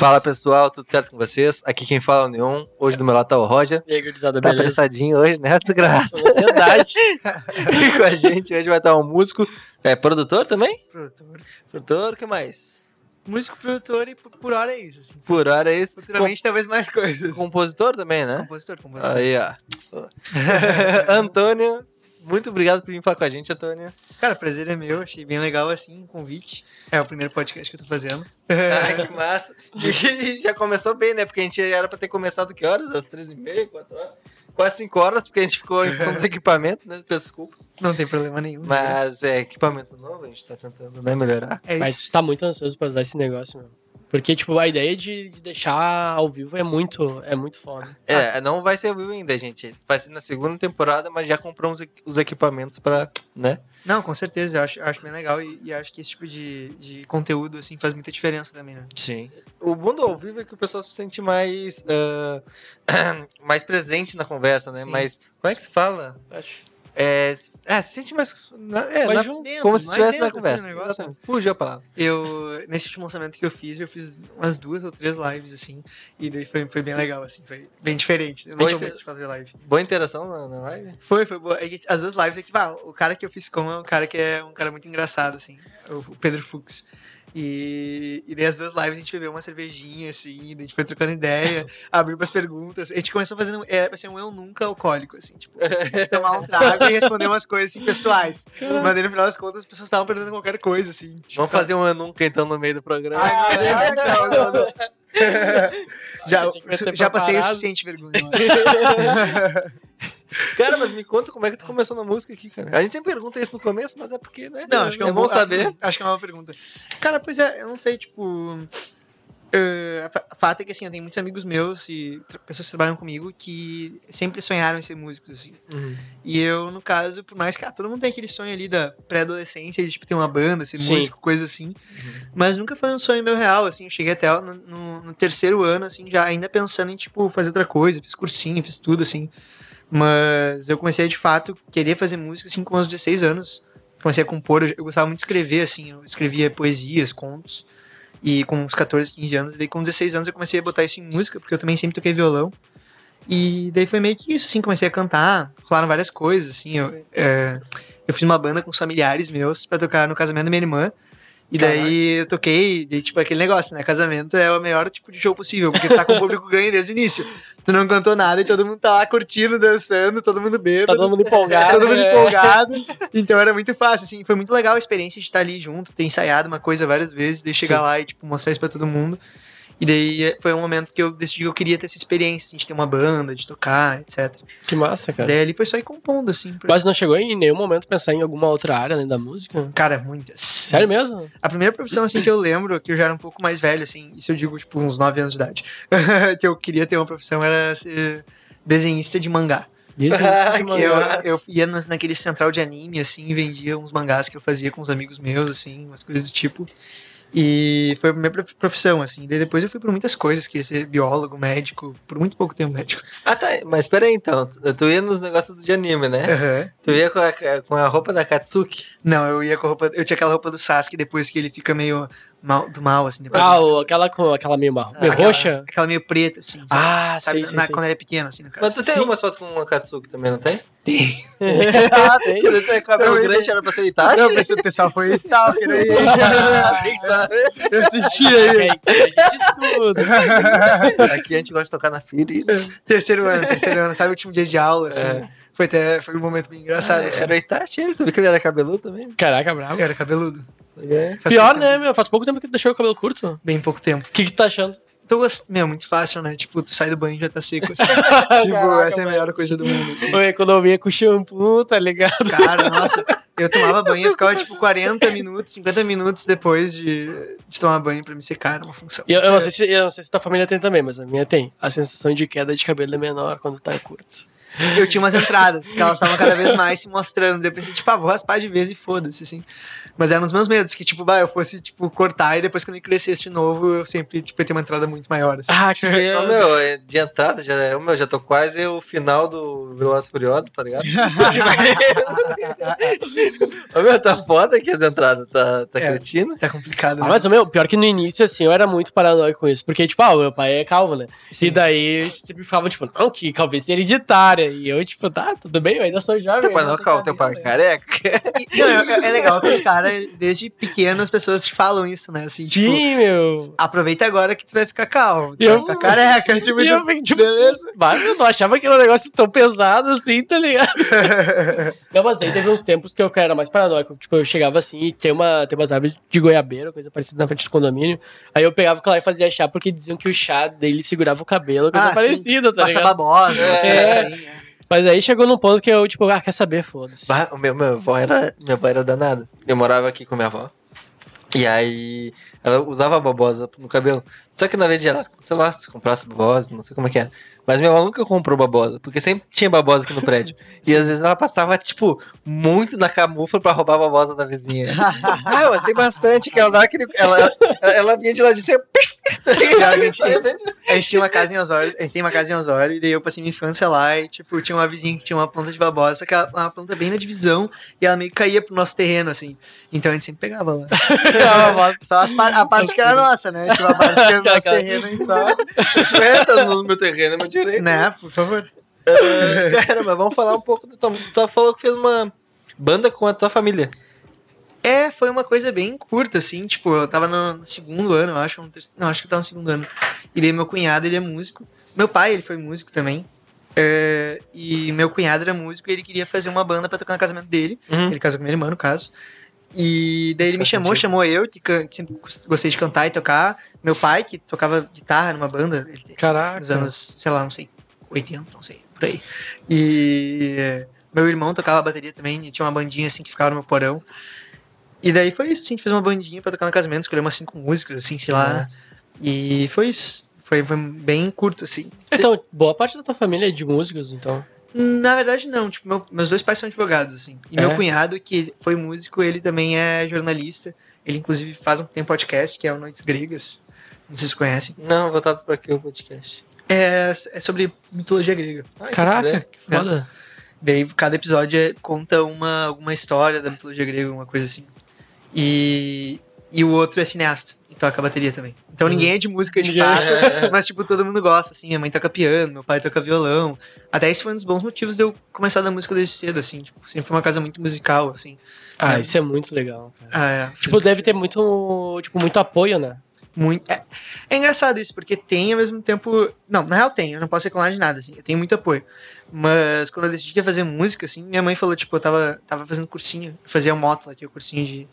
Fala pessoal, tudo certo com vocês? Aqui quem fala é o Neon. Hoje do meu lado tá o Roger. E aí, gurizada, Tá beleza? apressadinho hoje, né? Desgraça. Com ansiedade. E com a gente hoje vai estar um músico. É produtor também? Produtor. Produtor, o que mais? Músico, produtor e por por hora é isso. Assim. Por hora é isso. Futuramente talvez mais coisas. Com- compositor também, né? Compositor, compositor. Aí, ó. Antônio, muito obrigado por vir falar com a gente, Antônio. Cara, prazer é meu, achei bem legal assim o convite. É o primeiro podcast que eu tô fazendo. Ai, que massa. E já começou bem, né? Porque a gente era pra ter começado que horas? Às três e meia, quatro horas? Quase cinco horas, porque a gente ficou em função dos equipamentos, né? Peço Desculpa. Não tem problema nenhum. Mas é equipamento novo, a gente tá tentando né, melhorar. É Mas isso. tu tá muito ansioso pra usar esse negócio, meu. Porque, tipo, a ideia de, de deixar ao vivo é muito, é muito foda. É, não vai ser ao vivo ainda, gente. Vai ser na segunda temporada, mas já compramos os equipamentos pra, né? Não, com certeza, eu acho, acho bem legal e, e acho que esse tipo de, de conteúdo assim faz muita diferença também, né? Sim. O mundo ao vivo é que o pessoal se sente mais, ah, mais presente na conversa, né? Sim. Mas, como é que se fala? Acho. É, é se sente mais. Na, é, Mais na- junto, como se estivesse na assim, conversa. negócio. Exatamente. Fugiu a palavra. Eu, nesse último lançamento que eu fiz, eu fiz umas duas ou três lives, assim, e daí foi, foi bem legal, assim, foi bem diferente. Eu sou fe- muito de fazer live. Boa interação na, na live? Foi, foi boa. É que As duas lives é que, pá, o cara que eu fiz com é um cara que é um cara muito engraçado, assim, o o Pedro Fux. E, e daí as duas lives a gente bebeu uma cervejinha, assim, daí a gente foi trocando ideia, abriu umas perguntas. A gente começou fazendo, é, vai ser um eu nunca alcoólico, assim, tipo, tomar um trago e responder umas coisas, assim, pessoais. Mas daí no final das contas as pessoas estavam perguntando qualquer coisa, assim. tipo, Vamos fazer um eu nunca então no meio do programa. Ai, meu Deus, não, não, não. Já, já passei o suficiente vergonha. Cara, mas me conta como é que tu começou na música aqui, cara. A gente sempre pergunta isso no começo, mas é porque, né? Não, acho que é, um bom saber. Acho que é uma boa pergunta. Cara, pois é, eu não sei, tipo. a fato é que assim, eu tenho muitos amigos meus e pessoas que trabalham comigo que sempre sonharam em ser músicos, assim. Uhum. E eu, no caso, por mais que ah, todo mundo tem aquele sonho ali da pré-adolescência de tipo, ter uma banda, ser Sim. músico, coisa assim. Mas nunca foi um sonho meu real, assim. Eu cheguei até no, no- no terceiro ano, assim, já ainda pensando em, tipo, fazer outra coisa. Fiz cursinho, fiz tudo, assim. Mas eu comecei, de fato, querer fazer música, assim, com uns 16 anos. Comecei a compor, eu, gostava muito de escrever, assim. Eu escrevia poesias, contos. E com uns 14, 15 anos. Daí, com 16 anos, eu comecei a botar isso em música, porque eu também sempre toquei violão. E daí foi meio que isso, assim, comecei a cantar, rolaram várias coisas, assim, eu, é, eu fiz uma banda com os familiares meus pra tocar no casamento da minha irmã, e daí eu toquei, e tipo, aquele negócio, né, casamento é o melhor tipo de show possível, porque tá com o público ganho desde o início, tu não cantou nada e todo mundo tá lá curtindo, dançando, todo mundo Tá bêbado, todo mundo empolgado. todo mundo é. empolgado, então era muito fácil, assim, foi muito legal a experiência de estar ali junto, ter ensaiado uma coisa várias vezes, de chegar Sim. lá e, tipo, mostrar isso pra todo mundo, e daí eh, foi um momento que eu decidi que eu queria ter essa experiência, assim, de ter uma banda, de tocar, etc. Que massa, cara. Daí ali foi só ir compondo, assim. pra- Mas não chegou em nenhum momento pensar em alguma outra área além da música? Cara, muitas. Sério mesmo? A primeira profissão, assim, que eu lembro, que eu já era um pouco mais velho, assim, isso eu digo, tipo, uns 9 anos de idade, que eu queria ter uma profissão era ser desenhista de mangá. Ah, Eu, eu ia nas, naquele central de anime, assim, e vendia uns mangás que eu fazia com os amigos meus, assim, umas coisas do tipo. E foi a minha prof- profissão, assim. Daí depois eu fui por muitas coisas, queria ser biólogo, médico, por muito pouco tempo médico. Ah, tá. Mas peraí então. Tu, ia nos negócios de anime, né? Aham. Tu ia com a, com a roupa da Katsuki. Não, eu ia com a roupa. Eu tinha aquela roupa do Sasuke depois que ele fica meio mal, do mal, assim. Depois Ah, o- aquela com aquela meio, mar- meio aquela, roxa? Aquela meio preta, assim. sabe? Ah, Sabe, sei, na- sei. quando ele é pequeno, assim, no caso. Mas tu tem Sim. umas fotos com uma Katsuki também, não tem? ah, tem. Tu tem cabelo Não, grande, ele- era pra ser Itachi? Não, o pessoal- o pessoal foi stalker aí. Quem sabe? Eu senti aí. A gente estuda. Aqui a gente gosta de tocar na ferida. terceiro ano, terceiro ano, sabe o último dia de aula, assim. É. Foi até, foi um momento bem engraçado, assim. Era o Itachi, ele. Tu viu que ele era cabeludo também? Caraca, bravo. Eu era cabeludo. É. Pior, né, meu? Faz pouco tempo que tu deixou o cabelo curto. O Bem pouco tempo. que, que tu tá achando? Tô gost... Meu, muito fácil, né? Tipo, tu sai do banho e já tá seco, assim. tipo, Caraca, essa é a melhor coisa do mundo, assim. Ou economia com shampoo, tá ligado? Cara, nossa, eu tomava banho e ficava tipo 40 minutos, 50 minutos depois de, de tomar banho pra me secar, era uma função. E Eu, eu não sei se, eu não sei se tua família tem também, mas a minha tem. A sensação de queda de cabelo é menor quando tá curto. Eu tinha umas entradas, que elas estavam cada vez mais se mostrando. Daí eu pensei, tipo, ah, vou raspar de vez e foda-se, assim. Mas era um dos meus medos, que, tipo, bah, eu fosse, tipo, cortar e depois quando eu crescesse de novo, eu sempre, tipo, ia ter uma entrada muito maior, assim. Ah, que Ô, meu, é de entrada, já, ô, meu, já tô quase o final do Velozes e Furiosos, tá ligado? Ô, meu, tá foda que as entradas, tá, tá É. cretina. Tá complicado, Ah, né? mas, meu, pior que no início, assim, eu era muito paranoico com isso. Porque, tipo, ah, o meu pai é calvo, né? E daí, eu sempre ficava, tipo, não, que calvície é hereditária. E eu, tipo, tá, tudo bem, eu ainda sou jovem. Teu pai ainda não tenho calma, teu pai é né? careca. E- não, é, é legal que os caras, desde pequeno, as pessoas te falam isso, né? Assim, tipo, Sim, meu. aproveita agora que tu vai ficar calmo, tu E vai eu- ficar careca, tipo, eu tipo, tipo, beleza. Vai, eu não achava que era um negócio tão pesado assim, tá ligado? não, mas daí teve uns tempos que eu era mais paranoico. Tipo, eu chegava assim e tem, uma, tem umas árvores de goiabeira, coisa parecida na frente do condomínio. Aí eu pegava aquilo lá e fazia chá, porque diziam que o chá dele segurava o cabelo, coisa Ah, sim. parecida, tá Passa ligado? babosa, É. assim, é. Mas aí chegou num ponto que eu, tipo, ah, quer saber, foda-se. Meu, era, minha avó era danada. Eu morava aqui com minha avó. E aí, ela usava babosa no cabelo. Só que na vez de ela, sei lá, se comprasse babosa, não sei como é que era. Mas minha avó nunca comprou babosa, porque sempre tinha babosa aqui no prédio. e às vezes ela passava, tipo, muito na camufla pra roubar a babosa da vizinha. ah, mas tem bastante que ela dá aquele. Ela, ela, vinha de lá de cima. ligado? A gente, a gente tinha uma casa em Osório, a gente tem uma casa em Osório, e daí eu passei minha infância lá e, tipo, tinha uma vizinha que tinha uma planta de babosa, só que ela uma planta bem na divisão, e ela meio que caía pro nosso terreno, assim. Então a gente sempre pegava lá. Só as par- a parte que era nossa, né? Tipo, a parte que era do nosso terreno, a gente só... É, tá no meu terreno, é meu direito. Né, por favor. Ah, Cara, mas vamos falar um pouco do Tom. Tu falou que fez uma banda com a tua família. É, foi uma coisa bem curta, assim, tipo, eu tava no segundo ano, eu acho, no terceiro, não, acho que eu tava no segundo ano. E daí meu cunhado, ele é músico. Meu pai, ele foi músico também. É, e meu cunhado era músico e ele queria fazer uma banda pra tocar no casamento dele. Uhum. Ele casou com minha irmã, no caso. E daí ele me chamou, chamou eu, que, sempre gostei de cantar e tocar. Meu pai, que tocava guitarra numa banda, Caraca. nos anos, sei lá, não sei, 80, não sei, por aí. E meu irmão tocava bateria também, e tinha uma bandinha assim que ficava no meu porão. E daí foi isso, assim, a gente fez uma bandinha pra tocar no casamento, escolheu umas cinco músicas, assim, sei lá. E foi isso. Foi, foi bem curto, assim. Então, boa parte da tua família é de músicos, então. Na verdade, não. Tipo, meu- meus dois pais são advogados, assim. E É? meu cunhado, que foi músico, ele também é jornalista. Ele, inclusive, faz um tem podcast, que é o Noites Gregas. Não sei se vocês conhecem. Não, voltado pra aqui o podcast. É, é sobre mitologia grega. Ai, que Caraca, ideia. que foda. Daí cada episódio é- conta uma, alguma história da mitologia grega, uma coisa assim. E, e o outro é cineasta e toca bateria também. Então ninguém é de música de Ninguém- fato, mas tipo, todo mundo gosta, assim. Minha mãe toca piano, meu pai toca violão. Até esse foi um dos bons motivos de eu começar da música desde cedo, assim. Tipo, sempre foi uma casa muito musical, assim. Ah, É. isso é muito legal, cara. Ah, é. Tipo, deve ter muito, tipo, muito apoio, né? Muito. É, é engraçado isso, porque tem ao mesmo tempo. Não, na real tem, eu não posso reclamar de nada, assim, eu tenho muito apoio. Mas quando eu decidi que ia fazer música, assim, minha mãe falou, tipo, eu tava, tava fazendo cursinho, eu fazia moto lá, que é o cursinho de,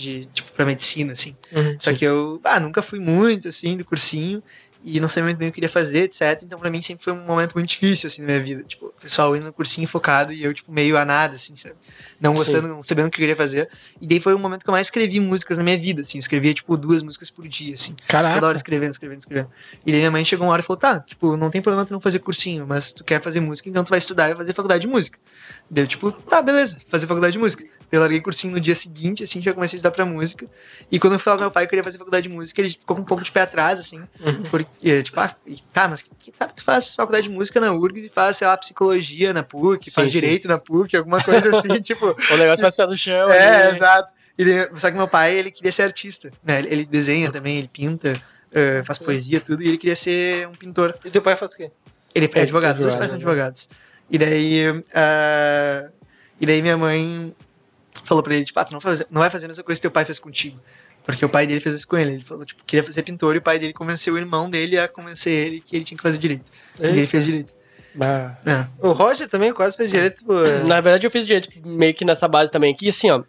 de, tipo, pra medicina, assim. Só que eu, ah, nunca fui muito, assim, do cursinho. E não sabia muito bem o que eu queria fazer, etc. Então, pra mim, sempre foi um momento muito difícil, assim, na minha vida. Tipo, o pessoal indo no cursinho focado e eu, tipo, meio a nada, assim, sabe? Não Sim. gostando, não sabendo o que eu queria fazer. E daí foi o momento que eu mais escrevi músicas na minha vida, assim. Eu escrevia, tipo, duas músicas por dia, assim. Toda hora Caraca. escrevendo, escrevendo, escrevendo. E daí minha mãe chegou uma hora e falou: tá, tipo, não tem problema tu não fazer cursinho, mas tu quer fazer música, então tu vai estudar e vai fazer faculdade de música. Deu tipo, tá, beleza, fazer faculdade de música. Eu larguei cursinho no dia seguinte, assim, já comecei a estudar pra música. E quando eu fui falar com meu pai que eu queria fazer faculdade de música, ele ficou com um pouco de pé atrás, assim. Porque, tipo, ah, tá, mas que, sabe que tu faz faculdade de música na URGS e faz, sei lá, psicologia na PUC, Sim, faz sim. direito na PUC, alguma coisa assim, tipo. O negócio mais pé no chão. É, ali. exato. E daí- só que meu pai, ele queria ser artista, né? Ele, ele desenha também, ele pinta, eh, faz poesia, tudo, e ele queria ser um pintor. E teu pai faz o quê? Ele é É, advogado, os dois pais são advogados. E daí, ah, e daí minha mãe falou pra ele, tipo, ah, tu não, faz- não vai fazer a mesma coisa que teu pai fez contigo. Porque o pai dele fez isso com ele. Ele falou, tipo, queria fazer pintor e o pai dele convenceu o irmão dele a convencer ele que ele tinha que fazer direito. E ele fez direito. Ah. É. O Roger também quase fez direito. Pô. Na verdade, eu fiz direito meio que nessa base também. Que assim, ó,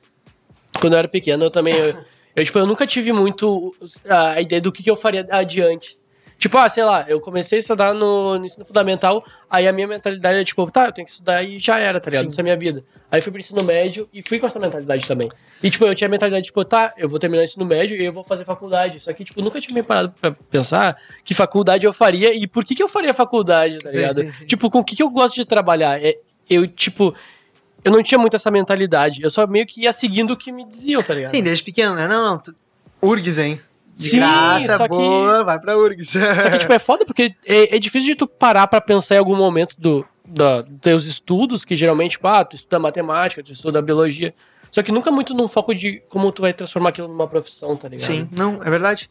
quando eu era pequeno, eu também. Eu, eu, tipo, eu nunca tive muito a ideia do que, que eu faria adiante. Tipo, ah, sei lá, eu comecei a estudar no, no ensino fundamental, aí a minha mentalidade é tipo, tá, eu tenho que estudar e já era, tá ligado? Sim. Isso é a minha vida. Aí fui pro ensino médio e fui com essa mentalidade também. E, tipo, eu tinha a mentalidade, tipo, tá, eu vou terminar o ensino médio e eu vou fazer faculdade. Só que, tipo, nunca tinha me parado pra pensar que faculdade eu faria e por que, que eu faria faculdade, tá ligado? sim, sim. Tipo, com o que, que eu gosto de trabalhar? É, eu, tipo, eu não tinha muito essa mentalidade. Eu só meio que ia seguindo o que me diziam, tá ligado? Sim, desde pequeno, né? Não, não. Tu... URGS, hein? De Sim, graça, só que- boa, vai pra URGS. Só que, tipo, é foda porque é, é difícil de tu parar pra pensar em algum momento do, da, dos teus estudos, que geralmente, tipo, ah, tu estuda matemática, tu estuda biologia. Só que nunca muito num foco de como tu vai transformar aquilo numa profissão, tá ligado? Sim, não, é verdade.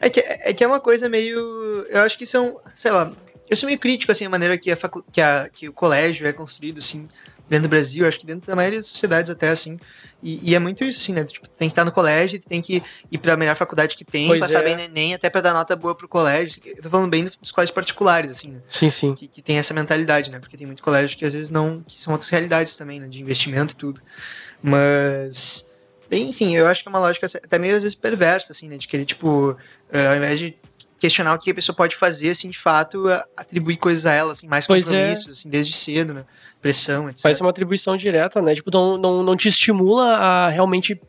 É que é, que é uma coisa meio. Eu acho que isso é um. Sei lá. Eu sou meio crítico, assim, a maneira que, a facu... que, a, que o colégio é construído, assim, dentro do Brasil, acho que dentro da maioria das sociedades até, assim. E, e é muito isso, assim, né? Tipo, tu tem que estar no colégio, tu tem que ir pra melhor faculdade que tem, Pois passar é. bem no Enem, até pra dar nota boa pro colégio. Eu tô falando bem dos colégios particulares, assim, né? Sim, sim. que, que tem essa mentalidade, né? Porque tem muito colégio que às vezes não. que são outras realidades também, né? De investimento e tudo. Mas. bem, Enfim, eu acho que é uma lógica até meio às vezes perversa, assim, né? De querer, tipo, eh, ao invés de questionar o que a pessoa pode fazer, assim, de fato, atribuir coisas a ela, assim, mais Pois é. compromissos, assim, desde cedo, né? Pressão, etc. Parece uma atribuição direta, né? Tipo, não, não, não te estimula a realmente,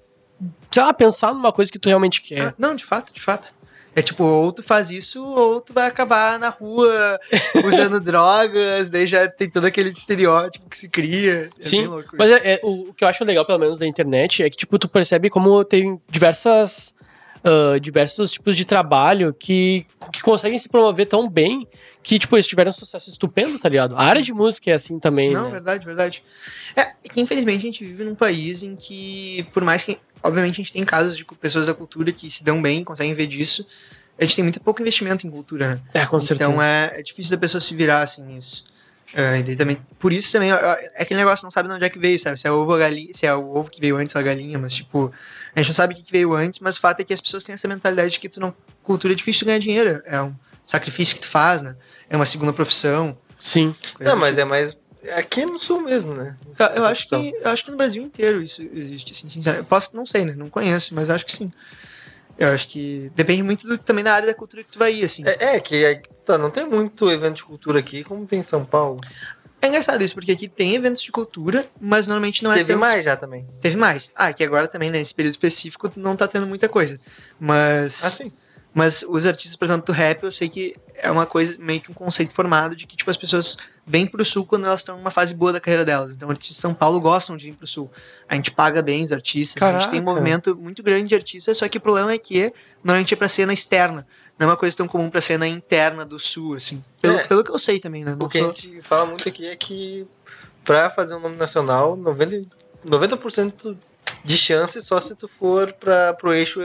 sei lá, pensar numa coisa que tu realmente quer. Ah, não, de fato, de fato. É tipo, ou tu faz isso, ou tu vai acabar na rua usando drogas, daí já tem todo aquele estereótipo que se cria. É Sim, Mas é, é, o, o que eu acho legal, pelo menos, da internet, é que, tipo, tu percebe como tem diversas. Ah, diversos tipos de trabalho que, que conseguem se promover tão bem que, tipo, eles tiveram um sucesso estupendo, tá ligado? A área de música é assim também, Não, né? verdade, verdade. É que infelizmente a gente vive num país em que, por mais que, obviamente, a gente tem casos de pessoas da cultura que se dão bem, conseguem ver disso, a gente tem muito pouco investimento em cultura, né? É, com certeza. Então é, é difícil da pessoa se virar assim nisso. É, também, por isso também, é aquele negócio, não sabe de onde é que veio, sabe? Se é o ovo galinha, se é o ovo que veio antes ou a galinha, mas tipo, a gente não sabe o que veio antes, mas o fato é que as pessoas têm essa mentalidade de que tu não, cultura é difícil de ganhar dinheiro, é um sacrifício que tu faz, né? É uma segunda profissão. Sim. Não, mas é mais. Aqui no sul mesmo, né? Eu, acho questão. que, eu acho que no Brasil inteiro isso existe, assim, sincero. Eu posso, não sei, né? Não conheço, mas acho que sim. Eu acho que depende muito do- também da área da cultura que tu vai ir, assim. É, É, é que é- tá, não tem muito evento de cultura aqui como tem em São Paulo. Engraçado isso, porque aqui tem eventos de cultura, mas normalmente não é Teve mais já também. Teve mais. Ah, que agora também, né, nesse período específico, não tá tendo muita coisa. Mas. Ah, sim. Mas os artistas, por exemplo, do rap, eu sei que é uma coisa, meio que um conceito formado de que, tipo, as pessoas vêm pro sul quando elas estão numa fase boa da carreira delas. Então, artistas de São Paulo gostam de vir pro sul. A gente paga bem os artistas, a gente tem um Caraca. movimento muito grande de artistas, só que o problema é que normalmente é pra cena externa. Não é uma coisa tão comum pra cena interna do sul, assim. Pelo, É. pelo que eu sei também, né? Não O que a sou- gente fala muito aqui é que pra fazer um nome nacional, 90%, 90 de chance só se tu for pra, pro eixo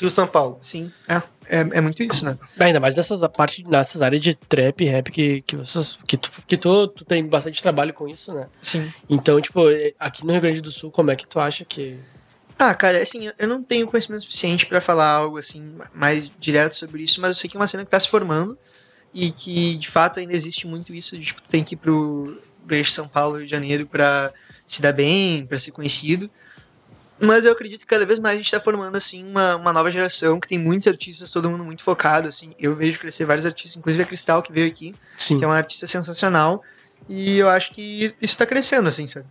Rio-São Paulo. Sim, é, é. É muito isso, né? Ainda mais nessas a parte, nessas áreas de trap e rap que, que, vocês, que, tu, que tu, tu tem bastante trabalho com isso, né? Sim. Então, tipo, eh, aqui no Rio Grande do Sul, como é que tu acha que. Ah, cara, assim, eu não tenho conhecimento suficiente pra falar algo assim mais direto sobre isso, mas eu sei que é uma cena que tá se formando e que de fato ainda existe muito isso de tipo, tu tem que ir pro, eixo São Paulo, Rio de Janeiro pra se dar bem, pra ser conhecido. Mas eu acredito que cada vez mais a gente tá formando assim uma, uma nova geração que tem muitos artistas, todo mundo muito focado assim. Eu vejo crescer vários artistas, inclusive a Cristal que veio aqui, Sim. que é uma artista sensacional, e eu acho que isso tá crescendo assim, sabe?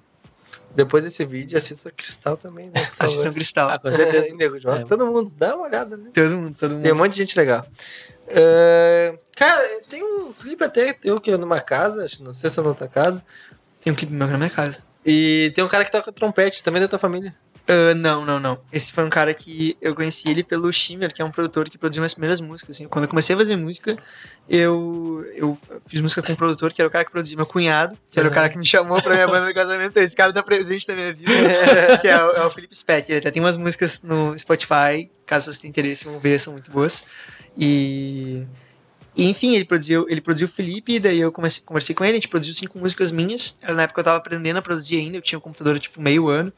Depois desse vídeo, assista Cristal também, né? Assistam Cristal. Ah, com certeza. E Nego Joga. É. Todo mundo, dá uma olhada, né? Todo mundo, todo mundo. Tem um monte de gente legal. É, cara, tem um clipe até teu que é numa casa, acho, não sei se é na tua casa. Tem um clipe meu na minha casa. E tem um cara que toca trompete, também da tua família. Ah, não, não, não. Esse foi um cara que eu conheci ele pelo Shimmer, que é um produtor que produziu minhas primeiras músicas. Assim. Quando eu comecei a fazer música, eu, eu fiz música com um produtor, que era o cara que produzia meu cunhado, que era o Uhum. cara que me chamou pra minha banda de casamento. Esse cara tá presente na minha vida, que é o, é o Felipe Speck. Ele até tem umas músicas no Spotify, caso você tenha interesse, vão ver, são muito boas. E. enfim, ele produziu, ele produziu o Felipe, e daí eu comecei, conversei com ele, a gente produziu cinco músicas minhas. Era na época que eu tava aprendendo a produzir ainda, eu tinha um computador tipo meio ano.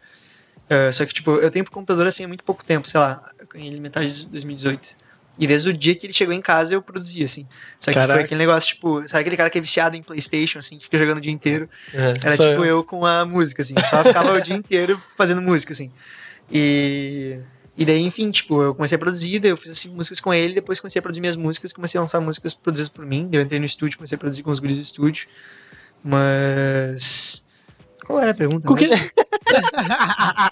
Uh, só que, tipo, eu tenho pro computador assim há muito pouco tempo, sei lá, eu ganhei ele metade de 2018. E desde o dia que ele chegou em casa eu produzi, assim. Só que Caraca. foi aquele negócio, tipo, sabe aquele cara que é viciado em Playstation, assim, que fica jogando o dia inteiro? É. Era Sou tipo eu. eu. com a música, assim. Só ficava o dia inteiro fazendo música, assim. E. E daí, enfim, tipo, eu comecei a produzir, daí eu fiz assim, músicas com ele, depois comecei a produzir minhas músicas, comecei a lançar músicas produzidas por mim, daí eu entrei no estúdio, comecei a produzir com os guris do estúdio. Mas. Qual era a pergunta? Com que...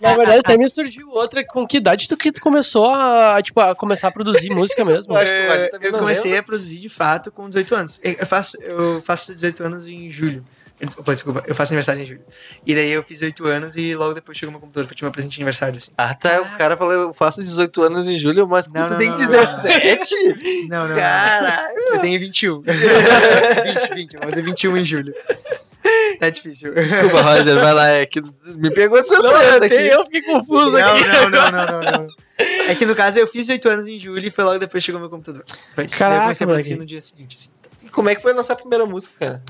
Na verdade, até me surgiu outra. Com que idade tu que tu começou a, tipo, a começar a produzir música mesmo? Eu É, eu não comecei lembra. a produzir de fato com 18 anos. Eu eu faço, eu faço 18 anos em julho. Eu- Opa, desculpa, eu faço aniversário em julho. E daí eu fiz 8 anos e logo depois chegou meu computador, foi tipo meu presente de aniversário, assim. Ah, tá. O cara falou, eu faço 18 anos em julho, mas Não, tu não, tem não, não. 17? Não, não. não. Caralho. Eu tenho 21. 20, 20, eu vou fazer 21 em julho. tá difícil. Desculpa, Roger, vai lá. É que me pegou Não, surpresa aqui. eu fiquei confuso Não, aqui. não, não, não, não, não. É que no caso eu fiz 8 anos em julho e foi logo depois que chegou meu computador. Foi isso. Caraca, eu comecei a produzir no dia seguinte, assim. E como é que foi lançar a primeira música, cara?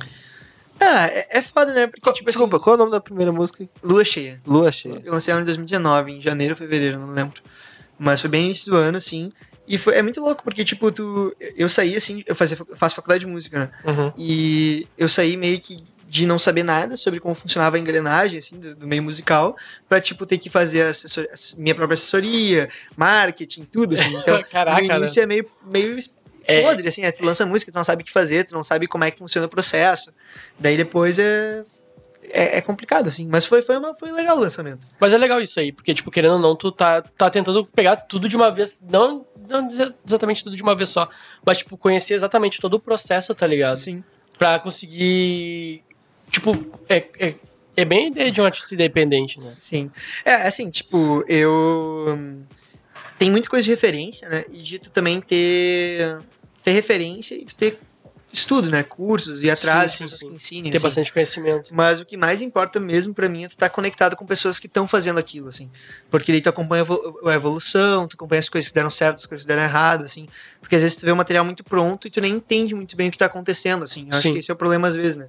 Ah, é, é foda, né? Porque, Qual- tipo Desculpa, qual é o nome da primeira música? assim, lua cheia. Lua Cheia. Eu lancei ela em 2019, em janeiro ou fevereiro, não lembro. Mas foi bem início do ano, assim. E foi, é muito louco, porque, tipo, tu, eu saí, assim, eu, fazia, faço faculdade de música, né? Uhum. E eu saí meio que de não saber nada sobre como funcionava a engrenagem, assim, do, do meio musical, pra, tipo, ter que fazer assessor, minha própria assessoria, marketing, tudo, assim. Então, Caraca, no início é meio, meio É. podre, assim, é, tu lança música, tu não sabe o que fazer, tu não sabe como é que funciona o processo. Daí depois é... É, é complicado, assim, mas foi, foi, uma, foi legal o lançamento. Mas é legal isso aí, porque, tipo, querendo ou não, tu tá, tá tentando pegar tudo de uma vez. Não, não dizer exatamente tudo de uma vez só, mas, tipo, conhecer exatamente todo o processo, tá ligado? Sim. Pra conseguir. Tipo, é, é, é bem a ideia de um artista independente, né? Sim. É, assim, tipo, eu. Tem muita coisa de referência, né? E de tu também ter. ter referência e tu ter estudo, né? Cursos e atrás, Sim, sim, pessoas sim. que ensinem. Ter assim. bastante conhecimento. Mas o que mais importa mesmo pra mim é tu estar conectado com pessoas que estão fazendo aquilo, assim. Porque daí tu acompanha a evolu- a evolução, tu acompanha as coisas que deram certo, as coisas que deram errado, assim. Porque às vezes tu vê o material muito pronto e tu nem entende muito bem o que tá acontecendo, assim. Eu acho que esse é o problema às vezes, né?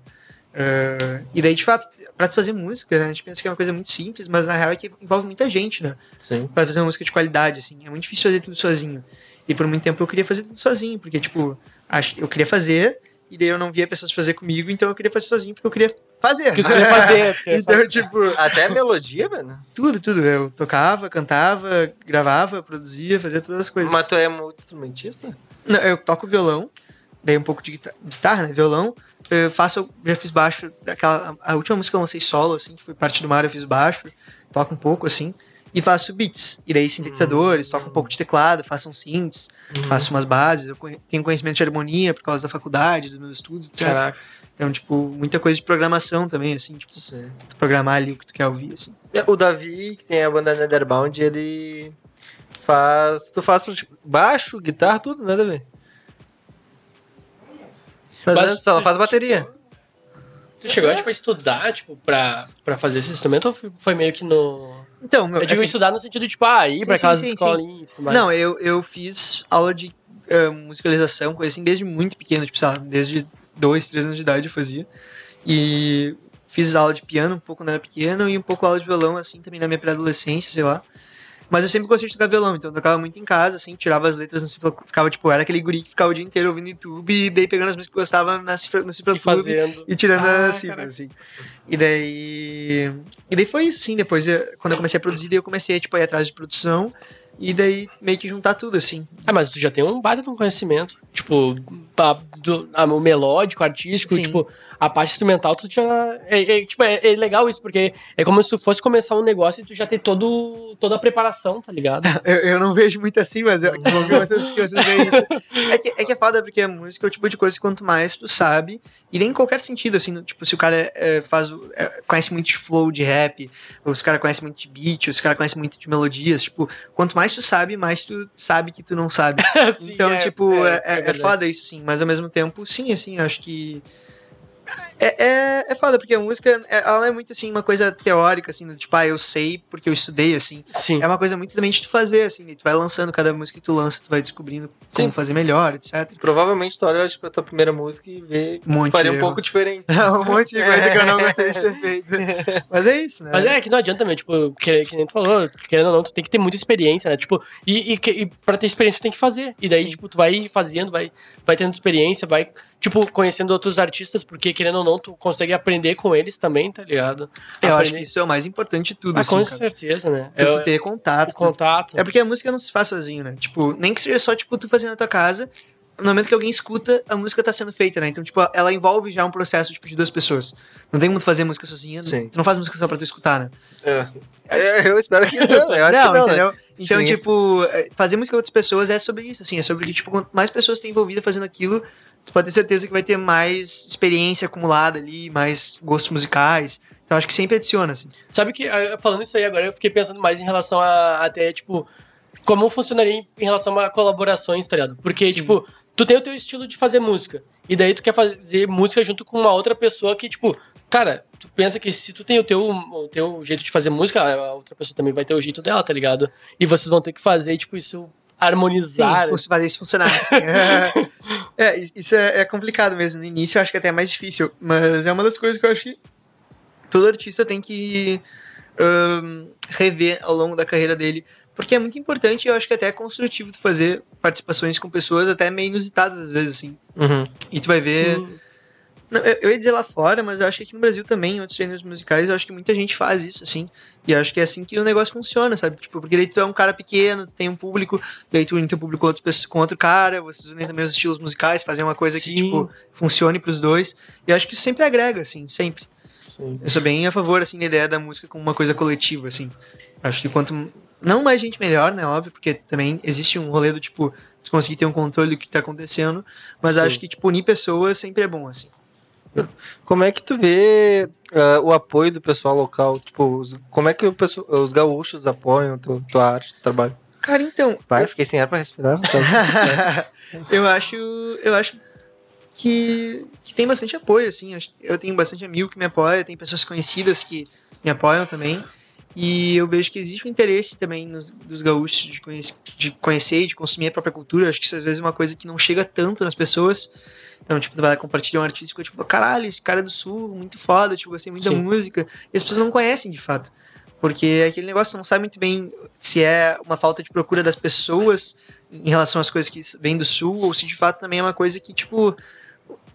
Eh, e daí, de fato, pra tu fazer música, né, a gente pensa que é uma coisa muito simples, mas na real é que envolve muita gente, né? Sim. Pra fazer uma música de qualidade, assim. É muito difícil fazer tudo sozinho. E por muito tempo eu queria fazer tudo sozinho, porque, tipo, acho, eu queria fazer, e daí eu não via pessoas fazer comigo, então eu queria fazer sozinho porque eu queria fazer. O que tu queria fazer? Queria então, fazer. tipo, Até a melodia, velho. tudo, tudo. Eu tocava, cantava, gravava, produzia, fazia todas as coisas. Mas tu é multi-instrumentista? Não, eu toco violão, daí um pouco de guitarra, guitarra né? Violão. Eu faço, já fiz baixo, daquela, a última música que eu lancei solo, assim, que foi parte do mar, eu fiz baixo, toco um pouco, assim, e faço beats. E daí sintetizadores, toco um pouco de teclado, faço uns synths, faço umas bases, eu tenho conhecimento de harmonia por causa da faculdade, dos meus estudos, etc. Caraca. Então, tipo, muita coisa de programação também, assim, tipo, Sim. programar ali o que tu quer ouvir, assim. O Davi, que tem a banda Netherbound, ele faz. Tu faz baixo, guitarra, tudo, né, Davi? Mas, Mas não tu- faz bateria. Tu chegou, tipo, a estudar, tipo, pra, pra fazer esse instrumento ou foi- meio que no... Então, meu, Eu digo assim, estudar no sentido de, tipo, ah, ir Sim, pra aquelas escolinhas e tudo mais. Não, eu, eu fiz aula de eh, musicalização, coisa assim, desde muito pequeno, tipo, sei lá, desde dois, três anos de idade eu fazia. E fiz aula de piano um pouco quando era pequeno e um pouco aula de violão, assim, também na minha pré-adolescência, sei lá. Mas eu sempre gostei de tocar violão, então eu tocava muito em casa, assim, tirava as letras no cifra, ficava, tipo, era aquele guri que ficava o dia inteiro ouvindo YouTube e daí pegando as músicas que gostava na cifra, no cifra E fazendo. e tirando Ah, a cifra, caraca. assim. E daí. E daí foi isso, sim. Depois, eu- quando eu comecei a produzir, daí eu comecei tipo, a ir atrás de produção. E daí meio que juntar tudo, assim. Ah, mas tu já tem um baita de um conhecimento. Tipo, a, do, a- o melódico, artístico, Sim. tipo, a parte instrumental, tu já. É, é, tipo, é, é legal isso, porque é como se tu fosse começar um negócio e tu já tem todo, toda a preparação, tá ligado? Eu, eu não vejo muito assim, mas eu, vocês, que vocês veem isso. É que, é que é foda, porque a música é o tipo de coisa que quanto mais tu sabe, e nem em qualquer sentido, assim, tipo, se o cara é, faz, é, conhece muito de flow de rap, ou se o cara conhece muito de beat, ou se o cara conhece muito de melodias, tipo, quanto mais tu sabe, mais tu sabe que tu não sabe. Sim, então, é- tipo, é, é, é verdade. foda isso, sim. Mas ao mesmo tempo, sim, assim, acho que. É, é, é foda, porque a música, é- ela é muito, assim, uma coisa teórica, assim, do tipo, ah, eu sei porque eu estudei, assim. Sim. É uma coisa muito também de tu fazer, assim, e tu vai lançando cada música que tu lança, tu vai descobrindo como Sim. fazer melhor, etc. Provavelmente tu olha pra tua primeira música e vê que Um faria um pouco diferente. um monte de coisa que eu não gostei de ter feito. Mas é isso, né? Mas é que não adianta mesmo, tipo, que, que nem tu falou, querendo ou não, tu tem que ter muita experiência, né? Tipo, e, e, que- e pra ter experiência tu tem que fazer. E daí, Sim. tipo, tu vai fazendo, vai, vai tendo experiência, vai, tipo, conhecendo outros artistas, porque querendo ou não, tu consegue aprender com eles também, tá ligado? Eu acho que isso é o mais importante de tudo, Ah, assim, com cara. certeza, né? Tu, É, tu ter contato. o tu- contato. É porque a música não se faz sozinho, né? Tipo, nem que seja só, tipo, tu fazendo na tua casa, no momento que alguém escuta, a música tá sendo feita, né? Então, tipo, ela envolve já um processo, tipo, de duas pessoas. Não tem como tu fazer música sozinha, Sim. tu não faz música só pra tu escutar, né? É. É, eu espero que não. Eu acho que não, né? entendeu? Então, Sim. tipo, é, fazer música com outras pessoas é sobre isso, assim, é sobre que, tipo, quanto mais pessoas tem envolvidas fazendo aquilo, tu pode ter certeza que vai ter mais experiência acumulada ali, mais gostos musicais. Então, acho que sempre adiciona, assim. Sabe que, ah, falando isso aí agora, eu fiquei pensando mais em relação a até, tipo, como funcionaria em em relação a colaborações, tá ligado? Porque, Sim. tipo, tu tem o teu estilo de fazer música. E daí tu quer fazer música junto com uma outra pessoa que, tipo, cara, tu pensa que se tu tem o teu, o teu jeito de fazer música, a outra pessoa também vai ter o jeito dela, tá ligado? E vocês vão ter que fazer, tipo, isso harmonizar. Sim, fosse fazer isso funcionar. assim. é, isso é, é complicado mesmo. No início eu acho que até é mais difícil, mas é uma das coisas que eu acho que todo artista tem que ahn, rever ao longo da carreira dele. Porque é muito importante e eu acho que até é construtivo tu fazer participações com pessoas até meio inusitadas às vezes, assim. Uhum. E tu vai ver. Não, eu, eu ia dizer lá fora, mas eu acho que aqui no Brasil também, em outros gêneros musicais, eu acho que muita gente faz isso, assim. E acho que é assim que o negócio funciona, sabe? Tipo, porque daí tu é um cara pequeno, tu tem um público, daí tu une teu público com, pessoas- com outro cara, vocês unem também os estilos musicais, fazem uma coisa que, Sim. tipo, funcione pros dois. E acho que isso sempre agrega, assim, sempre. Sim. Eu sou bem a favor, assim, da ideia da música como uma coisa coletiva, assim. Acho que quanto. Não mais gente melhor, né? Óbvio, porque também existe um rolê do tipo, tu conseguir ter um controle do que tá acontecendo. Mas Sim. acho que, tipo, unir pessoas sempre é bom, assim. Como é que tu vê ah, o apoio do pessoal local? Tipo, os- como é que o pessoal, os gaúchos apoiam tu, tua arte, teu trabalho? Cara, então. Pai, fiquei sem ar pra respirar. então. eu acho. Eu acho que, que tem bastante apoio, assim. Eu tenho bastante amigo que me apoia, tem pessoas conhecidas que me apoiam também. E eu vejo que existe um interesse também nos, dos gaúchos de, conhece- de conhecer e de consumir a própria cultura. Acho que isso às vezes é uma coisa que não chega tanto nas pessoas. Então, tipo, tu vai lá compartilhar um artista e fica tipo, caralho, esse cara é do sul, muito foda, tipo, gostei muito da música. E as pessoas não conhecem de fato. Porque aquele negócio não sabe muito bem se é uma falta de procura das pessoas em relação às coisas que vêm do sul, ou se de fato também é uma coisa que, tipo,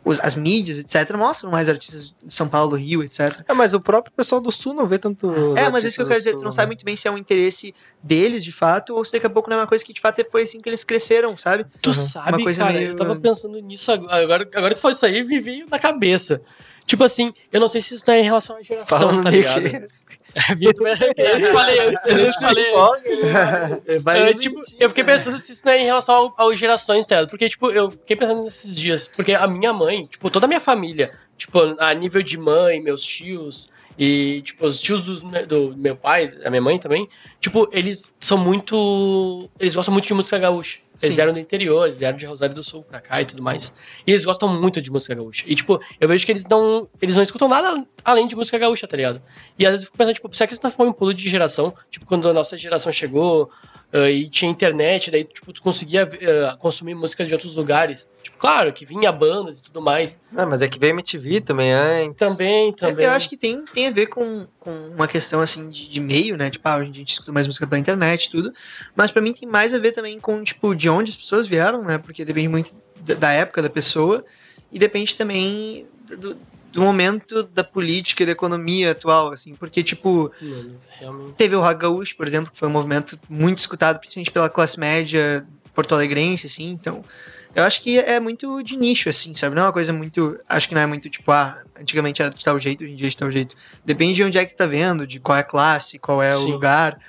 os- as mídias, etc., mostram mais artistas de São Paulo, Rio, etc. É, mas o próprio pessoal do sul não vê tanto. É, mas isso que eu quero do dizer, tu sul, não né? sabe muito bem se é um interesse deles, de fato, ou se daqui a pouco não é uma coisa que de fato foi assim que eles cresceram, sabe? Tu Uhum. sabe, Uma coisa cara, meio- eu tava pensando nisso agora. Agora, tu falou isso aí me veio na cabeça. Tipo assim, eu não sei se isso é em relação à geração, Falando tá ligado? É, Vitor, eu falei antes, eu falei antes. Vai É, tipo, eu fiquei pensando se isso não é em relação ao gerações, tá ligado? Porque, tipo, eu fiquei pensando nesses dias. Porque a minha mãe, tipo, toda a minha família, tipo, a nível de mãe, meus tios e, tipo, os tios me- do, meu pai, a minha mãe também, tipo, eles são muito. Eles gostam muito de música gaúcha. Eles Sim. eram do interior, eles vieram de Rosário do Sul pra cá e tudo mais. E eles gostam muito de música gaúcha. E, tipo, eu vejo que eles não. Eles não escutam nada além de música gaúcha, tá ligado? E às vezes eu fico pensando, tipo, será que isso não foi um pulo de geração? Tipo, quando a nossa geração chegou ah, e tinha internet, daí, tipo, tu conseguia ah, consumir música de outros lugares. Tipo, claro, que vinha bandas e tudo mais. Não, mas é que veio MTV também antes. Também, também. Eu acho que tem, tem a ver com, com uma questão assim de, de meio, né? Tipo, ah, a gente escuta mais música pela internet e tudo. Mas pra mim tem mais a ver também com, tipo, de onde as pessoas vieram, né? Porque depende muito da, da época da pessoa e depende também do, do momento da política e da economia atual, assim. Porque, tipo, realmente. teve o Rock Gaúcho, por exemplo, que foi um movimento muito escutado, principalmente pela classe média porto-alegrense, assim. Então, eu acho que é muito de nicho, assim, sabe? Não é uma coisa muito. Acho que não é muito tipo, ah, antigamente era de tal jeito, hoje em dia é de tal jeito. Depende de onde é que tu tá vendo, de qual é a classe, qual é o Sim. lugar.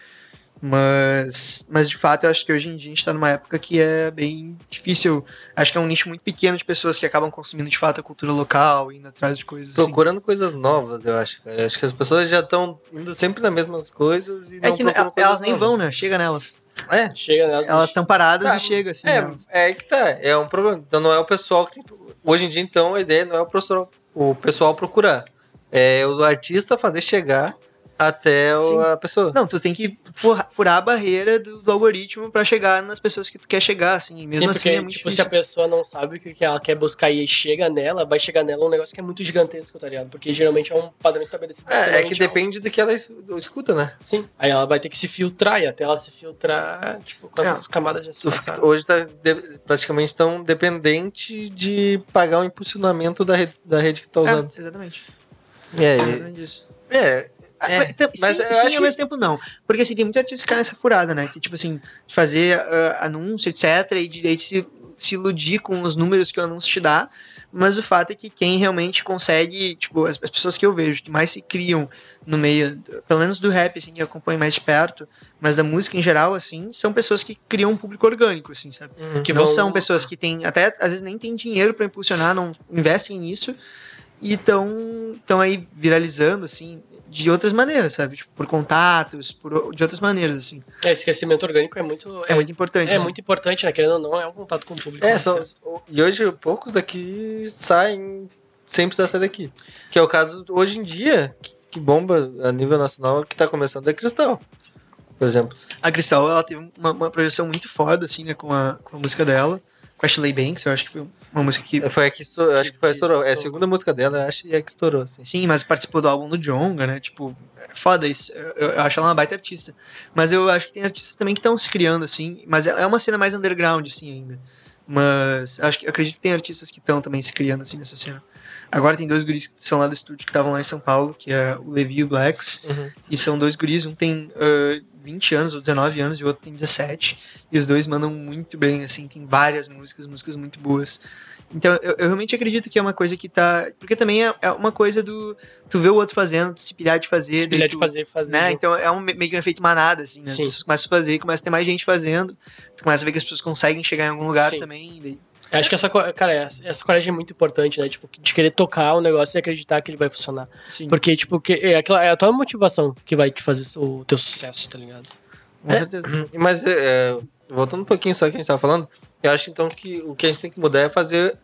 Mas, mas de fato, eu acho que hoje em dia a gente tá numa época que é bem difícil. Acho que é um nicho muito pequeno de pessoas que acabam consumindo de fato a cultura local, indo atrás de coisas assim. Procurando coisas novas, eu acho, cara. Acho que as pessoas já estão indo sempre nas mesmas coisas e É não que procuram elas coisas nem vão, né? Chega nelas. É, Chega nessas. Elas estão paradas Tá, e chega, assim. é, nelas. é que tá. É um problema. Então não é o pessoal que tem. Hoje em dia, então, a ideia não é o pessoal, o pessoal procurar. É o artista fazer chegar até Sim. a pessoa. Não, tu tem que furar a barreira do, do algoritmo pra chegar nas pessoas que tu quer chegar, assim. Mesmo Sim, assim porque, é muito tipo, se a difícil. pessoa não sabe o que ela quer buscar e chega nela, vai chegar nela um negócio que é muito gigantesco, tá ligado? Porque geralmente é um padrão estabelecido. É, é que alto. depende do que ela es- escuta, né? Sim. Aí ela vai ter que se filtrar, e até ela se filtrar, tipo, quantas É. camadas já se Tu- passaram. Hoje tá de- praticamente tão dependente de pagar o impulsionamento da rede, da rede que tá usando. É, exatamente. É, Exatamente isso. é, É, mas tam- mas sim, eu sim, acho ao que- mesmo tempo não. Porque assim, tem muita artista que cai nessa furada, né? Que tipo assim, fazer ah, anúncio, etc. E de, de se, se iludir com os números que o anúncio te dá. Mas o fato é que quem realmente consegue, tipo, as, as pessoas que eu vejo que mais se criam no meio, pelo menos do rap, assim, que eu acompanho mais de perto, mas da música em geral, assim, são pessoas que criam um público orgânico, assim, sabe? Que não, Não- são pessoas que têm, até às vezes nem têm dinheiro pra impulsionar, não investem nisso e estão aí viralizando, assim, de outras maneiras, sabe? Tipo, por contatos, por, de outras maneiras, assim. É, esse crescimento orgânico é muito. É, muito importante. é assim. muito importante, né? Querendo ou não, é um contato com o público. É, né? são, e hoje poucos daqui saem sem precisar sair daqui. Que é o caso, hoje em dia, que, que bomba a nível nacional, que tá começando é Cristal. Por exemplo. A Cristal, ela teve uma, uma projeção muito foda, assim, né, com a, com a música dela. Com a Ashley Banks, eu acho que foi uma música que... Foi a que estourou, acho que foi a estourou. É a segunda música dela, eu acho, e é a que estourou, assim. Sim, mas participou do álbum do Jonga, né? Tipo, é foda isso. Eu, eu acho ela uma baita artista. Mas eu acho que tem artistas também que estão se criando, assim. Mas é é uma cena mais underground, assim, ainda. Mas acho que, eu acredito que tem artistas que estão também se criando, assim, nessa cena. Agora tem dois guris que são lá do estúdio que estavam lá em São Paulo, que é o Levi e o Blacks. Uhum. E são dois guris, um tem ah, 20 anos ou 19 anos e o outro tem 17. E os dois mandam muito bem, assim, tem várias músicas, músicas muito boas. Então, eu, eu realmente acredito que é uma coisa que tá. Porque também é, é uma coisa do. Tu vê o outro fazendo, tu se pilhar de fazer. Se pilhar de tu- fazer, fazer. Né? Então é um, meio que um efeito manada, assim, né? Sim. As pessoas começam a fazer, começa a ter mais gente fazendo, tu começa a ver que as pessoas conseguem chegar em algum lugar Sim. também. Acho que essa, cara, essa essa coragem é muito importante, né? Tipo, de querer tocar o negócio e acreditar que ele vai funcionar. Sim, Porque, tipo, que é, aquela, é a tua motivação que vai te fazer o teu sucesso, tá ligado? com certeza. Mas, é, voltando um pouquinho só que a gente tava falando, eu acho então que o que a gente tem que mudar é fazer.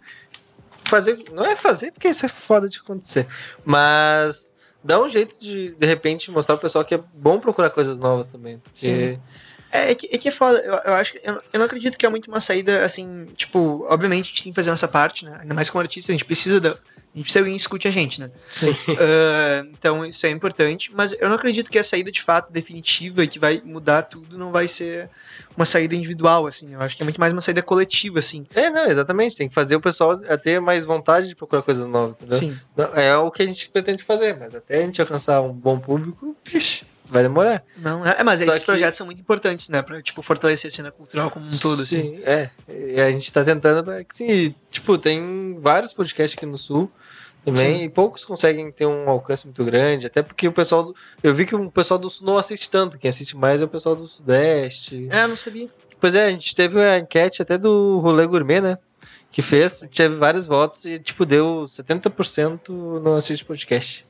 Fazer. Não é fazer, porque isso é foda de acontecer. Mas dá um jeito de, de repente, mostrar pro pessoal que é bom procurar coisas novas também. Porque. Sim. É, é, que, é que é foda. Eu, eu acho que. Eu, eu não acredito que é muito uma saída assim. Tipo, obviamente a gente tem que fazer a nossa parte, né? Ainda mais como artista, a gente precisa da. A gente precisa que alguém escute a gente, né? Sim. Ah, então isso é importante, mas eu não acredito que a saída de fato definitiva e que vai mudar tudo não vai ser uma saída individual, assim. Eu acho que é muito mais uma saída coletiva, assim. É, não, exatamente. Tem que fazer o pessoal ter mais vontade de procurar coisas novas, entendeu? Sim. Não, é o que a gente pretende fazer, mas até a gente alcançar um bom público, pixe, vai demorar. Não, é, mas Só esses que- projetos são muito importantes, né? Pra, tipo, fortalecer a cena cultural como um todo, assim. Sim, é. E a gente tá tentando pra que sim. Tipo, tem vários podcasts aqui no sul também, Sim. e poucos conseguem ter um alcance muito grande, até porque o pessoal. do- Eu vi que o pessoal do sul não assiste tanto, quem assiste mais é o pessoal do sudeste. É, não sabia. Pois é, a gente teve a enquete até do Rolê Gourmet, né? Que fez, teve vários votos e, tipo, deu 70% não assiste podcast.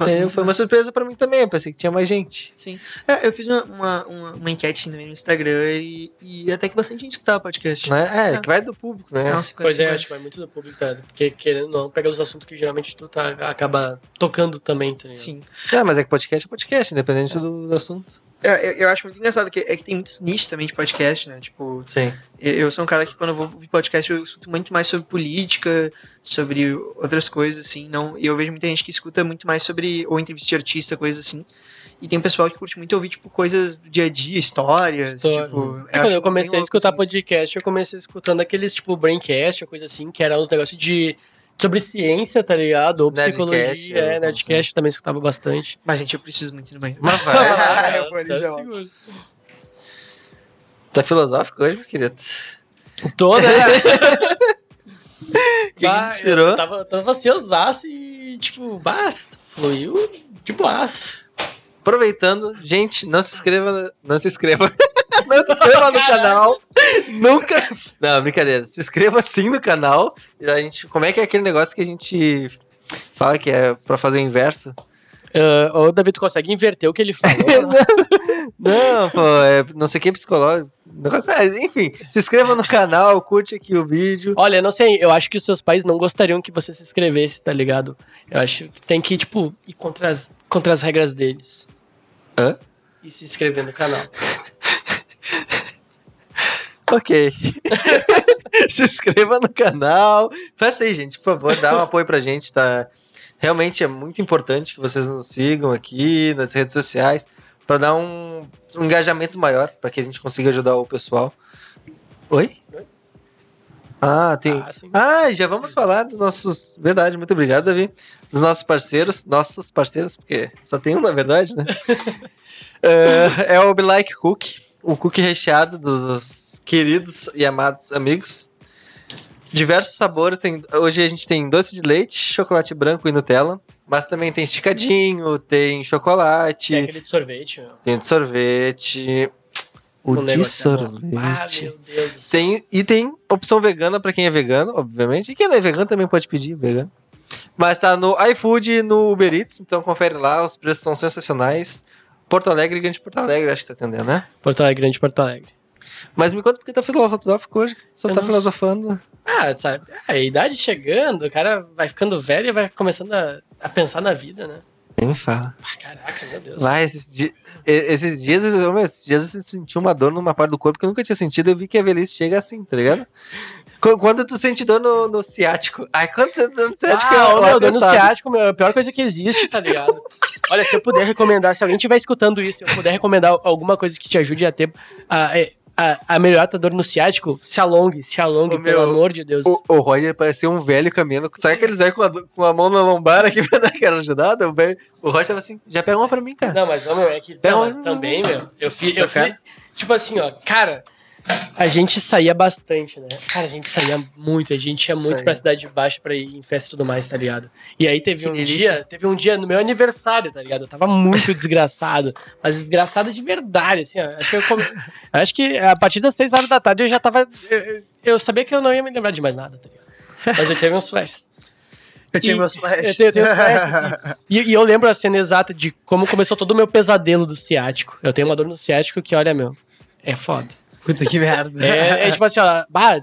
É, foi uma surpresa pra mim também, eu pensei que tinha mais gente. Sim. É, eu fiz uma, uma, uma, uma enquete também no Instagram e, e até que bastante gente escutava podcast. Né? É, que vai do público, né? Não, 50, Pois é, 50. acho que vai muito do público, tá? Porque querendo ou não, pega os assuntos que geralmente tu tá, acaba tocando também, tá ligado? Sim. É, mas é que podcast é podcast, independente do, do assunto. É, eu, eu acho muito engraçado que é que tem muitos nichos também de podcast, né? Tipo, Sim. eu eu sou um cara que quando eu vou ouvir podcast eu escuto muito mais sobre política, sobre outras coisas, assim. Não, e eu vejo muita gente que escuta muito mais sobre, ou entrevista de artista, coisas assim. E tem pessoal que curte muito ouvir, tipo, coisas do dia a dia, histórias, História. tipo... É, quando eu bem comecei a escutar assim, podcast, eu comecei escutando aqueles tipo Braincast ou coisa assim, que eram uns negócios de. Sobre ciência, tá ligado? Ou Nerdcast, psicologia. É, Nerdcast também escutava bastante. Mas, gente, eu preciso muito ir no banheiro. Mas vai. eu vou ali já, tá filosófico hoje, meu querido? Tô, né? O que, que Bah, te inspirou? Eu tava, tava ansiosaço e, tipo, bah, fluiu de boas. Aproveitando, gente, não se inscreva. Não se inscreva. não se inscreva no canal. Nunca. Não, brincadeira. Se inscreva sim no canal. A gente, como é que é aquele negócio que a gente fala que é pra fazer o inverso? Uh, ô, David, tu consegue inverter o que ele falou? Não, pô, é não sei o que psicológico. Negócio- é, enfim, se inscreva no canal, curte aqui o vídeo. Olha, não sei, eu acho que os seus pais não gostariam que você se inscrevesse, tá ligado? Eu acho que tem que, tipo, ir contra as, contra as regras deles. Hã? E se inscrever no canal. Ok. Se inscreva no canal. Faça aí, gente, por favor, dá um apoio pra gente, tá? Realmente é muito importante que vocês nos sigam aqui nas redes sociais para dar um, um engajamento maior, para que a gente consiga ajudar o pessoal. Oi? Oi? Ah, tem. Ah, sim. Ah, já vamos falar dos nossos. Verdade, muito obrigado, Davi. Dos nossos parceiros, nossos parceiros, porque só tem um, na verdade, né? É, é o Be Like Cookie, o cookie recheado dos queridos e amados amigos. Diversos sabores. Tem, hoje a gente tem doce de leite, chocolate branco e Nutella. Mas também tem esticadinho, tem chocolate, Tem aquele de sorvete, meu. tem de sorvete. O de é sorvete. Ah, meu Deus do céu. Tem, e tem opção vegana pra quem é vegano, obviamente. E quem não é vegano também pode pedir vegano. Mas tá no iFood e no Uber Eats, então confere lá, os preços são sensacionais. Porto Alegre Grande Porto Alegre, acho que tá atendendo, né? Porto Alegre, grande Porto Alegre. Mas me conta por que tá filosófico hoje. Só Eu tá não filosofando. Ah, sabe? A idade chegando, o cara vai ficando velho e vai começando a, a pensar na vida, né? Nem me fala. Ah, caraca, meu Deus. Lá, esses, di- esses dias, esses, esses dias eu senti uma dor numa parte do corpo que eu nunca tinha sentido. Eu vi que a velhice chega assim, tá ligado? Qu- Quando tu sente dor no, no ciático. Ai, quando você dor no ciático, ah, é o meu, dor no ciático, meu, é a pior coisa que existe, tá ligado? Olha, se eu puder recomendar, se alguém estiver escutando isso, se eu puder recomendar alguma coisa que te ajude a ter a, a, a melhorar a dor no ciático, se alongue, se alongue, Ô, pelo meu, amor de Deus. O, o Roger parecia um velho caminhando. Sabe aqueles velhos com a, com a mão na lombar aqui pra dar aquela ajudada? O, velho- o Roger tava assim, já pega uma pra mim, cara. Não, mas não, meu, é que. Pega Não, mas também, meu. Eu fiz. Eu fiz tipo assim, ó, cara. A gente saía bastante, né? Cara, a gente saía muito, a gente ia muito Saía. pra cidade baixa pra ir em festa e tudo mais, tá ligado? E aí teve Que um delícia. dia, teve um dia no meu aniversário, tá ligado? Eu tava muito desgraçado, mas desgraçado de verdade, assim, ó. Acho que eu come... Acho que a partir das 6 horas da tarde eu já tava. Eu, eu- eu sabia que eu não ia me lembrar de mais nada, tá ligado? Mas eu tive uns flashes. Eu tinha E- meus flashes. Eu tenho, eu tenho os flashes, assim. e, e eu lembro a cena exata de como começou todo o meu pesadelo do ciático. Eu tenho uma dor no ciático que, olha, meu, é foda. Puta que merda. É, é tipo assim, ó, bah,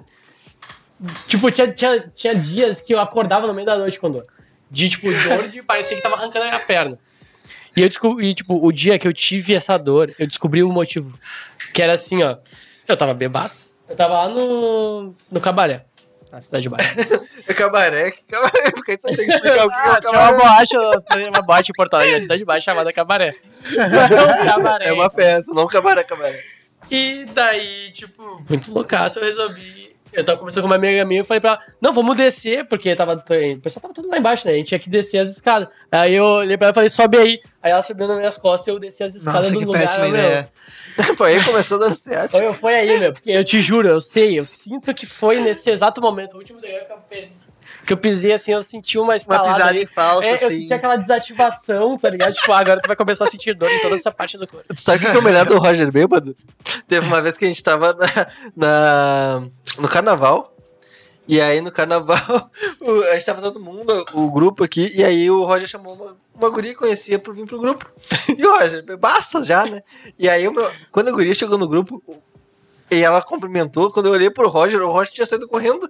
tipo, tinha, tinha, tinha dias que eu acordava no meio da noite com dor. De, tipo, dor de parecer que tava arrancando a minha perna. E eu descobri, tipo, o dia que eu tive essa dor, eu descobri o motivo. Que era assim, ó. Eu tava bebaço. Eu tava lá no, no cabaré, na cidade de Baixa. É cabaré, que cabaré, porque aí você tem que explicar o que é Ah, o tinha uma cabaré. boate, uma boate em Porto Alegre, na cidade de Baixa, chamada Cabaré. Não, cabaré. É uma festa, não cabaré, cabaré. E daí, tipo, muito loucaço, eu resolvi. Eu tava conversando com uma amiga minha e falei pra ela, não, vamos descer, porque tava, o pessoal tava tudo lá embaixo, né? A gente tinha que descer as escadas. Aí eu olhei pra ela e falei, sobe aí. Aí ela subiu nas minhas costas e eu desci as escadas Nossa, do que lugar. péssima meu. ideia. Pô, aí começou dando ciático. Foi, foi aí, meu, porque eu te juro, eu sei, eu sinto que foi nesse exato momento, o último degrau que eu, pe- que eu pisei assim, eu senti uma Uma estalada pisada ali. em falso, É, eu assim. senti aquela desativação, tá ligado? Tipo, ah, agora tu vai começar a sentir dor em toda essa parte do corpo. Sabe o que que é o melhor do Roger Bêbado? Teve uma vez que a gente tava na, na- no carnaval. E aí no carnaval, o- a gente tava todo mundo, o grupo aqui, e aí o Roger chamou uma, uma guria que conhecia pra vir pro grupo. E o Roger, basta já, né? E aí o meu- quando a guria chegou no grupo, e ela cumprimentou, quando eu olhei pro Roger, o Roger tinha saído correndo.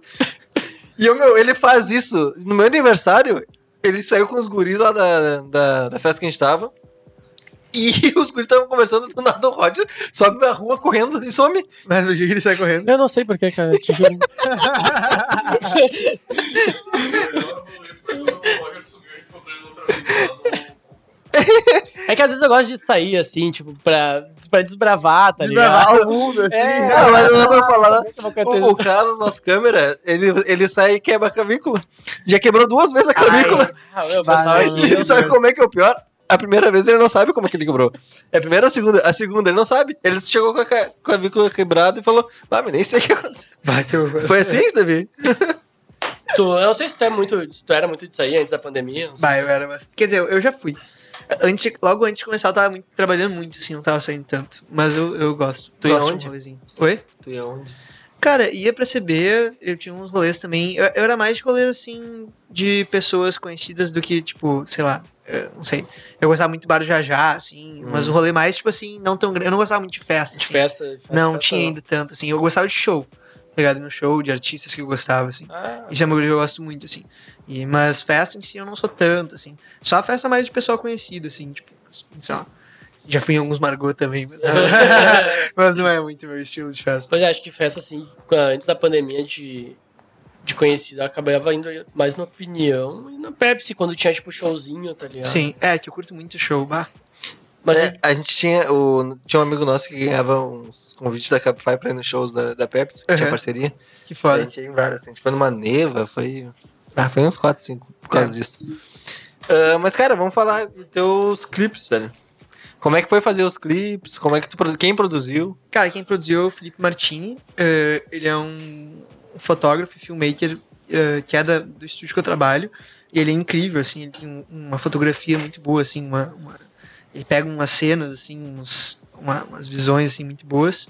E o meu, ele faz isso. No meu aniversário, ele saiu com os guris lá da, da, da festa que a gente tava. E os guris estavam conversando do nada o Roger sobe na rua correndo e some. Mas o dia que ele sai correndo. Eu não sei porquê, cara, eu te juro. É que às vezes eu gosto de sair assim, tipo, pra, pra desbravar, tá Desbravar ligado? o mundo, assim. É. Não, mas não dá pra falar. Eu vou contar O, o Carlos, nosso câmera, ele, ele sai e quebra a clavícula. Já quebrou duas vezes a clavícula. Ah, meu, pessoal aqui. Sabe como é que é o pior? A primeira vez ele não sabe como é que ele quebrou. É a primeira ou a segunda? A segunda ele não sabe. Ele chegou com a clavícula quebrada e falou: Ah, mas nem sei o que aconteceu. Foi assim, Davi? Tu, eu não sei se tu, é muito, se tu era muito disso aí antes da pandemia. Bah, se eu era bastante. Quer dizer, eu já fui. Antes, logo antes de começar, eu tava muito- trabalhando muito, assim, não tava saindo tanto. Mas eu, eu gosto. Tu ia gosto de onde? um. Oi? Tu ia onde? Cara, ia pra CB, eu tinha uns rolês também. Eu, eu era mais de rolês, assim, de pessoas conhecidas do que, tipo, sei lá, não sei. Eu gostava muito de Bar Jajá, assim, mas o rolê mais, tipo assim, não tão grande. Eu não gostava muito de festa. De assim. festa. festa Não festa tinha ainda tanto, assim. Eu gostava de show, tá ligado? No show, de artistas que eu gostava, assim. Ah, Isso é uma coisa que eu gosto muito, assim. E, mas festa em si eu não sou tanto, assim. Só a festa mais de pessoal conhecido, assim, tipo, sei lá. Já fui em alguns Margot também, mas, mas não é muito meu estilo de festa. Pois é, acho que festa, assim, antes da pandemia de, de conhecido, eu acabava indo mais na opinião e na Pepsi, quando tinha, tipo, showzinho, tá ligado? Sim, é que eu curto muito show, bah. Mas É, a gente tinha. O, tinha um amigo nosso que ganhava uns convites da Cabify pra ir nos shows da, da Pepsi, que tinha Uhum. parceria. Que A foda. gente ia em vários, assim. A gente foi numa neva, foi. Ah, foi uns 4, 5 por causa É. disso. Ah, mas, cara, vamos falar dos teus clipes, velho. Como é que foi fazer os clipes? Como é que tu. produ- Quem produziu? Cara, quem produziu é o Felipe Martini. eh, ele é um fotógrafo e filmmaker eh, que é da- do estúdio que eu trabalho. E ele é incrível, assim, ele tem um- uma fotografia muito boa, assim, uma, uma- ele pega umas cenas, assim, uns, uma- umas visões, assim, muito boas.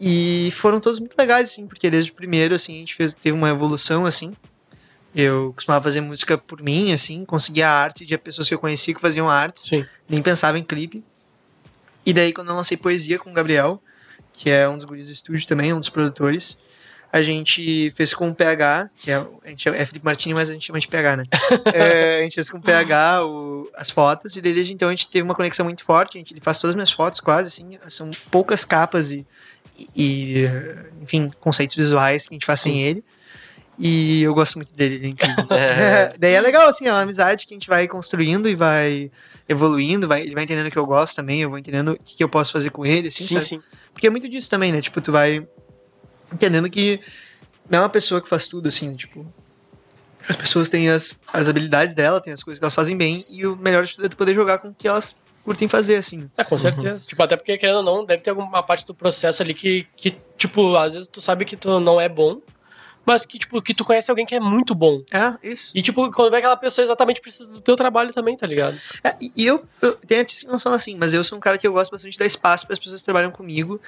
E foram todos muito legais, assim, porque desde o primeiro, assim, a gente fez, teve uma evolução, assim. Eu costumava fazer música por mim, assim, conseguia a arte de pessoas que eu conhecia que faziam arte Sim. nem pensava em clipe. E daí, quando eu lancei poesia com o Gabriel, que é um dos guris do estúdio também, um dos produtores. A gente fez com o PH, que é, a gente é Felipe Martini, mas a gente chama de PH, né? É, a gente fez com o PH o, as fotos, e desde então a gente teve uma conexão muito forte. A gente, ele faz todas as minhas fotos quase, assim, são poucas capas e, e enfim, conceitos visuais que a gente faz sem ele. E eu gosto muito dele, gente. É. Daí é legal, assim, é uma amizade que a gente vai construindo e vai evoluindo, vai, ele vai entendendo o que eu gosto também, eu vou entendendo o que, que eu posso fazer com ele, assim, Sim, sabe? sim. Porque é muito disso também, né? Tipo, tu vai entendendo que não é uma pessoa que faz tudo, assim, tipo. As pessoas têm as, as habilidades dela, têm as coisas que elas fazem bem, e o melhor de tudo é tu poder jogar com o que elas curtem fazer, assim. É, com certeza. Tipo, até porque, querendo ou não, deve ter alguma parte do processo ali que, que, tipo, às vezes tu sabe que tu não é bom, mas que, tipo, que tu conhece alguém que é muito bom. É, isso. E, tipo, quando vê aquela pessoa exatamente precisa do teu trabalho também, tá ligado? É, e e eu, eu tenho artistas que não são assim, mas eu sou um cara que eu gosto bastante de dar espaço para as pessoas que trabalham comigo,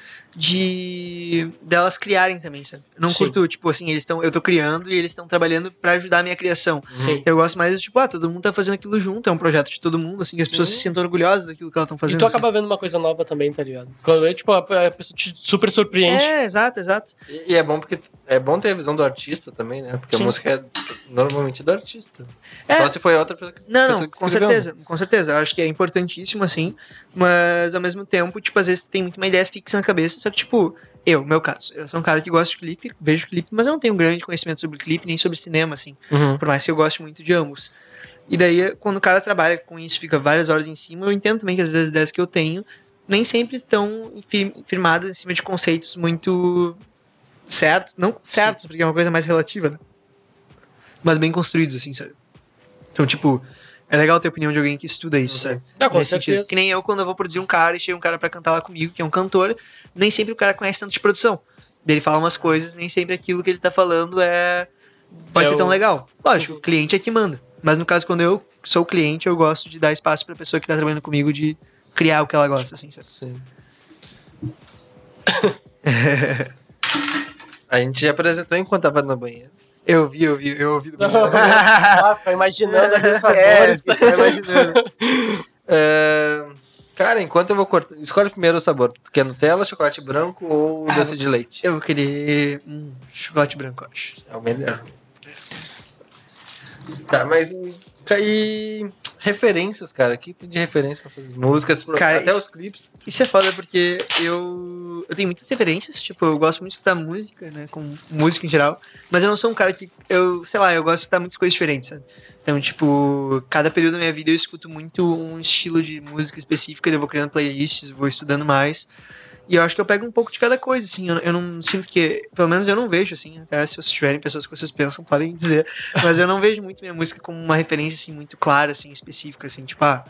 de delas criarem também, sabe? Eu não Sim. curto, tipo assim, eles estão, eu tô criando e eles estão trabalhando para ajudar a minha criação. Sim. Eu gosto mais de, tipo, ah, todo mundo tá fazendo aquilo junto, é um projeto de todo mundo, assim, que as Sim. pessoas se sintam orgulhosas daquilo que elas estão E fazendo. tu assim. acaba vendo uma coisa nova também, tá ligado? Quando é, tipo, a a pessoa te super surpreende. É, exato, exato. E, e é bom porque é bom ter a visão do artista também, né? Porque Sim. a música é normalmente do artista. É. Só se foi outra pessoa que, Não, pessoa não, que com escreveu. certeza, com certeza. Eu acho que é importantíssimo, assim, mas ao mesmo tempo, tipo, às vezes tem muito uma ideia fixa na cabeça, só que, tipo, eu, meu caso, eu sou um cara que gosta de clipe, vejo clipe, mas eu não tenho grande conhecimento sobre clipe, nem sobre cinema, assim, Uhum. por mais que eu goste muito de ambos. E daí, quando o cara trabalha com isso, fica várias horas em cima, eu entendo também que às vezes as ideias que eu tenho nem sempre estão fir- firmadas em cima de conceitos muito certos, não certos, porque é uma coisa mais relativa, né? Mas bem construídos, assim, sabe? Então, tipo, é legal ter a opinião de alguém que estuda isso, sabe? Ah, com Nesse sentido. certeza. Que nem eu, quando eu vou produzir um cara e chega um cara pra cantar lá comigo, que é um cantor, nem sempre o cara conhece tanto de produção. Ele fala umas coisas, nem sempre aquilo que ele tá falando é. Pode É ser tão o- legal. Lógico, Sim. o cliente é que manda. Mas no caso, quando eu sou o cliente, eu gosto de dar espaço pra pessoa que tá trabalhando comigo de criar o que ela gosta, assim, sabe? Sim. a gente já apresentou enquanto tava na banheira. Eu vi, eu vi, eu ouvi do ah, fica imaginando ali os É, sabores. você tá imaginando. É, Cara, enquanto eu vou cortar. Escolhe primeiro o sabor. Tu quer Nutella, chocolate branco ou doce de leite? Eu vou querer hum, chocolate branco, acho. É o melhor. Tá, mas. E referências, cara. Que tem de referência pra fazer as músicas? Cara, até isso- os clipes. Isso é foda porque eu, eu tenho muitas referências, tipo, eu gosto muito de escutar música, né, com música em geral, mas eu não sou um cara que, eu, sei lá, eu gosto de escutar muitas coisas diferentes, sabe? Então, tipo, cada período da minha vida eu escuto muito um estilo de música específica, eu vou criando playlists, vou estudando mais, e eu acho que eu pego um pouco de cada coisa, assim, eu, eu não sinto que, pelo menos eu não vejo, assim, até se vocês tiverem pessoas que vocês pensam, podem dizer, mas eu não vejo muito minha música como uma referência, assim, muito clara, assim, específica, assim, tipo, ah...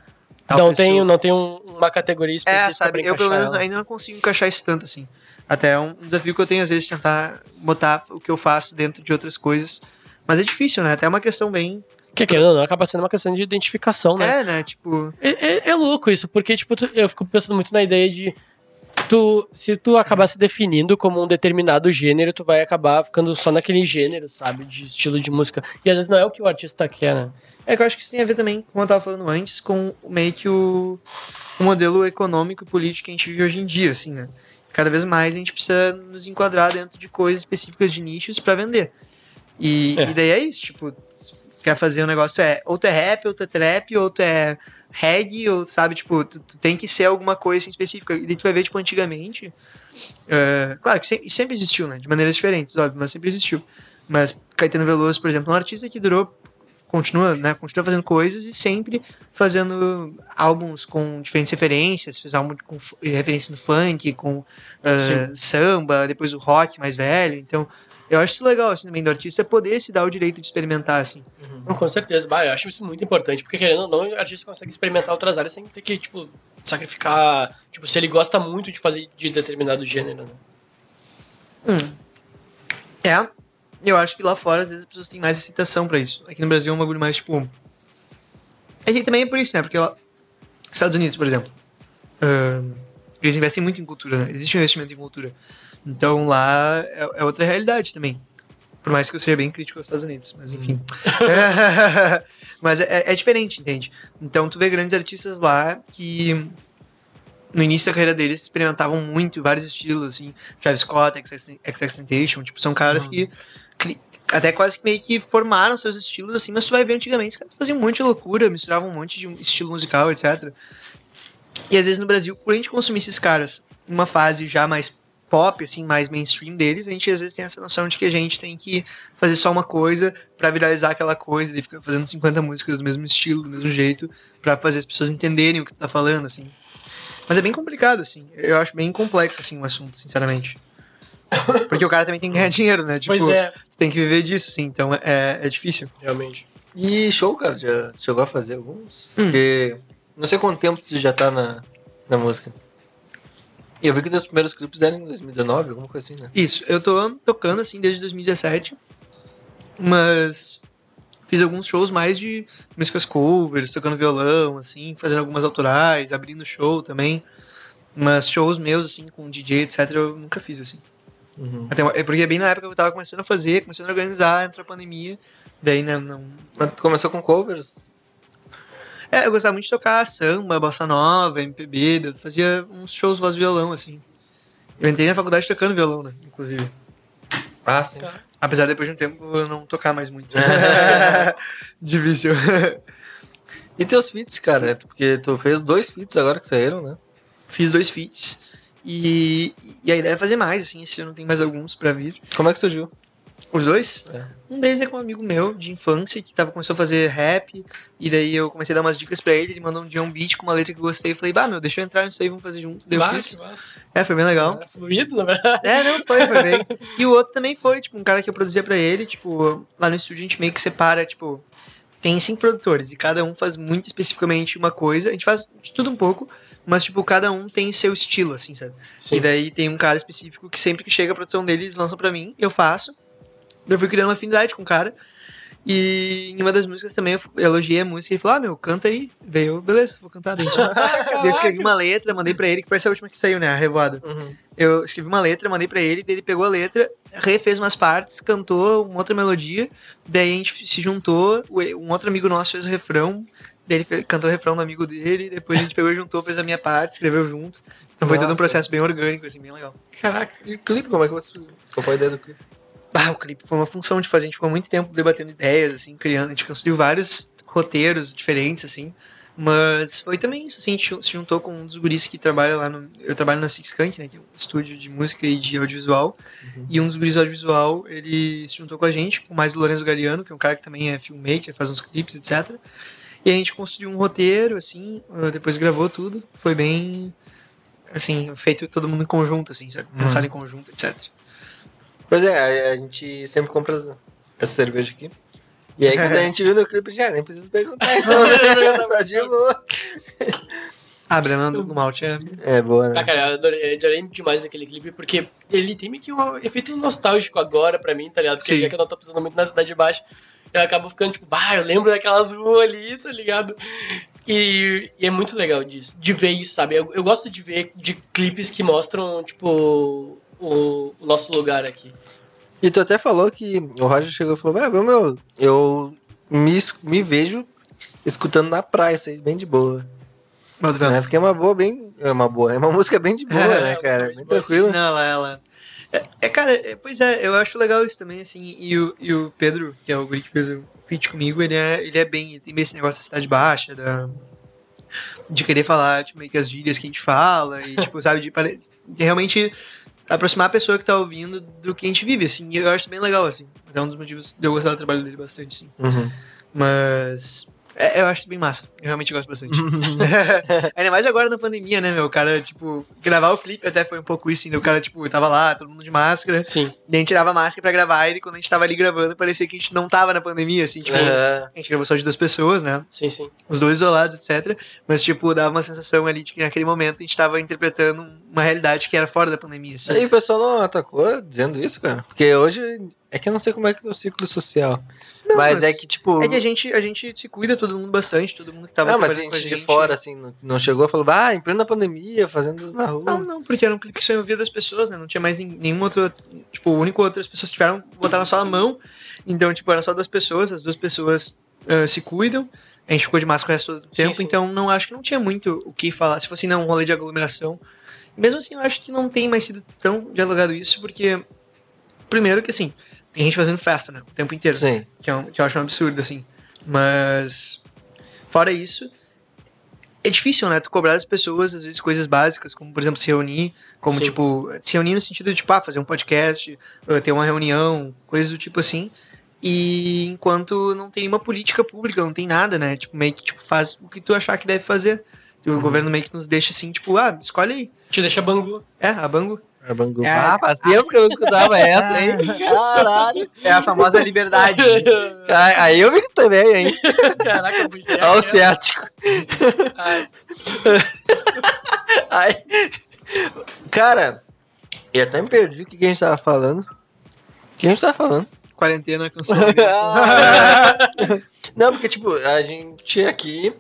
tal Não pessoa- tem, não tem um- uma categoria específica é, sabe? Eu pelo menos ela. ainda não consigo encaixar isso tanto assim. Até é um desafio que eu tenho às vezes tentar botar o que eu faço dentro de outras coisas. Mas é difícil, né? Até é uma questão bem. Que querendo ou não, acaba sendo uma questão de identificação, né? É, né? Tipo. É, é- é louco isso, porque, tipo, eu fico pensando muito na ideia de. Tu, se tu acabar se definindo como um determinado gênero, tu vai acabar ficando só naquele gênero, sabe? De estilo de música. E às vezes não é o que o artista quer, né? É que eu acho que isso tem a ver também, como eu tava falando antes, com meio que o, o modelo econômico e político que a gente vive hoje em dia, assim, né? Cada vez mais a gente precisa nos enquadrar dentro de coisas específicas de nichos pra vender. E, É. e daí é isso, tipo, quer fazer um negócio, tu é, ou tu é rap, ou tu é trap, ou tu é reggae, ou sabe, tipo, tu, tu tem que ser alguma coisa assim, específica. E daí tu vai ver, tipo, antigamente, é, claro que sempre, sempre existiu, né? De maneiras diferentes, óbvio, mas sempre existiu. Mas Caetano Veloso, por exemplo, é um artista que durou continua, né, continua fazendo coisas e sempre fazendo álbuns com diferentes referências, fez álbum com referência no funk, com ah, samba, depois o rock mais velho. Então, eu acho isso legal assim, também do artista poder se dar o direito de experimentar assim. Com certeza, bah, eu acho isso muito importante, porque querendo ou não, o artista consegue experimentar outras áreas sem ter que, tipo, sacrificar. Tipo, se ele gosta muito de fazer de determinado gênero, né? É, eu acho que lá fora às vezes as pessoas têm mais excitação pra isso. Aqui no Brasil é um bagulho mais tipo. A gente também é por isso, né? Porque lá, Estados Unidos, por exemplo, ahn, eles investem muito em cultura, né? Existe um investimento em cultura. Então lá é, é outra realidade também. Por mais que eu seja bem crítico aos Estados Unidos, mas enfim. mas é, é diferente, entende? Então tu vê grandes artistas lá que no início da carreira deles experimentavam muito, vários estilos, assim, Travis Scott, XXXTentacion, tipo, são caras Uhum. que até quase que meio que formaram seus estilos, assim, mas tu vai ver antigamente, os caras faziam um monte de loucura, misturavam um monte de estilo musical, etc. E às vezes no Brasil, por a gente consumir esses caras numa fase já mais pop, assim, mais mainstream deles, a gente às vezes tem essa noção de que a gente tem que fazer só uma coisa pra viralizar aquela coisa, e ficar fazendo 50 músicas do mesmo estilo, do mesmo jeito, pra fazer as pessoas entenderem o que tu tá falando, assim. Mas é bem complicado, assim. Eu acho bem complexo, assim, o assunto, sinceramente. Porque o cara também tem que ganhar dinheiro, né? Tipo, pois é, tem que viver disso, assim, então é, é difícil. realmente. E show, cara, já chegou a fazer alguns? Hum. Porque não sei quanto tempo tu já tá na, na música. E eu vi que teus primeiros clipes eram em 2019, alguma coisa assim, né? Isso, eu tô tocando, assim, desde 2017, mas fiz alguns shows mais de músicas covers, tocando violão, assim, fazendo algumas autorais, abrindo show também. Mas shows meus, assim, com DJ, etc., eu nunca fiz, assim. Uhum. Até, é porque bem na época eu tava começando a fazer, começando a organizar, entrou a pandemia, daí né, não, Mas tu começou com covers? É, eu gostava muito de tocar samba, bossa nova, MPB, eu fazia uns shows voz violão, assim. Eu entrei na faculdade tocando violão, né, inclusive. Ah, sim. Cara, Apesar de depois de um tempo eu não tocar mais muito. Difícil. E teus feats, cara, né? Porque tu fez dois feats agora que saíram, né? Fiz dois feats. E, e a ideia é fazer mais, assim, esse ano tem mais alguns pra vir. Como é que surgiu? Os dois? É. Um deles é com um amigo meu de infância que tava, começou a fazer rap. E daí eu comecei a dar umas dicas pra ele. Ele mandou um dia um beat com uma letra que eu gostei. Eu falei, bah, meu, deixa eu entrar nisso aí, vamos fazer junto. Daí eu bah, fiz. que massa. É, foi bem legal. É fluido, na verdade. É, não, foi, foi bem. E o outro também foi, tipo, um cara que eu produzia pra ele, tipo, lá no estúdio a gente meio que separa, tipo, tem cinco produtores e cada um faz muito especificamente uma coisa. A gente faz de tudo um pouco, mas, tipo, cada um tem seu estilo, assim, sabe? Sim. E daí tem um cara específico que sempre que chega a produção dele, eles lançam pra mim, eu faço. Eu fui criando uma afinidade com o cara. E em uma das músicas também eu elogiei a música e ele falou: Ah, meu, canta aí. Eu, beleza, vou cantar. Daí, eu escrevi uma letra, mandei pra ele, que foi essa última que saiu, né? A Revoada. Uhum. Eu escrevi uma letra, mandei pra ele, daí ele pegou a letra, refez umas partes, cantou uma outra melodia, daí a gente se juntou, um outro amigo nosso fez o refrão, daí ele cantou o refrão do amigo dele, depois a gente pegou e juntou, fez a minha parte, escreveu junto. Então foi todo um processo bem orgânico, assim, bem legal. Caraca. E o clipe, como é que você Qual foi a ideia do clipe? Ah, o clipe foi uma função de fazer, a gente ficou muito tempo debatendo ideias, assim, criando, a gente construiu vários roteiros diferentes, assim, mas foi também isso, assim, a gente se juntou com um dos guris que trabalha lá no, eu trabalho na Six Cante, né, que é um estúdio de música e de audiovisual, e um dos guris do audiovisual, ele se juntou com a gente, com mais o Lorenzo Galiano, que é um cara que também é filmmaker, faz uns clipes, etc, e a gente construiu um roteiro, assim, uh, depois gravou tudo, foi bem, assim, feito todo mundo em conjunto, assim, sabe, lançado em conjunto, etc. Pois é, a, a gente sempre compra essa, essa cerveja aqui. E aí quando a gente viu no clipe, já nem precisa perguntar, então tá de boa. Ah, Brahma do Malte é. É boa, né? Tá, cara, eu adorei, eu adorei demais aquele clipe, porque ele tem meio que um efeito nostálgico agora pra mim, tá ligado? Porque Sim. já que eu não tô pisando muito na Cidade Baixa, eu acabo ficando tipo, bah, eu lembro daquelas ruas ali, tá ligado? E, e é muito legal disso, de ver isso, sabe? Eu, eu gosto de ver de clipes que mostram, tipo, o, o nosso lugar aqui. E tu até falou que o Roger chegou e falou: Ah, meu, eu me, me vejo escutando na praia, isso aí, bem de boa. Pra Né? Porque é uma boa, bem. É uma boa, é uma música bem de boa, É, né, cara? Bem bem boa. tranquila. Não, ela, ela. É, é, cara, é, pois é, eu acho legal isso também, assim. E o, e o Pedro, que é o guri que fez o feat comigo, ele é, ele é bem. Ele tem bem esse negócio da cidade baixa, da. De querer falar, tipo, meio que as gírias que a gente fala, e, tipo, sabe, de realmente aproximar a pessoa que tá ouvindo do que a gente vive, assim. E eu acho bem legal, assim. É um dos motivos de eu gostar do trabalho dele bastante, sim. Uhum. Mas. é, eu acho bem massa. Eu realmente gosto bastante. Ainda mais agora na pandemia, né, meu? O cara, tipo, gravar o clipe até foi um pouco isso, ainda. O cara, tipo, tava lá, todo mundo de máscara. Sim. Daí a gente tirava a máscara pra gravar e quando a gente tava ali gravando, parecia que a gente não tava na pandemia, assim. Tipo, É. a gente gravou só de duas pessoas, né? Sim, sim. Os dois isolados, etc. Mas, tipo, dava uma sensação ali de que naquele momento a gente tava interpretando uma realidade que era fora da pandemia, assim. E o pessoal não atacou dizendo isso, cara? Porque hoje é que eu não sei como é que é o ciclo social. Não, mas, mas é que, tipo. É que a gente, a gente se cuida, todo mundo bastante, todo mundo que tava não, mas gente a de gente. fora, assim, não, não chegou e falou, ah, em plena pandemia, fazendo na rua. Não, não, porque era um clipe que só ouvia das pessoas, né? Não tinha mais nenhuma outra. Tipo, o único outras pessoas tiveram botaram só a mão. Então, tipo, eram só duas pessoas, as duas pessoas ah, se cuidam. A gente ficou de máscara o resto do Sim, tempo, sim. então não acho que não tinha muito o que falar. Se fosse não um rolê de aglomeração. Mesmo assim, eu acho que não tem mais sido tão dialogado isso, porque. Primeiro que assim, tem gente fazendo festa, né? O tempo inteiro. Sim. Que, é um- que eu acho um absurdo, assim. Mas. Fora isso. É difícil, né? Tu cobrar das pessoas, às vezes, coisas básicas, como, por exemplo, se reunir. Como, Sim. tipo, se reunir no sentido de, tipo, ah, fazer um podcast, uh, ter uma reunião, coisas do tipo assim. E enquanto não tem uma política pública, não tem nada, né? Tipo, meio que tipo, faz o que tu achar que deve fazer. O Uhum. governo meio que nos deixa assim, tipo, ah, escolhe aí. Te deixa bangu. É, a Bangu. É Bangu. É. Ah, faz tempo que eu não escutava essa, hein? Caralho. É a famosa liberdade. Aí eu vi também, hein? Caraca, puxei. Olha o ciático. Ai, Ai. Cara, eu até me perdi o que a gente tava falando. O que a gente tava falando? Quarentena canção. não, porque, tipo, a gente aqui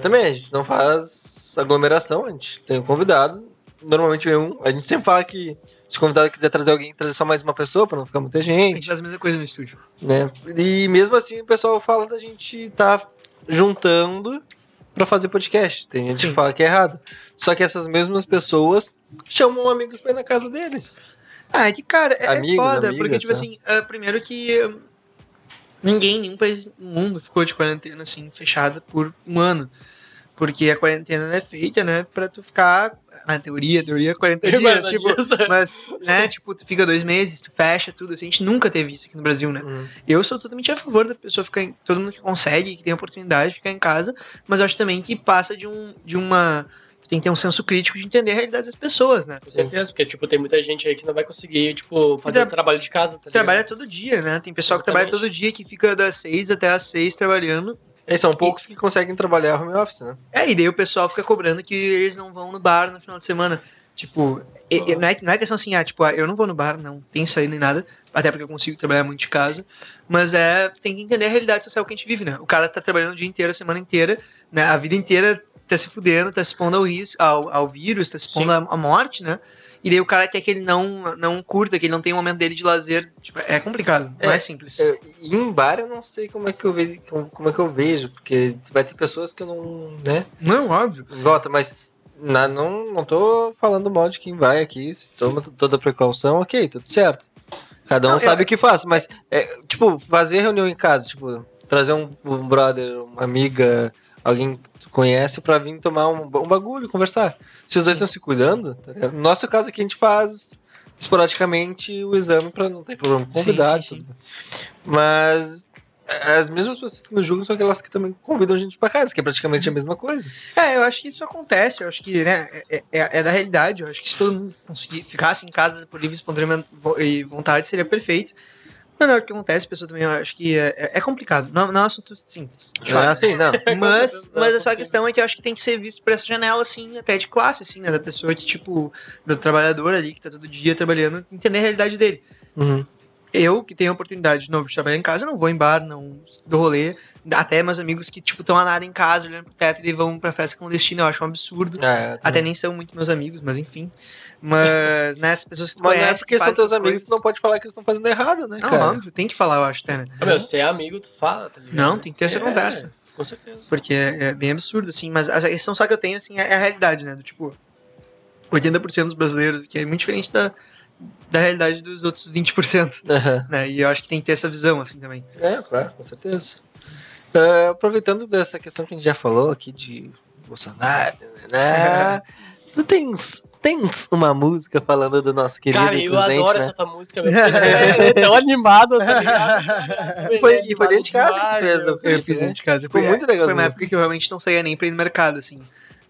também, a gente não faz aglomeração, a gente tem um convidado. Normalmente vem um. A gente sempre fala que se o convidado quiser trazer alguém, trazer só mais uma pessoa pra não ficar muita A gente, gente faz a mesma coisa no estúdio. né? E mesmo assim o pessoal fala da gente tá juntando pra fazer podcast. Tem gente Sim. que fala que é errado. Só que essas mesmas pessoas chamam amigos pra ir na casa deles. Ah, é que, cara, é Amigos, foda, amigas, porque, tipo né? assim, ah, primeiro que ah, ninguém, nenhum país no mundo ficou de quarentena, assim, fechada por um ano. Porque a quarentena é feita, né, pra tu ficar, na teoria, teoria, 40 dias, Mas, tipo, dias. mas, né, tipo, tu fica dois meses, tu fecha tudo, assim, a gente nunca teve isso aqui no Brasil, né. Eu sou totalmente a favor da pessoa ficar, em, todo mundo que consegue, que tem a oportunidade de ficar em casa, mas eu acho também que passa de, um, de uma, tu tem que ter um senso crítico de entender a realidade das pessoas, né. Com certeza, porque, tipo, tem muita gente aí que não vai conseguir, tipo, fazer Tra- o trabalho de casa, tá trabalha todo dia, né? Tem pessoal que trabalha Exatamente. todo dia, que fica das seis até as seis trabalhando. E são poucos que conseguem trabalhar home office, né? É, e daí o pessoal fica cobrando que eles não vão no bar no final de semana. Tipo, e- e não, é, não é questão assim, ah, tipo, ah, eu não vou no bar, não tem saída nem nada, até porque eu consigo trabalhar muito de casa. Mas é, tem que entender a realidade social que a gente vive, né? O cara tá trabalhando o dia inteiro, a semana inteira, né? A vida inteira tá se fudendo, tá se expondo ao risco, ao, ao vírus, tá se expondo à morte, né? E daí o cara quer que ele não, não curta, que ele não tenha um momento dele de lazer. Tipo, é complicado, não é, É, simples. E em bar eu não sei como é que eu vejo, como, como é que eu vejo, porque vai ter pessoas que eu não, né, Não, óbvio. gota, mas na, não, não tô falando mal de quem vai aqui, se toma toda a precaução, ok, tudo certo. Cada um Não, sabe o que faz, mas, é, tipo, fazer reunião em casa, tipo, trazer um, um brother, uma amiga, alguém que tu conhece pra vir tomar um, um bagulho, conversar. Se os dois estão se cuidando, tá? No nosso caso aqui a gente faz esporadicamente o exame pra não ter problema com o Sim, convidado. sim, sim. tudo. Mas as mesmas pessoas que nos julgam são aquelas que também convidam a gente pra casa, que é praticamente a mesma coisa. É, eu acho que isso acontece, eu acho que, né, é, é- é da realidade, eu acho que se todo mundo conseguir ficasse em casa por livre e vontade, seria perfeito. Não é o que acontece, pessoa também, eu acho que é, é- é complicado, não, não é um assunto simples. de É assim, não. Mas, certeza, mas não, essa sim, questão é que eu acho que tem que ser visto por essa janela, assim, até de classe, assim, né? Da pessoa que, tipo, do trabalhador ali, que tá todo dia trabalhando, entender a realidade dele. Uhum. Eu, que tenho a oportunidade de novo de trabalhar em casa, não vou em bar, não dou rolê. Até meus amigos que, tipo, estão a nada em casa, olhando pro teto e vão pra festa clandestina, eu acho um absurdo. É, Até nem são muito meus amigos, mas enfim. Mas, né, as pessoas que tu Mas não é conhece, porque que são fazem teus essas amigos, coisas- tu não pode falar que eles estão fazendo errado, né, Não, cara? óbvio, tem que falar, eu acho, até, né? Ah, meu, se tu é amigo, tu fala, tá ligado? Não, tem que ter essa É, conversa. Com certeza. Porque é, é bem absurdo, assim. Mas a questão só que eu tenho, assim, é a realidade, né? Do tipo, 80% dos brasileiros, que é muito diferente da, da realidade dos outros 20%. Aham. Né? E eu acho que tem que ter essa visão, assim, também. É, claro, com certeza. É, aproveitando dessa questão que a gente já falou aqui de Bolsonaro, né? tu tens, tens uma música falando do nosso querido Cara, eu presidente, adoro né? essa tua música, velho. É tão animado, tá ligado? Foi- é e foi dentro de casa que tu fez, eu fiz Eu fiz dentro de casa. Ficou Foi- muito legalzinho. Foi uma época que eu realmente não saía nem pra ir no mercado, assim.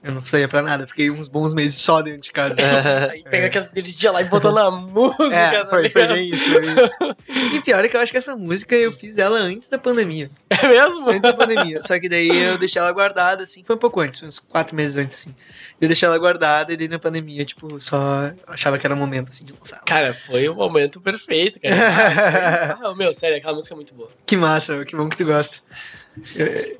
Eu não saía pra nada. Fiquei uns bons meses só dentro de casa. Aí pega aquela energia lá e bota na música, É, tá foi, foi ligado? bem isso, foi isso. E pior é que eu acho que essa música eu fiz ela antes da pandemia. É mesmo? Antes da pandemia. Só que daí eu deixei ela guardada, assim, foi um pouco antes, uns quatro meses antes, assim. Eu deixei ela guardada e daí na pandemia, tipo, só achava que era o momento, assim, de lançar. ela. Cara, foi o momento perfeito, cara. Ah, meu, sério, aquela música é muito boa. que massa, que bom que tu gosta.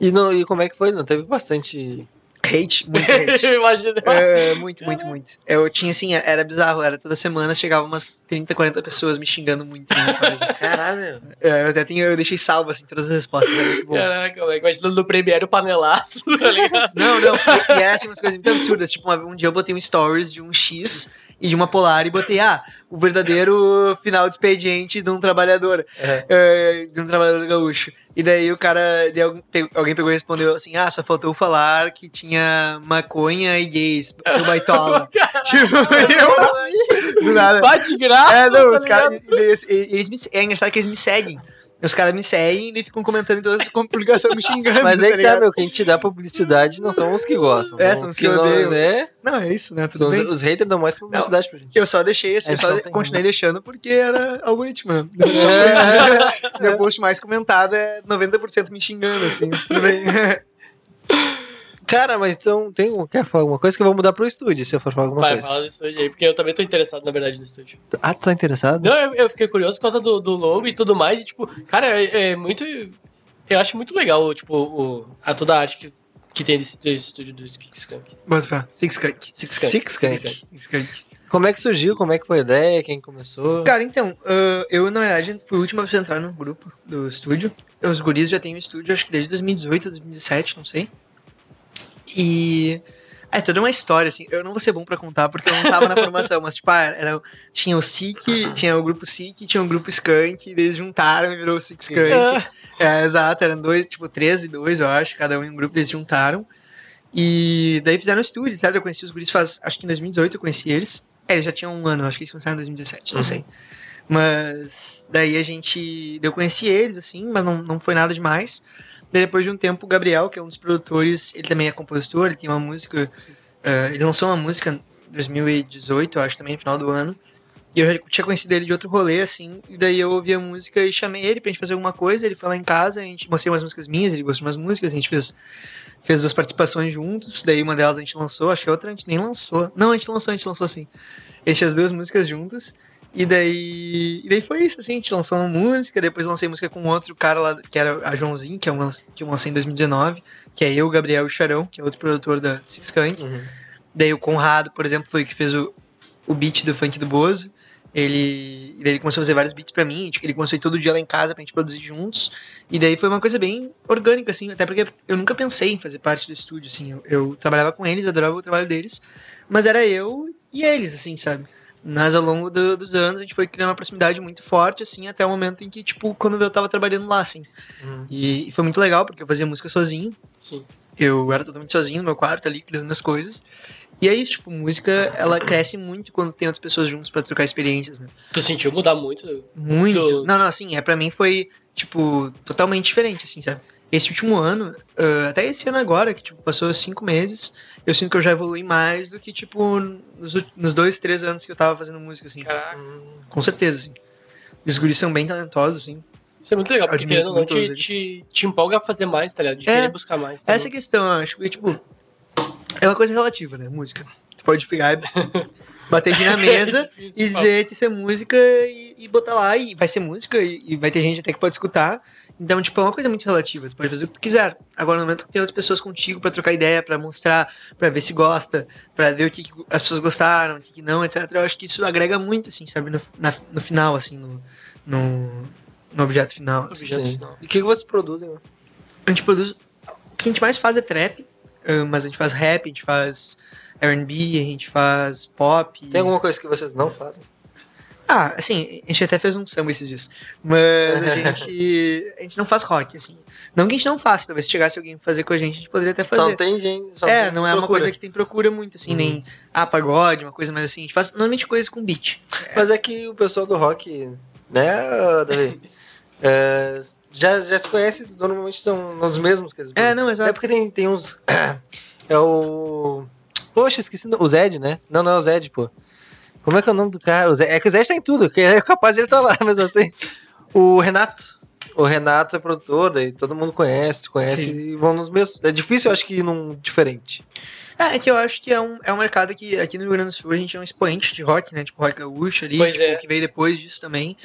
E, não, e como é que foi? Não teve bastante Hate, muito hate. Imagina. É, muito, muito, muito. Eu tinha assim, era bizarro, era toda semana, chegava umas 30, 40 pessoas me xingando muito página. Caralho. É, eu até tenho, eu deixei salvo assim todas as respostas, era muito bom. Caraca, moleque, imaginando no Premiere o panelaço, tá ligado? Não, não, e, e era assim umas coisas muito absurdas. Tipo, uma- um dia eu botei um stories de um X e de uma Polar e botei, ah, o verdadeiro final de expediente de um trabalhador, É. é, de um trabalhador gaúcho. E daí o cara, alguém pegou- e respondeu assim, ah, só faltou falar que tinha maconha e gays, seu baitola. tipo, eu assim, do nada. Bate graça, É, não, tá os caras. Eles, eles me, é engraçado que eles me seguem. Os caras me seguem e ficam comentando em todas as publicações me xingando. Mas aí que tá, ligado? meu, quem te dá publicidade não são os que gostam. É, são os que odeiam. Não, é, Não, é isso, né? Tudo os, bem. os haters dão mais publicidade pra gente. Eu só deixei assim, A eu só não continuei como. deixando porque era algoritmo, né? É. Meu post mais comentado é 90% me xingando, assim. Tudo bem. Cara, mas então, tem, quer falar alguma coisa que eu vou mudar pro estúdio, se eu for falar alguma Vai, coisa. fala do estúdio aí, porque eu também tô interessado, na verdade, no estúdio. Ah, tu tá interessado? Não, eu, eu fiquei curioso por causa do, do logo e tudo mais, e tipo, cara, é, é muito. Eu acho muito legal, tipo, o, a toda a arte que, que tem desse, desse estúdio do Skink Skunk. Bota fé. Six Skunk. Six Skunk. Six Skunk. Six Skunk. Como é que surgiu? Como é que foi a ideia? Quem começou? Cara, então, ah, eu, na verdade, fui o último a entrar no grupo do estúdio. Os guris já têm o estúdio, acho que desde 2018, 2017, não sei. E. É toda uma história, assim. Eu não vou ser bom pra contar porque eu não tava na formação, mas, tipo, ah, era, tinha o SIC, tinha o grupo SIC, tinha o grupo Skunk, e eles juntaram e virou o Six Skunk. Ah. É, exato, eram dois, tipo, 13 e dois, eu acho, cada um em um grupo, eles juntaram. E daí fizeram o estúdio, sabe? Eu conheci os guris faz, acho que em 2018 eu conheci eles. É, eles já tinham um ano, acho que eles começaram em 2017, não Uhum. sei. Mas daí a gente. Eu conheci eles, assim, mas não, não foi nada demais. Depois de um tempo, o Gabriel, que é um dos produtores, ele também é compositor, ele tem uma música. eh, ele lançou uma música em 2018, eu acho, também no final do ano. E eu já tinha conhecido ele de outro rolê, assim. E daí eu ouvi a música e chamei ele pra gente fazer alguma coisa. Ele foi lá em casa, a gente mostrei umas músicas minhas, ele gostou de umas músicas, a gente fez, fez duas participações juntos. Daí uma delas a gente lançou, acho que a outra a gente nem lançou. Não, a gente lançou, a gente lançou sim. A gente fez as duas músicas juntas. E daí, e daí foi isso, assim, a gente lançou uma música, depois lancei música com outro cara lá, que era a Joãozinho, que, é um, que eu lancei em 2019, que é eu, Gabriel e Charão, que é outro produtor da Six Skunk. Uhum. Daí o Conrado, por exemplo, foi o que fez o, o beat do funk do Bozo. Ele, ele começou a fazer vários beats pra mim, tipo, ele começou a ir todo dia lá em casa pra gente produzir juntos. E daí foi uma coisa bem orgânica, assim, até porque eu nunca pensei em fazer parte do estúdio, assim. Eu, eu trabalhava com eles, adorava o trabalho deles, mas era eu e eles, assim, sabe? Mas ao longo do- dos anos a gente foi criando uma proximidade muito forte, assim, até o momento em que, tipo, quando eu tava trabalhando lá, assim. Uhum. E, e foi muito legal, porque eu fazia música sozinho, Sim. eu era totalmente sozinho no meu quarto ali, criando as coisas. E é isso, tipo, música, ela cresce muito quando tem outras pessoas juntos pra trocar experiências, né? Tu sentiu mudar muito? Muito. Do- Não, não, assim, é pra mim foi, tipo, totalmente diferente, assim, sabe? Esse último ano, ah, até esse ano agora, que, tipo, passou cinco meses, eu sinto que eu já evolui mais do que, tipo, nos, nos dois, três anos que eu tava fazendo música, assim. Caraca. Com certeza, assim. Os guris são bem talentosos, assim. Isso é muito legal, porque querendo ou não, te, te, te empolga a fazer mais, tá ligado? De É. querer buscar mais. também. Essa é a questão, eu acho. Porque, tipo, é uma coisa relativa, né? Música. Tu pode pegar e bater aqui na mesa É e dizer que isso é música e, e botar lá e vai ser música e, e vai ter gente até que pode escutar. Então, tipo, é uma coisa muito relativa. Tu pode fazer o que tu quiser. Agora, no momento que tem outras pessoas contigo pra trocar ideia, pra mostrar, pra ver se gosta, pra ver o que, que as pessoas gostaram, o que, que não, etc. Eu acho que isso agrega muito, assim, sabe? No, na- no final, assim, no, no, no objeto final. assim. Objeto final. E o que, que vocês produzem? mano? A gente produz. O que a gente mais faz é trap, ah, mas a gente faz rap, a gente faz RB, a gente faz pop. Tem alguma coisa que vocês não fazem? Ah, assim, a gente até fez um samba esses dias. Mas a gente. A gente não faz rock, assim. Não que a gente não faça, talvez se chegasse alguém pra fazer com a gente, a gente poderia até Só fazer. não tem gente. Só é, tem não é uma procura. coisa que tem procura muito, assim, Uhum. nem ah, pagode, uma coisa mais assim. A gente faz normalmente coisas com beat. Mas é que o pessoal do rock, né, Davi? É, já, já se conhece, normalmente são os mesmos que eles É, não, É exato. porque tem, tem uns. É o. Poxa, esqueci o Zed, né? Não, não é o Zed, pô. Como é que é o nome do cara? O Zed- É que o Zed tá em tudo, que é capaz de ele estar lá, mas assim. O Renato. O Renato é produtor, daí todo mundo conhece, conhece Sim. e vão nos mesmos. É difícil, eu acho que num diferente. É, é que eu acho que é um, é um mercado que aqui no Rio Grande do Sul a gente é um expoente de rock, né? Tipo, rock gaúcho ali, tipo, é. que veio depois disso também.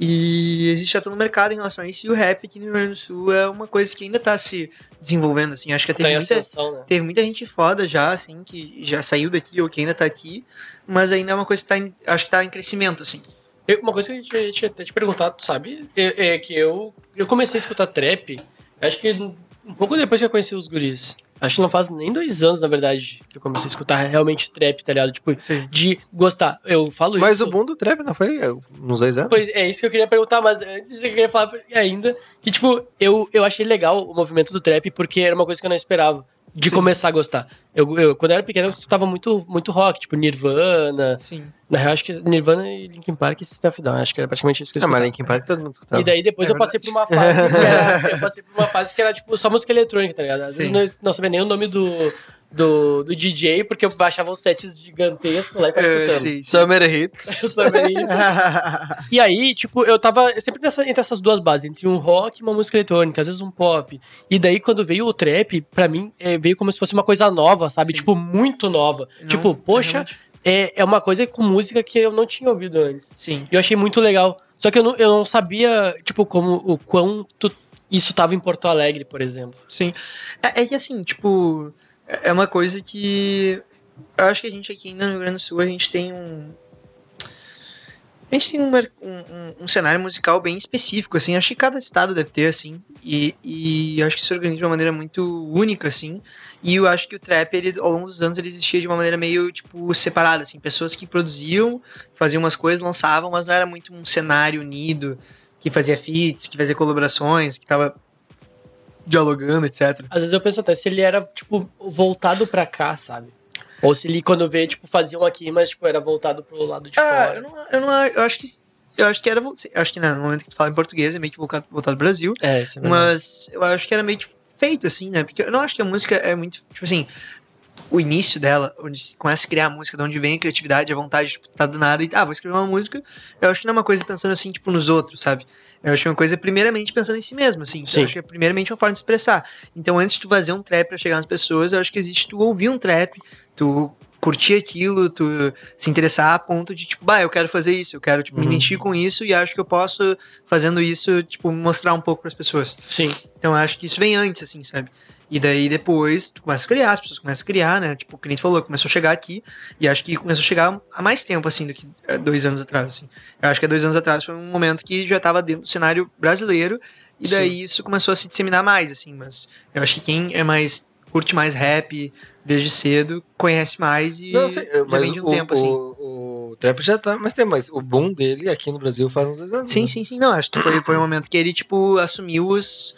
E existe já todo no mercado em relação a isso. E o rap aqui no Rio Grande do Sul é uma coisa que ainda tá se desenvolvendo, assim. Acho que Tá teve em muita, ascensão, né? teve muita gente foda já, assim, que já saiu daqui ou que ainda tá aqui. Mas ainda é uma coisa que tá em, acho que tá em crescimento, assim. Uma coisa que a gente, a gente ia até te perguntar, tu sabe? É, é que eu, eu comecei a escutar trap, acho que um pouco depois que eu conheci os guris. Acho que não faz nem dois anos, na verdade, que eu comecei a escutar realmente trap, tá ligado? Tipo, Sim. de gostar. Eu falo Mas isso. o boom do trap não foi uns dois anos? Pois é, isso que eu queria perguntar, mas antes eu queria falar ainda que, tipo, eu, eu achei legal o movimento do trap porque era uma coisa que eu não esperava de Sim. começar a gostar. Eu, eu, quando eu era pequeno, eu escutava muito, muito rock, tipo Nirvana. Sim. Na real, acho que Nirvana e Linkin Park e System of Down. Acho que era praticamente isso que eu Não, mas escutava. Linkin Park todo mundo escutava. E daí depois É eu passei por uma fase que era, eu passei por uma fase que era tipo só música eletrônica, tá ligado? Às vezes Sim. não, não sabia nem o nome do, do, do DJ, porque eu baixava os sets gigantescos lá e ficava É, escutando. sim. Summer Hits. Eu sabia isso. E aí, tipo, eu tava sempre nessa, entre essas duas bases, entre um rock e uma música eletrônica, às vezes um pop. E daí, quando veio o trap, pra mim, é, veio como se fosse uma coisa nova, sabe? Sim. Tipo, muito nova. Não, tipo, poxa, realmente. é, é uma coisa com música que eu não tinha ouvido antes. Sim. E eu achei muito legal. Só que eu não, eu não sabia, tipo, como o quanto isso tava em Porto Alegre, por exemplo. Sim. É, é que assim, tipo, é é uma coisa que eu acho que a gente aqui ainda no Rio Grande do Sul, a gente tem um. A gente tem um, um- um cenário musical bem específico, assim. Acho que cada estado deve ter, assim. E, e acho que se organiza de uma maneira muito única, assim. E eu acho que o trap, ele, ao longo dos anos, ele existia de uma maneira meio, tipo, separada, assim. Pessoas que produziam, faziam umas coisas, lançavam, mas não era muito um cenário unido, que fazia feats, que fazia colaborações, que tava dialogando, etc. Às vezes eu penso até se ele era, tipo, voltado pra cá, sabe? Ou se ele, quando vê, tipo, faziam aqui, mas, tipo, era voltado pro lado de Ah, fora. eu não, eu não eu acho que eu acho que era acho que né, no momento que tu fala em português é meio que voltado, voltado pro Brasil, É, isso é mas eu acho que era meio que feito assim, né? Porque eu não acho que a música é muito, tipo assim, o início dela, onde se começa a criar a música, de onde vem a criatividade, a vontade, tipo, tá do nada e ah, vou escrever uma música. Eu acho que não é uma coisa pensando assim, tipo, nos outros, sabe? Eu acho que é uma coisa primeiramente pensando em si mesmo, assim. Então, Sim. Eu acho que é primeiramente uma forma de expressar. Então, antes de tu fazer um trap pra chegar nas pessoas, eu acho que existe tu ouvir um trap, tu curtir aquilo, tu se interessar a ponto de, tipo, bah, eu quero fazer isso, eu quero, tipo, me Uhum. identificar com isso e acho que eu posso, fazendo isso, tipo, mostrar um pouco pras pessoas. Sim. Então, eu acho que isso vem antes, assim, sabe? E daí, depois, tu começa a criar, as pessoas começam a criar, né? Tipo, o cliente falou, começou a chegar aqui, e acho que começou a chegar há mais tempo, assim, do que eh, dois anos atrás, assim. Eu acho que há dois anos atrás foi um momento que já tava dentro do cenário brasileiro, e daí isso começou a se disseminar mais, assim, mas eu acho que quem é mais, curte mais rap desde cedo, conhece mais e Não, sei, já mas vem de um o, tempo, assim. o, o trap já tá mais tempo, mas o boom dele aqui no Brasil faz uns dois anos. Sim, né? sim, sim. Não, acho que foi, foi um momento que ele, tipo, assumiu os,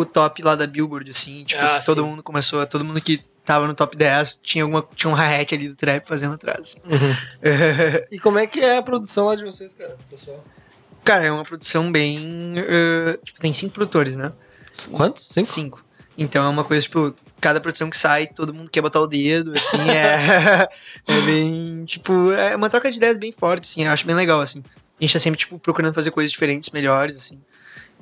o top lá da Billboard, assim. Tipo, Ah, todo sim. mundo começou, todo mundo que tava no top 10 tinha, alguma, tinha um hi-hat ali do trap fazendo atrás. assim. Uhum. E como é que é a produção lá de vocês, cara, pessoal? Cara, é uma produção bem. eh, tipo, tem cinco produtores, né? Quantos? Cinco? Cinco. Então é uma coisa, tipo, cada produção que sai, todo mundo quer botar o dedo, assim, é. é bem. Tipo, é uma troca de ideias bem forte, assim, eu acho bem legal, assim. A gente tá sempre, tipo, procurando fazer coisas diferentes, melhores, assim.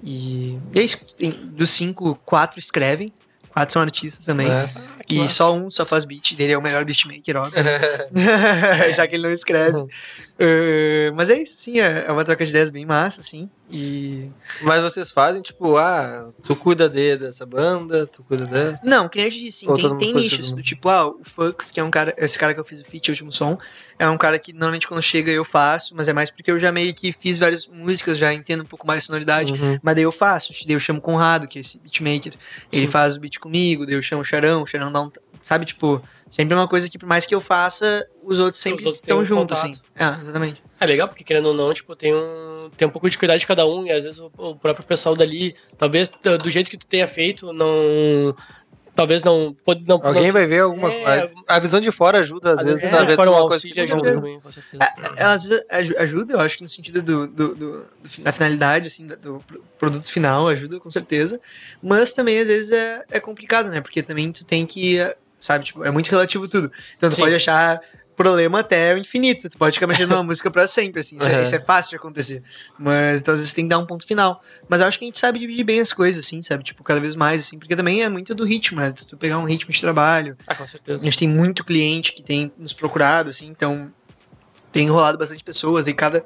E, e é isso. Tem, dos cinco, quatro escrevem, quatro são artistas também. Mas- que E só um só faz beat, dele é o melhor beatmaker, óbvio. Já que ele não escreve. Eh, mas é isso, sim, é, é uma troca de ideias bem massa, assim. E. Mas vocês fazem, tipo, ah, tu cuida de, dessa banda, tu cuida dessa. Não, que nem eu te disse, sim, tem, tem nichos. Do tipo, ah, o Fux, que é um cara, esse cara que eu fiz o feat, o último som, é um cara que normalmente quando chega eu faço, mas é mais porque eu já meio que fiz várias músicas, já entendo um pouco mais de sonoridade. Uhum. Mas daí eu faço, daí eu chamo o Conrado, que é esse beatmaker. Ele Sim. faz o beat comigo, daí eu chamo o Charão, o Charão dá um. Sabe, tipo, sempre é uma coisa que por mais que eu faça, os outros sempre outros têm estão um juntos, assim. É, exatamente. É legal, porque querendo ou não, tipo, tem um, tem um pouco de cuidado de cada um, e às vezes o, o próprio pessoal dali, talvez do jeito que tu tenha feito, não. Talvez não. Pode, não Alguém não, vai ver alguma É, coisa. A visão de fora ajuda, às, Às vezes, a se ver for um uma coisa que não ajuda também, com certeza. É, às vezes aju- ajuda, eu acho que no sentido do, do, do- do- da finalidade, assim, do pro- produto final, ajuda com certeza. Mas também, às vezes, é, é complicado, né? Porque também tu tem que, sabe, tipo, é muito relativo tudo. Então tu Sim. pode achar problema até o infinito. Tu pode ficar mexendo numa música pra sempre, assim. Isso, é, Uhum. isso é fácil de acontecer. Mas, então, às vezes, tem que dar um ponto final. Mas eu acho que a gente sabe dividir bem as coisas, assim, sabe? Tipo, cada vez mais, assim. Porque também é muito do ritmo, né? Tu pegar um ritmo de trabalho. Ah, com A certeza. gente tem muito cliente que tem nos procurado, assim, então tem enrolado bastante pessoas e cada,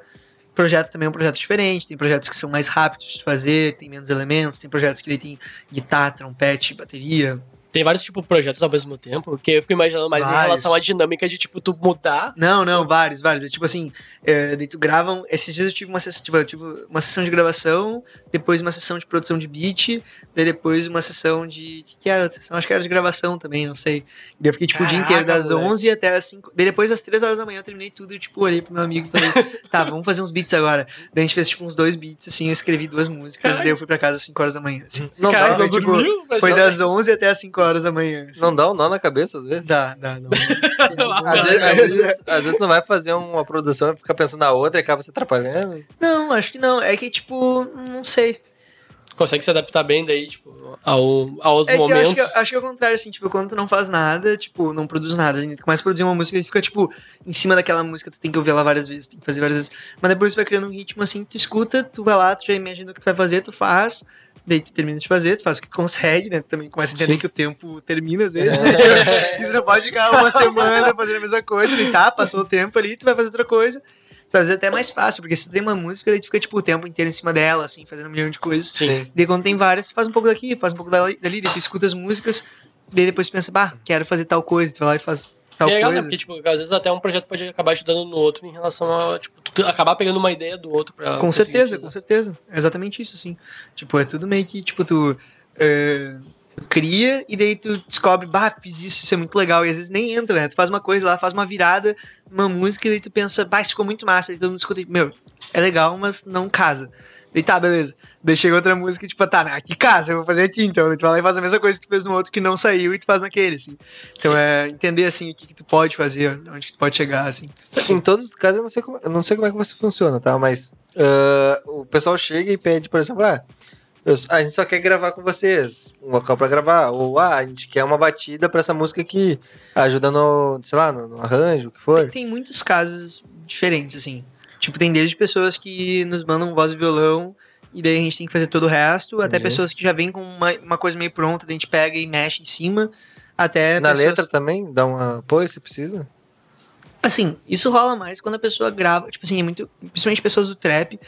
projeto também é um projeto diferente, tem projetos que são mais rápidos de fazer, tem menos elementos, tem projetos que daí tem guitarra, trompete, bateria. Tem vários, tipo, projetos ao mesmo tempo, que eu fico imaginando mais em Vários. relação à dinâmica de, tipo, tu mudar. Não, não, vários, vários. É tipo assim, é, daí tu gravam. Esses dias eu tive uma sessão, tipo, tive uma sessão de gravação, depois uma sessão de produção de beat, daí depois uma sessão de. O que, que era? sessão? Acho que era de gravação também, não sei. Daí eu fiquei, tipo, o dia inteiro, Caraca, das moleque. 11 até as 5. Daí depois, às 3 horas da manhã, eu terminei tudo e, tipo, olhei pro meu amigo e falei, tá, vamos fazer uns beats agora. Daí a gente fez, tipo, uns dois beats, assim, eu escrevi duas músicas, Caralho. daí eu fui pra casa às 5 horas da manhã. Assim. Não dá, não tipo, dormiu? Mas Foi das 11 até as 5 horas da manhã. assim. não dá um nó na cabeça às vezes. Dá, dá, não. Às vezes, às, vezes, às vezes não vai fazer uma produção e fica pensando na outra e acaba se atrapalhando. Não, acho que não. É que, tipo, não sei. Consegue se adaptar bem daí, tipo, ao, aos É que eu momentos. acho que, acho que é o contrário, assim, tipo, quando tu não faz nada, tipo, não produz nada, assim, tu começa a produzir uma música e fica, tipo, em cima daquela música, tu tem que ouvir ela várias vezes, tem que fazer várias vezes. Mas depois tu vai criando um ritmo, assim, tu escuta, tu vai lá, tu já imagina o que tu vai fazer, tu faz, daí tu termina de fazer, tu faz o que tu consegue, né? Tu também começa a entender Sim. que o tempo termina às vezes, né? E tu não pode ficar uma semana fazendo a mesma coisa, daí tá, passou o tempo ali, tu vai fazer outra coisa. Às vezes é até mais fácil, porque se tu tem uma música, daí tu fica, tipo, o tempo inteiro em cima dela, assim, fazendo um milhão de coisas. Sim. Daí quando tem várias, tu faz um pouco daqui, faz um pouco dali, dali, daí tu escuta as músicas, daí depois tu pensa, bah, quero fazer tal coisa, tu vai lá e faz tal é legal, né? coisa. Porque, tipo, às vezes até um projeto pode acabar ajudando no outro em relação a, tipo, tu acabar pegando uma ideia do outro pra. Com certeza, utilizar. com certeza. É exatamente isso, assim. Tipo, é tudo meio que, tipo, tu é, cria e daí tu descobre, bah, fiz isso, isso é muito legal. E às vezes nem entra, né? Tu faz uma coisa lá, faz uma virada, uma música, e daí tu pensa, bah, isso ficou muito massa. E todo mundo escuta, meu, é legal, mas não casa. Daí tá, beleza. Daí chega outra música e tipo, tá, aqui casa, eu vou fazer aqui então. Daí tu vai lá e faz a mesma coisa que tu fez no outro que não saiu e tu faz naquele, assim. Então é entender, assim, o que, que tu pode fazer, onde que tu pode chegar, assim. Em todos os casos, eu não sei como, não sei como é que você funciona, tá? Mas ah, o pessoal chega e pede, por exemplo, ah, eu- a gente só quer gravar com vocês, um local pra gravar. Ou, ah, a gente quer uma batida pra essa música aqui, ajuda no, sei lá, no, no arranjo, o que Tem, for. tem muitos casos diferentes, assim. Tipo, tem desde pessoas que nos mandam voz e violão e daí a gente tem que fazer todo o resto, até Entendi. pessoas que já vêm com uma, uma coisa meio pronta, daí a gente pega e mexe em cima, até Na pessoas- letra também, dá um apoio se precisa. Assim, isso rola mais quando a pessoa grava, tipo assim, é muito, principalmente pessoas do trap,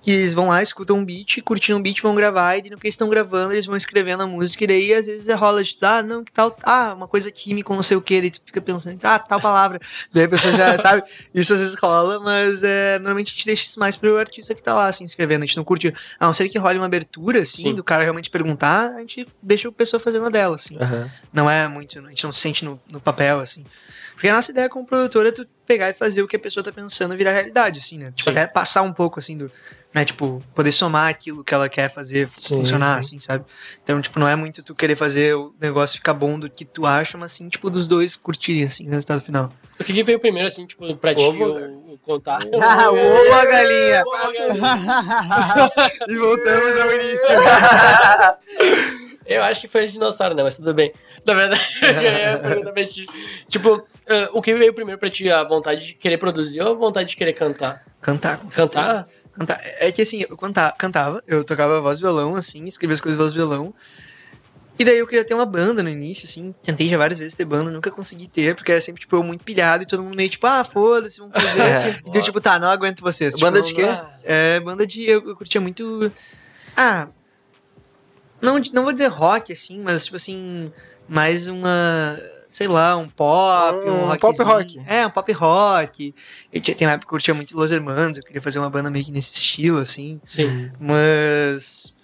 que eles vão lá, escutam um beat, curtindo um beat, vão gravar, e no que eles estão gravando, eles vão escrevendo a música, e daí às vezes rola de, ah, não, que tal, ah, uma coisa química, não sei o que, daí tu fica pensando, ah, tal palavra, daí a pessoa já sabe, isso às vezes rola, mas é, normalmente a gente deixa isso mais pro artista que tá lá, assim, escrevendo, a gente não curte, a não ser que role uma abertura, assim, Sim. do cara realmente perguntar, a gente deixa a pessoa fazendo a dela, assim. Aham. Não é muito, a gente não se sente no, no papel, assim. Porque a nossa ideia como produtora é tu pegar e fazer o que a pessoa tá pensando virar realidade, assim, né? Tipo, Sim. até passar um pouco, assim, do. Né, tipo, poder somar aquilo que ela quer fazer Sim, funcionar, sim. assim, sabe? Então, tipo, não é muito tu querer fazer o negócio ficar bom do que tu acha, mas sim, tipo, dos dois curtirem, assim, o resultado final. O que, que veio primeiro, assim, tipo, pra ti, Ovo, o, o contar? Ah, boa, galinha! Boa, e voltamos ao início. Eu acho que foi dinossauro, né? Mas tudo bem. Na verdade, eu pra ti. Tipo, eh, o que veio primeiro pra ti? A vontade de querer produzir ou a vontade de querer cantar? Cantar, com certeza. Cantar? É que assim, eu canta- cantava, eu tocava voz e violão, assim, escrevia as coisas voz e violão. E daí eu queria ter uma banda no início, assim. Tentei já várias vezes ter banda, nunca consegui ter, porque era sempre, tipo, eu muito pilhado e todo mundo meio tipo, ah, foda-se, vamos fazer. É. e deu tipo, tá, não aguento vocês. Banda Tipo, de quê? É, banda de. Eu, eu curtia muito. Ah. Não, não vou dizer rock, assim, mas tipo assim. Mais uma. Sei lá, um pop, um, Um rockzinho. pop rock. É, um pop rock. Eu tinha, tem uma época que eu curtia muito Los Hermanos, eu queria fazer uma banda meio que nesse estilo, assim. Sim. Mas.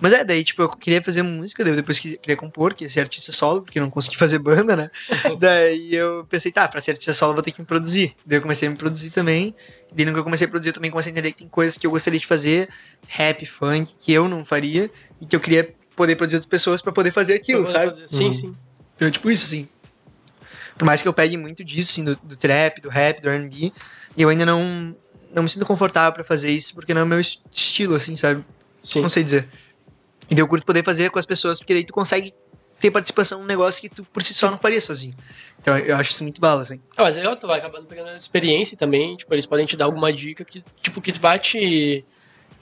Mas é, daí, tipo, eu queria fazer música, daí eu depois que- queria compor, que ia ser artista solo, porque eu não consegui fazer banda, né? daí eu pensei, tá, pra ser artista solo eu vou ter que me produzir. Daí eu comecei a me produzir também. Daí no que eu comecei a produzir, eu também comecei a entender que tem coisas que eu gostaria de fazer, rap, funk, que eu não faria, e que eu queria poder produzir outras pessoas pra poder fazer aquilo, poder sabe? fazer. Sim, Uhum. sim. Então, tipo isso, assim. Por mais que eu pegue muito disso, assim, do, do trap, do rap, do R&B, e eu ainda não, não me sinto confortável pra fazer isso, porque não é o meu est- estilo, assim, sabe? Sim. Não sei dizer. E eu curto poder fazer com as pessoas, porque daí tu consegue ter participação num negócio que tu por si só não faria sozinho. Então eu acho isso muito bala, assim. Ah, mas é legal, tu vai acabando pegando experiência também, tipo, eles podem te dar alguma dica que, tipo, que vai te...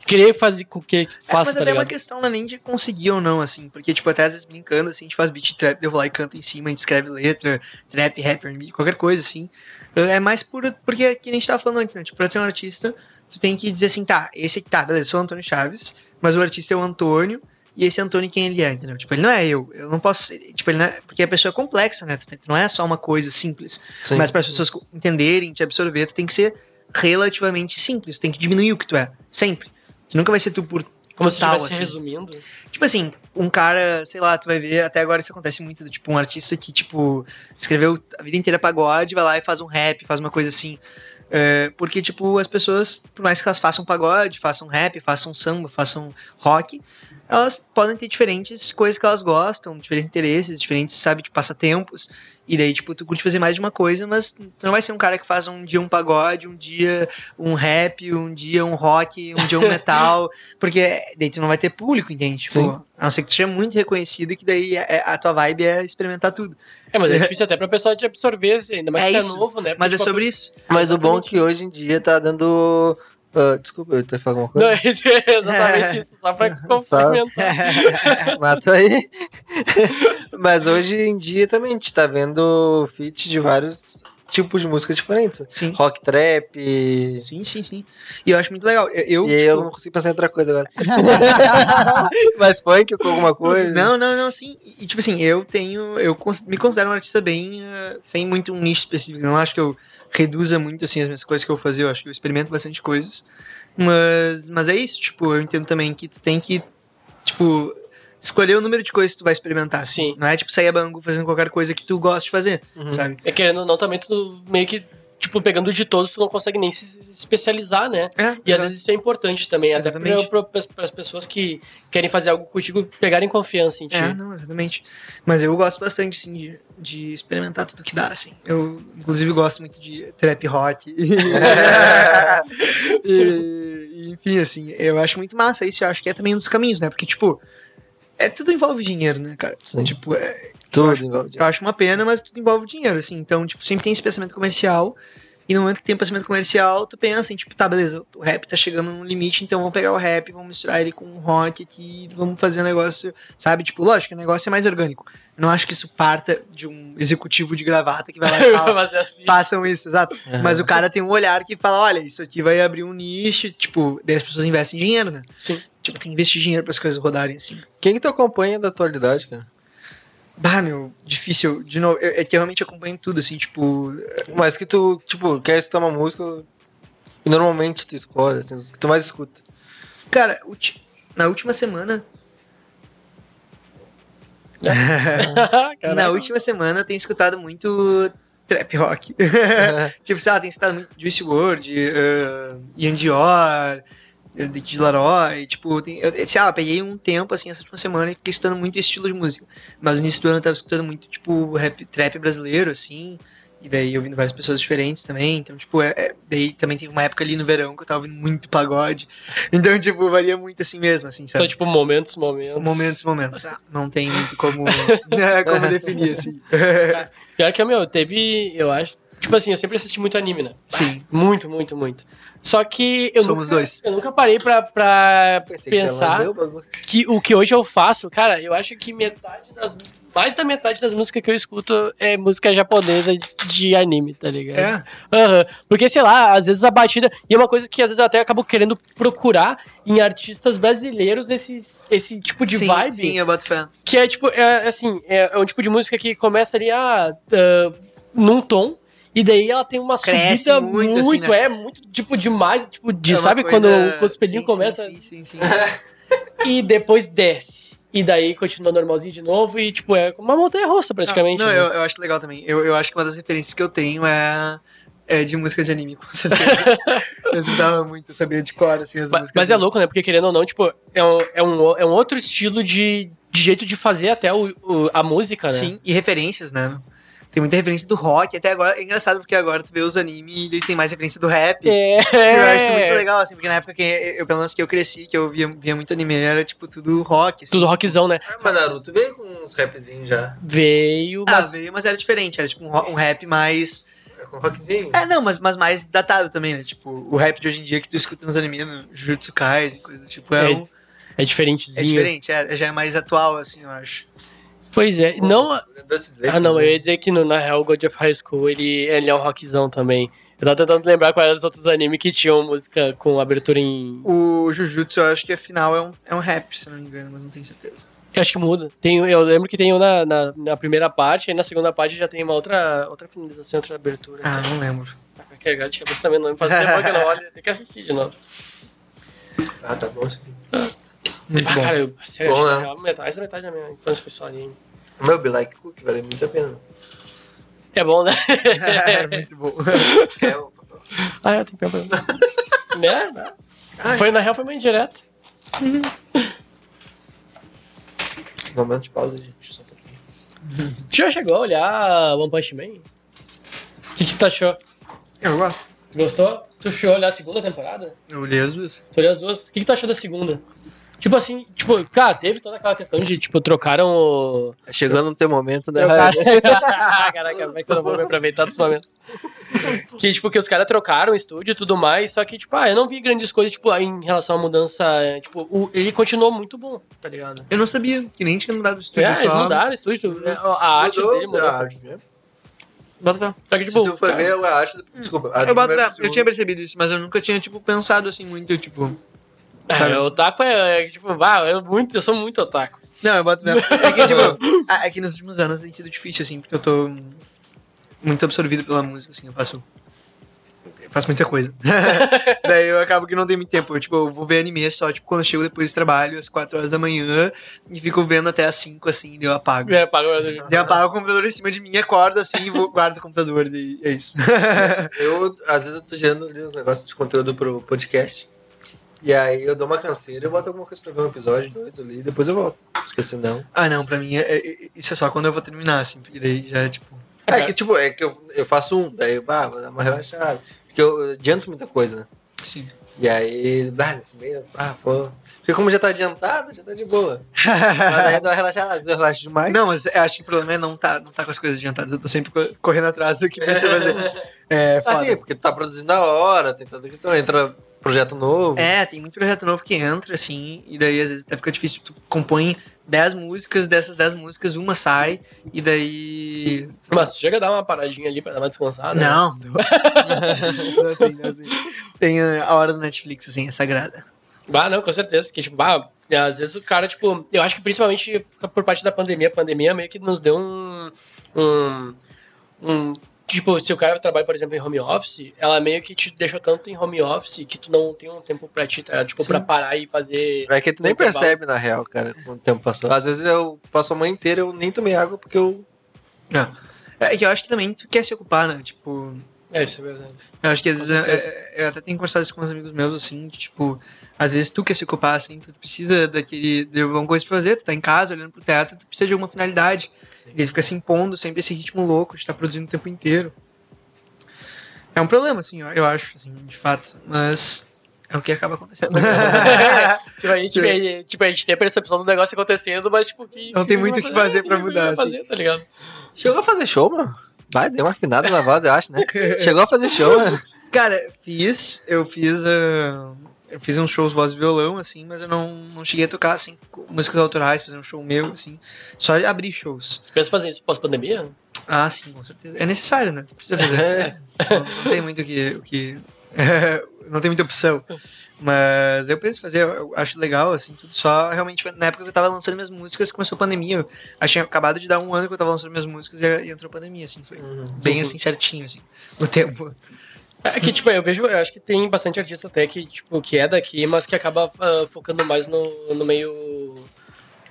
querer fazer com que É, faça, mas tá é uma questão não é nem de conseguir ou não, assim. Porque, tipo, até às vezes brincando, assim, a gente faz beat trap, eu vou lá e canto em cima, a gente escreve letra, trap, rap, R&B, qualquer coisa, assim. É mais por, porque, é que a gente tava falando antes, né? Tipo, pra ser um artista, tu tem que dizer assim, tá, esse aqui, tá, beleza, eu sou o Antônio Chaves, mas o artista é o Antônio, e esse Antônio quem ele é, entendeu? Tipo, ele não é eu, eu não posso tipo, ele não é, porque a pessoa é complexa, né? Tu tu não é só uma coisa simples. Sim. Mas para as pessoas entenderem, te absorver, tu tem que ser relativamente simples, tu tem que diminuir o que tu é, sempre. Tu nunca vai ser tu por Como se total, estivesse assim. resumindo. Tipo assim, um cara, sei lá, tu vai ver, até agora isso acontece muito, tipo, um artista que, tipo, escreveu a vida inteira pagode, vai lá e faz um rap, faz uma coisa assim. É, porque, tipo, as pessoas, por mais que elas façam pagode, façam rap, façam samba, façam rock, elas podem ter diferentes coisas que elas gostam, diferentes interesses, diferentes, sabe, de passatempos. E daí, tipo, tu curte fazer mais de uma coisa, mas tu não vai ser um cara que faz um dia um pagode, um dia um rap, um dia um rock, um dia um metal, porque daí tu não vai ter público, entende? Tipo, Sim. a não ser que tu seja muito reconhecido e que daí é- é- a tua vibe é experimentar tudo. É, mas é difícil até pra pessoa te absorver, assim, ainda mais É que é novo, né? Mas é tipo, sobre isso. Mas o bom é que hoje em dia tá dando. Ah, desculpa, eu ia falar alguma Não, coisa? é exatamente isso, só pra Só- complementar. Mato aí. Mas hoje em dia também a gente tá vendo feat de vários tipos de música diferentes. Sim. Rock trap. Sim, sim, sim. E eu acho muito legal. Eu, eu, e aí eu tipo, não consigo pensar em outra coisa agora. Mas funk com alguma coisa. Não, não, não, sim. E tipo assim, eu tenho. Eu me considero um artista bem. eh, sem muito um nicho específico. Não acho que eu reduza muito assim as minhas coisas que eu fazer. Eu acho que eu experimento bastante coisas. Mas, mas é isso, tipo, eu entendo também que tu tem que, tipo, escolher o número de coisas que tu vai experimentar. assim. Sim. Não é tipo sair a banco fazendo qualquer coisa que tu gosta de fazer, Uhum. sabe? É querendo ou não, também tu meio que, tipo, pegando de todos, tu não consegue nem se especializar, né? É, E às vezes isso é importante também, até Exatamente. para as pessoas que querem fazer algo contigo pegarem confiança em ti. É, não, exatamente. Mas eu gosto bastante, assim, de, de experimentar tudo que dá, assim. Eu, inclusive, gosto muito de trap rock. e, enfim, assim, eu acho muito massa isso. Eu acho que é também um dos caminhos, né? Porque, tipo, é, tudo envolve dinheiro, né, cara? Sim. Tipo, é, Tudo envolve. eu acho uma pena, mas tudo envolve dinheiro, assim. Então, tipo, sempre tem esse pensamento comercial. E no momento que tem um pensamento comercial, tu pensa em, tipo, tá, beleza, o rap tá chegando num limite, então vamos pegar o rap, vamos misturar ele com o rock aqui, vamos fazer um negócio, sabe? Tipo, lógico, o negócio é mais orgânico. Eu não acho que isso parta de um executivo de gravata que vai lá e fala, Mas é assim. façam isso, exato. Aham. Mas o cara tem um olhar que fala, olha, isso aqui vai abrir um nicho, tipo, daí as pessoas investem dinheiro, né? Sim. Tipo, tem que investir dinheiro para as coisas rodarem, assim. Quem que tu acompanha da atualidade, cara? Bah, meu, difícil. De novo, é que eu realmente acompanho tudo, assim, tipo, Mas que tu, tipo, quer escutar uma música e normalmente tu escolhe, assim, os que tu mais escuta. Cara, na última semana. Na última semana eu tenho escutado muito trap rock. tipo, sei lá, tenho escutado muito Juice WRLD, uh, Ian Dior, Kid Laroi. Tipo, tem, eu, sei lá, peguei um tempo assim essa última semana e fiquei escutando muito esse estilo de música. Mas no início do ano eu tava escutando muito, tipo, rap, trap brasileiro, assim. E daí ouvindo várias pessoas diferentes também. Então, tipo, é, é- daí também teve uma época ali no verão que eu tava ouvindo muito pagode. Então, tipo, varia muito assim mesmo, assim, sabe? São tipo momentos, momentos. Momentos, momentos. Ah, não tem muito como, né, como definir, assim. Pior que, meu, teve, eu acho. Tipo assim, eu sempre assisti muito anime, né? Sim. Muito, muito, muito. Só que eu Somos nunca, dois. Eu nunca parei pra, pra Pensei que pensar bagulho. que o que hoje eu faço, cara, eu acho que metade das. Mais da metade das músicas que eu escuto é música japonesa de anime, tá ligado? É. Aham. Porque, sei lá, às vezes a batida. E é uma coisa que às vezes eu até acabo querendo procurar em artistas brasileiros esses, esse tipo de sim, vibe. Sim, eu boto fé. Que é tipo, é, assim, é, é um tipo de música que começa ali ah, ah, num tom. E daí ela tem uma Cresce subida muito, muito, assim, né? é muito, tipo, demais. Tipo, de, É sabe coisa- quando o sim, começa Sim, sim, sim. e depois desce. E daí continua normalzinho de novo e, tipo, é uma montanha russa praticamente. Não, né? eu, eu acho legal também. Eu, eu acho que uma das referências que eu tenho é, é de música de anime, com certeza. eu estudava muito, eu sabia de cor, assim, as Mas, músicas. mas é louco, né? Porque querendo ou não, tipo, é um, é um, é um outro estilo de, de jeito de fazer até o, o- a música, né? Sim, e referências, né? Tem muita referência do rock, até agora é engraçado porque agora tu vê os animes e tem mais referência do rap. É. Eu acho muito legal, assim, porque na época que eu, pelo menos que eu cresci, que eu via, via muito anime, era tipo tudo rock. Assim. Tudo rockzão, né? Ah, mas Naruto veio com uns rapzinhos já. Veio, Ah, mas veio, mas era diferente, era tipo um, um rap mais. com rockzinho. É, não, mas, mas mais datado também, né? Tipo, o rap de hoje em dia que tu escuta nos animes, no Jujutsu Kaisen, coisa do tipo, é, É, um- É é diferentezinho. diferente, é, já é mais atual, assim, eu acho. Pois é. Não, Dusty Ah, não, eu ia dizer que no, na real o God of High School ele, ele é um rockzão também. Eu tava tentando lembrar quais eram os outros animes que tinham música com abertura em. O Jujutsu, eu acho que afinal é um, é um rap, se não me engano, mas não tenho certeza. Eu acho que muda. Tem, eu lembro que tem um na, na, na primeira parte, aí na segunda parte já tem uma outra, outra finalização, outra abertura. Ah, não lembro. Tá com aquele de cabeça também, não me faz tempo que eu não olho, tem que assistir de novo. Ah, tá bom isso aqui. Muito Ah, bom. cara, eu, sério, Bom, né? metade, essa metade da minha infância foi só anime. O meu Be Like Cook vale muito a pena. É bom, né? é muito bom. É, o- ah, é, tem que pegar. né? Foi, na real, foi meio indireto. Momento de pausa, gente. Só um pouquinho. Tu já chegou a olhar One Punch Man? O que, que tu achou? Eu gosto. Gostou? Tu chegou a olhar a segunda temporada? Eu olhei as duas. Tu olhou as duas? O que, que tu achou da segunda? Tipo assim, tipo, cara, teve toda aquela questão de, tipo, trocaram o. Chegando no teu momento, né? Caraca, como é que você não vai me aproveitar dos momentos? Que, tipo, que os caras trocaram o estúdio e tudo mais, só que, tipo, ah, eu não vi grandes coisas, tipo, em relação à mudança, é, tipo, o- ele continuou muito bom, tá ligado? Eu não sabia que nem tinha mudado o estúdio. É, eles só- mudaram o estúdio, é, a arte Mudou dele mudou. a arte, né? Bota fé. Só que, Se tipo, tu for cara, ver a arte. Desculpa. a arte Eu, boto eu tinha percebido isso, mas eu nunca tinha, tipo, pensado assim muito, tipo. É, o otaku é, é, tipo, ah, eu, muito, eu sou muito otaku. Não, eu boto fé. É que, tipo, é que nos últimos anos tem sido difícil, assim, porque eu tô muito absorvido pela música, assim, eu faço. Eu faço muita coisa. Daí eu acabo que não tenho muito tempo. Eu, tipo, eu vou ver anime só, tipo, quando eu chego depois do trabalho, às 4 horas da manhã, e fico vendo até às 5, assim, daí eu apago. É. Daí eu apago o computador em cima de mim, acordo assim e vou, guardo o computador. E é isso. Eu, às vezes, eu tô gerando ali uns negócios de conteúdo pro podcast. E aí eu dou uma canseira, eu boto alguma coisa pra ver um episódio, dois ali, e depois eu volto. Porque senão. ah, não, pra mim, é, é- isso é só quando eu vou terminar, assim, porque daí já é tipo. É que, tipo, é que eu, eu faço um, daí eu, ah, vou dar uma relaxada. Porque eu adianto muita coisa, né? Sim. E aí, ah, nesse meio, ah, pô. Porque como já tá adiantado, já tá de boa. Mas aí dá uma relaxada, às vezes eu relaxo demais. Não, mas eu acho que o problema é não tá, não tá com as coisas adiantadas. Eu tô sempre co- correndo atrás do que precisa fazer. É, foda. Assim, porque tu tá produzindo a hora, tem toda a questão, entra projeto novo. É, tem muito projeto novo que entra, assim, e daí às vezes até fica difícil. Tu compõe 10 músicas, dessas 10 músicas, uma sai, e daí. Mas tu chega a dar uma paradinha ali pra dar uma descansada. né? Não, não assim, não assim. Tem a hora do Netflix, assim, é sagrada. Bah, não, com certeza. Que, tipo, bah, é, às vezes o cara, tipo, eu acho que principalmente por parte da pandemia, a pandemia meio que nos deu um. um, um tipo, se o cara trabalha, por exemplo, em home office, ela meio que te deixou tanto em home office que tu não tem um tempo pra ti, tá? Tipo, Sim. pra parar e fazer. É que tu nem Intervalo. percebe, na real, cara, quando o tempo passou. Às vezes eu passo a manhã inteira, eu nem tomei água porque eu. Não. É que eu acho que também tu quer se ocupar, né? Tipo, É, isso é verdade. eu acho que às Com vezes certeza. é- eu até tenho conversado isso com uns amigos meus, assim, de, tipo, às vezes tu quer se ocupar, assim, tu precisa daquele, de alguma coisa pra fazer, tu tá em casa olhando pro teatro, tu precisa de alguma finalidade. E ele fica se impondo sempre esse ritmo louco de estar produzindo o tempo inteiro. É um problema, assim, eu, eu acho, assim, de fato, mas é o que acaba acontecendo. tipo, a gente, vê- tipo, a gente tem a percepção do negócio acontecendo, mas, tipo, que. Não tem muito o que fazer pra que mudar, vai fazer, tá ligado? Chegou a fazer show, mano? Vai, deu uma afinada na voz, eu acho, né? Chegou a fazer show, né? Cara, fiz, eu fiz, ah, eu fiz uns shows voz e violão, assim, mas eu não, não cheguei a tocar, assim, músicas autorais, fazer um show meu, assim, só abrir shows. Pensa fazer isso pós-pandemia? Ah, sim, com certeza. É necessário, né? Tu precisa fazer. não, não tem muito o que, o que não tem muita opção. Mas eu penso fazer, eu, acho legal, assim, tudo só realmente na época que eu tava lançando minhas músicas, começou a pandemia. Eu tinha acabado de dar um ano que eu tava lançando minhas músicas e, e entrou a pandemia, assim, foi bem Sim, sim. assim, certinho, assim, o tempo. É que, tipo, eu vejo, eu acho que tem bastante artista até que, tipo, que é daqui, mas que acaba ah, focando mais no, no meio,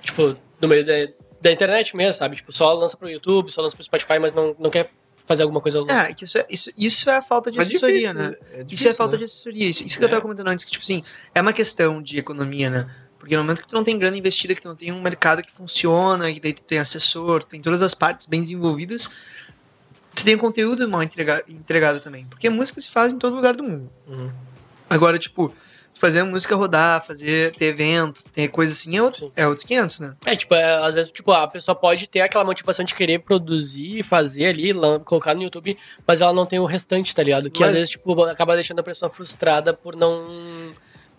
tipo, no meio da, da internet mesmo, sabe? Tipo, só lança pro YouTube, só lança pro Spotify, mas não, não quer fazer alguma coisa louca. É, isso é, isso, isso é a falta de Mas assessoria, difícil, né? É Isso difícil, é falta né? de assessoria. Isso, isso que eu tava comentando antes, que, tipo assim, é uma questão de economia, né? Porque no momento que tu não tem grana investida, que tu não tem um mercado que funciona, que daí tu tem assessor, tu tem todas as partes bem desenvolvidas, tu tem um conteúdo mal entrega, entregado também. Porque a música se faz em todo lugar do mundo. Uhum. Agora, tipo, fazer a música rodar, fazer, ter evento, ter coisa assim, é, outro, Sim. é outros 500, né? É, tipo, é, às vezes, tipo, a pessoa pode ter aquela motivação de querer produzir, fazer ali, colocar no YouTube, mas ela não tem o restante, tá ligado? Que às Mas- vezes, tipo, acaba deixando a pessoa frustrada por não.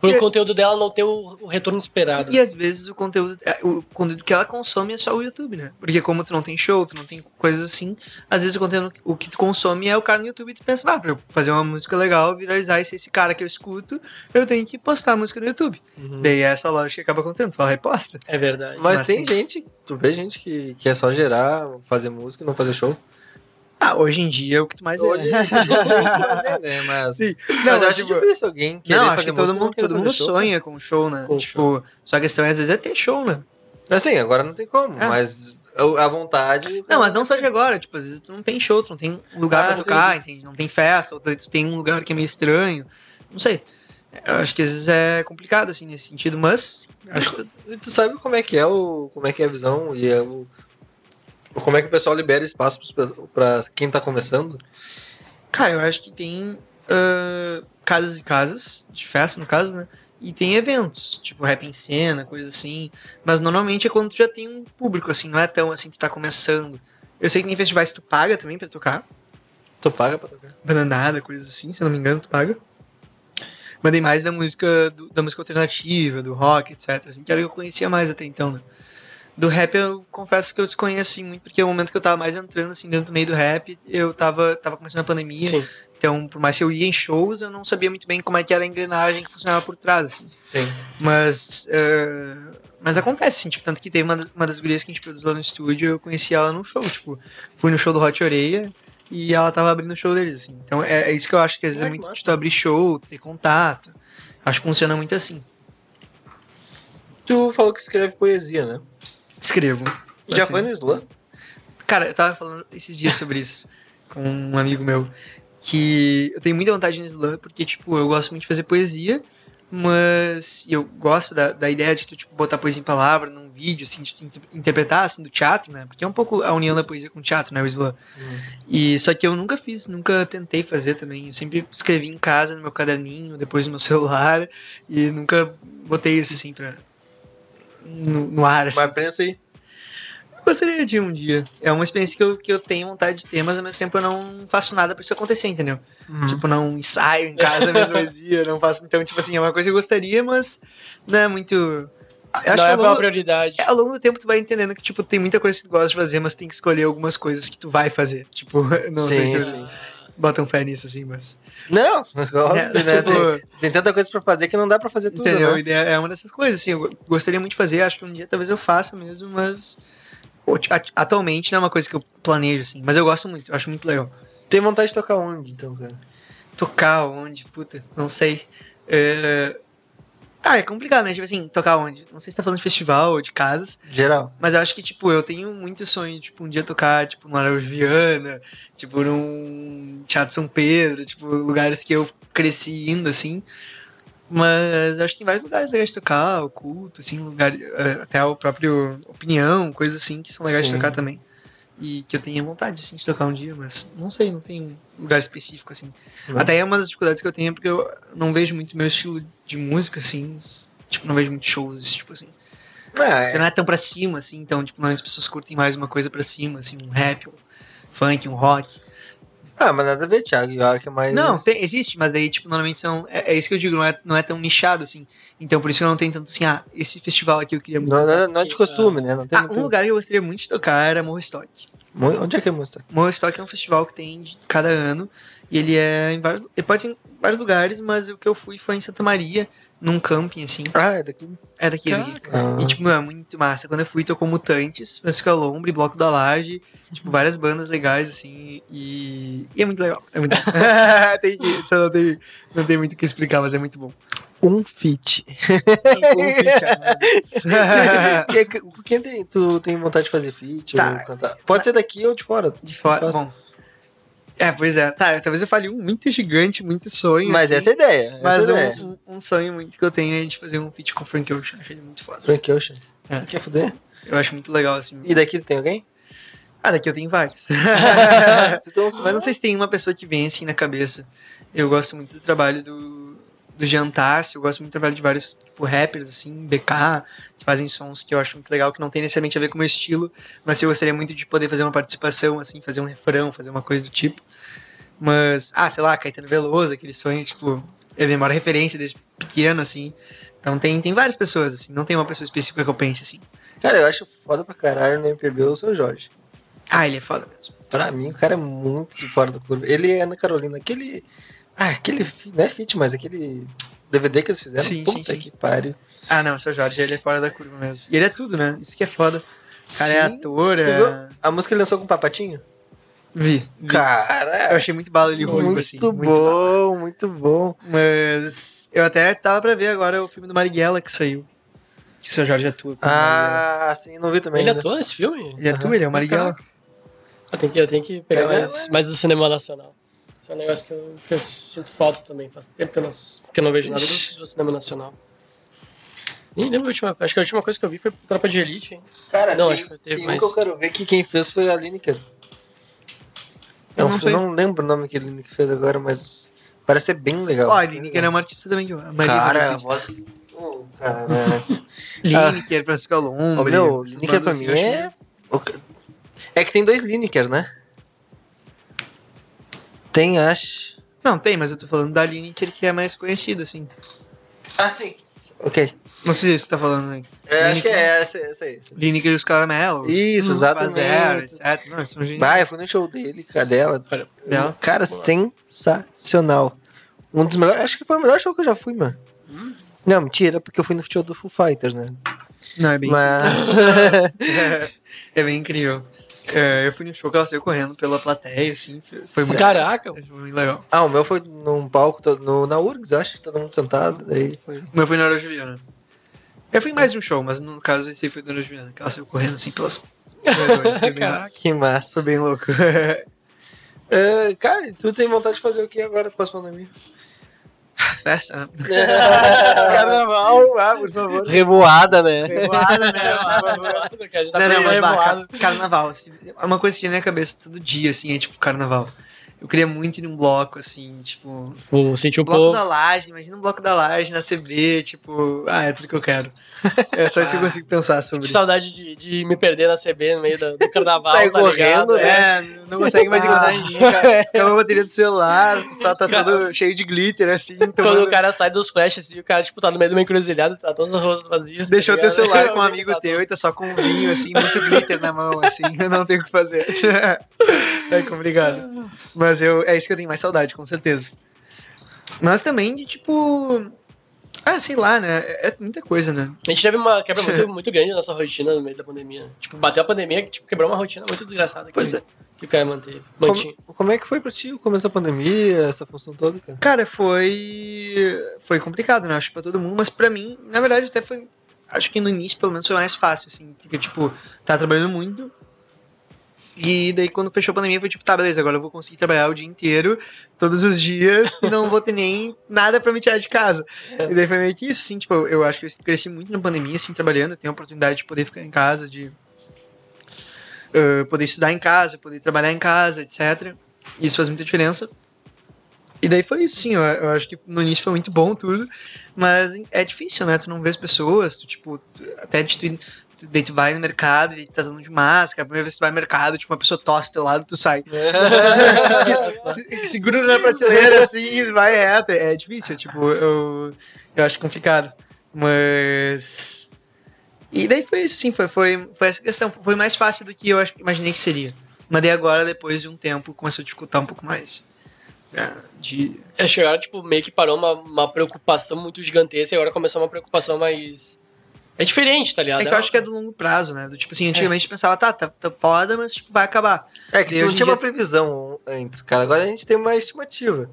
Por E- o conteúdo dela não ter o, o retorno esperado. E às vezes o conteúdo, é, o conteúdo que ela consome é só o YouTube, né? Porque como tu não tem show, tu não tem coisas assim, às vezes o conteúdo, o que tu consome é o cara no YouTube e tu pensa, ah, pra eu fazer uma música legal, viralizar e ser esse cara que eu escuto, eu tenho que postar a música no YouTube. Uhum. Daí é essa lógica que acaba acontecendo, tu fala, reposta. É verdade. Mas, Mas tem tem- gente, tu vê gente que, que é só gerar, fazer música e não fazer show. Ah, hoje em dia é o que tu mais Hoje vê. fazer, né? Mas, Sim. mas Não, eu mas, acho tipo, difícil alguém querer não, acho que todo mundo, todo mundo show, sonha com show, né? Com tipo, só a questão é, às vezes é ter show, né? Assim, agora não tem como, É. mas a vontade. Não, mas não só de agora, tipo, às vezes tu não tem show, tu não tem lugar Ah, pra tocar, entende? Não tem festa, ou tu tem um lugar que é meio estranho. Não sei. Eu acho que às vezes é complicado, assim, nesse sentido, mas acho que E tu sabe como é que é o. como é que é a visão e é o. Como é que o pessoal libera espaço pra quem tá começando? Cara, eu acho que tem ah, casas e casas, de festa no caso, né? E tem eventos, tipo rap em cena, coisa assim. Mas normalmente é quando tu já tem um público, assim, não é tão assim que tá começando. Eu sei que tem festivais que tu paga também pra tocar. Tu paga pra tocar. Bananada, coisas assim, se eu não me engano, tu paga. Mandei mais da música, do- da música alternativa, do rock, etc. Assim, que era o que eu conhecia mais até então, né? Do rap eu confesso que eu desconheço assim, muito, porque é o momento que eu tava mais entrando assim, dentro do meio do rap, eu tava, tava começando a pandemia. Sim. Então, por mais que eu ia em shows, eu não sabia muito bem como é que era a engrenagem que funcionava por trás, assim. Sim. Mas, eh, mas acontece, assim, tipo, tanto que teve uma das, uma das gurias que a gente produz lá no estúdio, eu conheci ela num show, tipo, fui no show do Hot Oreia e ela tava abrindo o show deles, assim. Então é, é isso que eu acho que às vezes é que muito de tu abrir show, ter contato. Acho que funciona muito assim. Tu falou que escreve poesia, né? Escrevo. Já Assim. foi no slam? Cara, eu tava falando esses dias sobre isso com um amigo meu. Que eu tenho muita vontade no slam, porque, tipo, eu gosto muito de fazer poesia, mas eu gosto da, da ideia de tu, tipo, botar poesia em palavra num vídeo, assim, de tu inter- interpretar, assim, do teatro, né? Porque é um pouco a união da poesia com o teatro, né, o slam. E só que eu nunca fiz, nunca tentei fazer também. Eu sempre escrevi em casa, no meu caderninho, depois no meu celular, e nunca botei isso, assim, pra... No, no ar, assim. Mas pensa aí. Gostaria de um dia. É uma experiência que eu, que eu tenho vontade de ter, mas ao mesmo tempo eu não faço nada pra isso acontecer, entendeu? Tipo, não ensaio em casa a mesma poesia, não faço. Então, tipo assim, é uma coisa que eu gostaria, mas não é muito. Eu acho não que é ao a longo, prioridade. ao longo do tempo tu vai entendendo que, tipo, tem muita coisa que tu gosta de fazer, mas tem que escolher algumas coisas que tu vai fazer. Tipo, não sei se Sim, sim. Botam fé nisso, assim, mas. Não, óbvio, É, né? tipo, Tem, tem tanta coisa pra fazer que não dá pra fazer tudo, Entendeu? né? E É uma dessas coisas, assim, eu go- gostaria muito de fazer, acho que um dia talvez eu faça mesmo, mas pô, atualmente não é uma coisa que eu planejo, assim, mas eu gosto muito, eu acho muito legal. Tem vontade de tocar onde, então, cara? Tocar onde, puta, não sei. É... Ah, é complicado, né? Tipo assim, tocar onde? Não sei se tá falando de festival ou de casas, Geral. mas eu acho que, tipo, eu tenho muito sonho, tipo, um dia tocar, tipo, no Araújo Viana, tipo, num Teatro São Pedro, tipo, lugares que eu cresci indo, assim. Mas eu acho que tem vários lugares legais de tocar, o culto, assim, lugar, eh, até o próprio opinião, coisas assim que são legais Sim. de tocar também. E que eu tenha vontade, assim, de tocar um dia, mas não sei, não tem um lugar específico, assim. Não. Até é uma das dificuldades que eu tenho, porque eu não vejo muito meu estilo de música, assim, tipo, não vejo muitos shows, tipo assim. Porque é. não é tão pra cima, assim, então, tipo, normalmente as pessoas curtem mais uma coisa pra cima, assim, um rap, um funk, um rock. ah, mas nada a ver, Thiago. York é mais. Não, tem- existe, mas daí, tipo, normalmente são. É, é isso que eu digo, não é, não é tão nichado, assim. Então, por isso que eu não tenho tanto assim, ah, esse festival aqui eu queria muito. Não, não, não é de costume, né? Não tem Ah, muito... um lugar que eu gostaria muito de tocar era Morro Stock. Mu- Onde é que é música? Morro Stock é um festival que tem de cada ano. E ele é em vários. Ele pode ser em vários lugares, mas o que eu fui foi em Santa Maria, num camping, assim. Ah, é daqui. É daqui, é daqui. Ah. E, tipo, é muito massa. Quando eu fui, tocou Mutantes, Francisco Alombre, Bloco da Laje, tipo, várias bandas legais, assim, e, e é muito legal. É muito tem só não tem, não tem muito o que explicar, mas é muito bom. Um fit. Um quem tem, tu tem vontade de fazer feat Tá. Pode ser daqui ou de fora. De fora, bom. É, pois é. Tá, talvez eu fale um muito gigante, muito sonho. Mas assim, essa é a ideia. Mas é a ideia. um, um- um sonho muito que eu tenho é de fazer um feat com o Frank Ocean. Acho ele muito foda. Frank Ocean. É. Quer fuder? Eu acho muito legal, assim. E daqui tem alguém? Ah, daqui eu tenho vários. Mas não sei se tem uma pessoa que vem assim na cabeça. Eu gosto muito do trabalho do, do do Jantasse, eu gosto muito do trabalho de vários tipo, rappers, assim, BK, que fazem sons que eu acho muito legal, que não tem necessariamente a ver com o meu estilo, mas eu gostaria muito de poder fazer uma participação, assim, fazer um refrão, fazer uma coisa do tipo. Mas, ah, sei lá, Caetano Veloso, aquele sonho, tipo, é a memória referência desde pequeno, assim. Então tem, tem várias pessoas, assim, não tem uma pessoa específica que eu pense, assim. Cara, eu acho foda pra caralho no MPB o seu Jorge. Ah, ele é foda mesmo. Pra mim, o cara é muito fora da curva. Ele é Ana Carolina, aquele. Ah, aquele. Não é fit, mas aquele DVD que eles fizeram. Sim, Puta sim, sim. que pariu. Ah, não, o seu Jorge, ele é fora da curva mesmo. E ele é tudo, né? Isso que é foda. O cara é Sim. ator, Tu é... viu A música que ele lançou com o Papatinho? Vi. vi. Cara, Eu achei muito bala ele muito, ruim, assim. bom, bala. muito bom. Mas eu até tava pra ver agora o filme do Marighella que saiu. Que o seu Jorge atua. Ah, sim, não vi também. Ele ainda. atua nesse filme? Ele atua, ele é o Marighella. Eu tenho que, eu tenho que pegar É, mais, mais do cinema nacional. É um negócio que eu, que eu sinto falta também. Faz tempo que eu não, que eu não vejo nada do, do cinema nacional. Nem lembro a última. Acho que a última coisa que eu vi foi Tropa de Elite, hein? Cara, Não, tem, acho que teve tem um mais. que eu quero ver que quem fez foi a Lineker. Eu não não, lembro o nome que a Lineker fez agora, mas parece ser bem legal. Ó, a Lineker é uma artista também. que eu- a Maria Cara, a voz... Oh, cara... Lineker, Francisco. Ô, meu, Lineker pra mim é... É que tem dois Linekers, né? Tem, acho... Não, tem, mas eu tô falando da Lineker que é mais conhecida, assim. Ah, sim. Ok. Não sei se é que tá falando aí. É, acho que é essa, essa aí. essa. Lineker e os caramelos. Isso, Hum, exatamente. Zero, etc. Não, são geniais. Vai, eu fui no show dele, cadela. Olha, Dela? Cara, sensacional. Um dos melhores. Acho que foi o melhor show que eu já fui, mano. Não, mentira, porque eu fui no show do Foo Fighters, né? Não, é bem Mas. é bem incrível. É, eu fui no show que ela saiu correndo pela plateia, assim. foi- muito Caraca! Foi muito legal. ah, o meu foi num palco no, na URGS, acho, todo mundo sentado. Daí foi. O meu foi na Hora Juliana. Eu fui em mais de um show, mas no caso esse aí foi da Hora Juliana, que ela saiu correndo assim pelas. Caraca. Que massa. foi bem louco. É, cara, tu tem vontade de fazer o que agora pós-pandemia? Festa? Carnaval, ah, por favor. Revoada, né? Revoada, né? Por favor. Que a gente tá Não, não, car- carnaval. assim, É uma coisa que vem na minha cabeça todo dia, assim, é tipo carnaval. Eu queria muito ir num bloco, assim, tipo. Vou sentir o bloco povo. da laje, imagina um bloco da laje na CB, tipo, ah, é tudo que eu quero. É só isso que eu consigo pensar sobre. Que saudade de, de me perder na CB no meio do, do carnaval. Sai tá correndo, ligado? né? É. É, não consegue mais encontrar ninguém, cara. Acabou a bateria do celular, só tá todo cheio de glitter, assim. Quando tomando- o cara sai dos flashes assim, o cara, tipo, tá no meio de uma encruzilhada, tá todas as ruas vazias. tá Deixou teu ligado? celular com um amigo Tá teu e tá só com um vinho, assim, muito glitter na mão, assim, eu não tenho o que fazer. É complicado. Mas eu, é isso que eu tenho mais saudade, com certeza. Mas também de, tipo... Ah, sei lá, né? É é muita coisa, né? A gente teve uma quebra muito, muito grande na nossa rotina no meio da pandemia. Tipo, bateu a pandemia, tipo, quebrou uma rotina muito desgraçada que, Pois é. que o cara manteve. Mantinha. Como, como é que foi pra ti o começo da pandemia, essa função toda, cara? Cara, foi... Foi complicado, né? Acho que pra todo mundo, mas pra mim, na verdade, até foi... Acho que no início, pelo menos, foi mais fácil, assim. Porque, tipo, tava trabalhando muito. E daí, quando fechou a pandemia, foi tipo, tá, beleza, agora eu vou conseguir trabalhar o dia inteiro, todos os dias, e não vou ter nem nada pra me tirar de casa. E daí foi meio que isso, assim, tipo, eu, acho que eu cresci muito na pandemia, assim, trabalhando, tenho a oportunidade de poder ficar em casa, de ah, poder estudar em casa, poder trabalhar em casa, etc. Isso faz muita diferença. E daí foi isso, sim, eu, eu acho que no início foi muito bom tudo, mas é difícil, né? Tu não vê as pessoas, tu, tipo, até de tu, daí tu vai no mercado e tá mundo de máscara, a primeira vez que tu vai no mercado, tipo, uma pessoa tosse do teu lado, tu sai. Se- Segura na prateleira assim vai reto. É difícil, tipo, eu, eu acho complicado. Mas. E daí foi isso, sim, foi, foi, foi essa questão. Foi mais fácil do que eu imaginei que seria. Mas daí agora, depois de um tempo, começou a dificultar um pouco mais. É, de. É, chegaram, tipo, meio que parou uma, uma preocupação muito gigantesca e agora começou uma preocupação mais. É diferente, tá ligado? É que eu acho que é do longo prazo, né? Do tipo assim, antigamente a gente pensava, tá, tá, tá foda, mas tipo, vai acabar. É que E não tinha dia- uma previsão antes, cara. Agora a gente tem uma estimativa.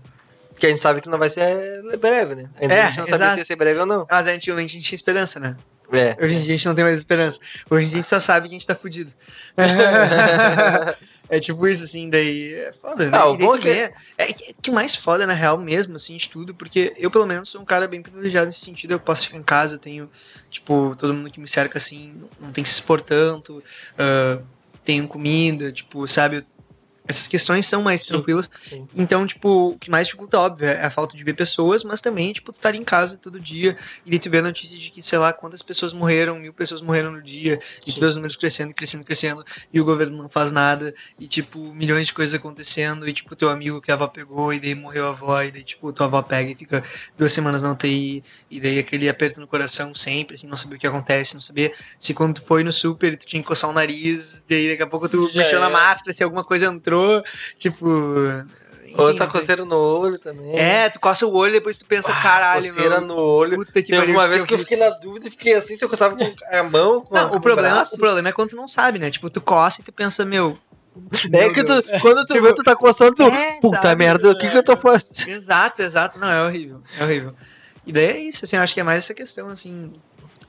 Que a gente sabe que não vai ser breve, né? Antes É, a gente não sabia exato. se ia ser breve ou não. Mas antigamente a gente tinha esperança, né? É. Hoje em dia a gente não tem mais esperança. Hoje em dia a gente só sabe que a gente tá fudido. é tipo isso, assim, daí é foda, né? O daí bom é que- vê- é que, mais foda, na real, mesmo, assim, de tudo, porque eu, pelo menos, sou um cara bem privilegiado nesse sentido. Eu posso ficar em casa, eu tenho, tipo, todo mundo que me cerca, assim, não tem que se expor tanto, ah, tenho comida, tipo, sabe? Essas questões são mais Sim. tranquilas. Sim. Então, tipo, o que mais dificulta, óbvio, é a falta de ver pessoas, mas também, tipo, tu tá ali em casa todo dia e tu vê a notícia de que, sei lá, quantas pessoas morreram, mil pessoas morreram no dia, e tu vê os números crescendo, crescendo, crescendo, e o governo não faz nada, e, tipo, milhões de coisas acontecendo, e, tipo, teu amigo que a avó pegou, e daí morreu a avó, e daí, tipo, tua avó pega e fica duas semanas na UTI, e daí aquele aperto no coração sempre, assim, não saber o que acontece, não saber se quando tu foi no super tu tinha que coçar o nariz, daí daqui a pouco tu Já mexeu na é. máscara, se alguma coisa entrou, tipo. Ou você tá coceira no olho também. É, tu coça o olho e depois tu pensa, caralho, Coceira meu. no olho. Puta que Teve uma vez que eu fiquei na dúvida e fiquei assim, se eu coçava com a mão, com, a, Não, com o problema, braço. o problema é quando tu não sabe, né? Tipo, tu coça e tu pensa, meu. É meu que tu, quando tu vê, tu tá coçando, tu. É, Puta sabe? merda, o que que eu tô fazendo? Exato, exato. Não, é horrível. É horrível. E daí é isso, assim, eu acho que é mais essa questão, assim,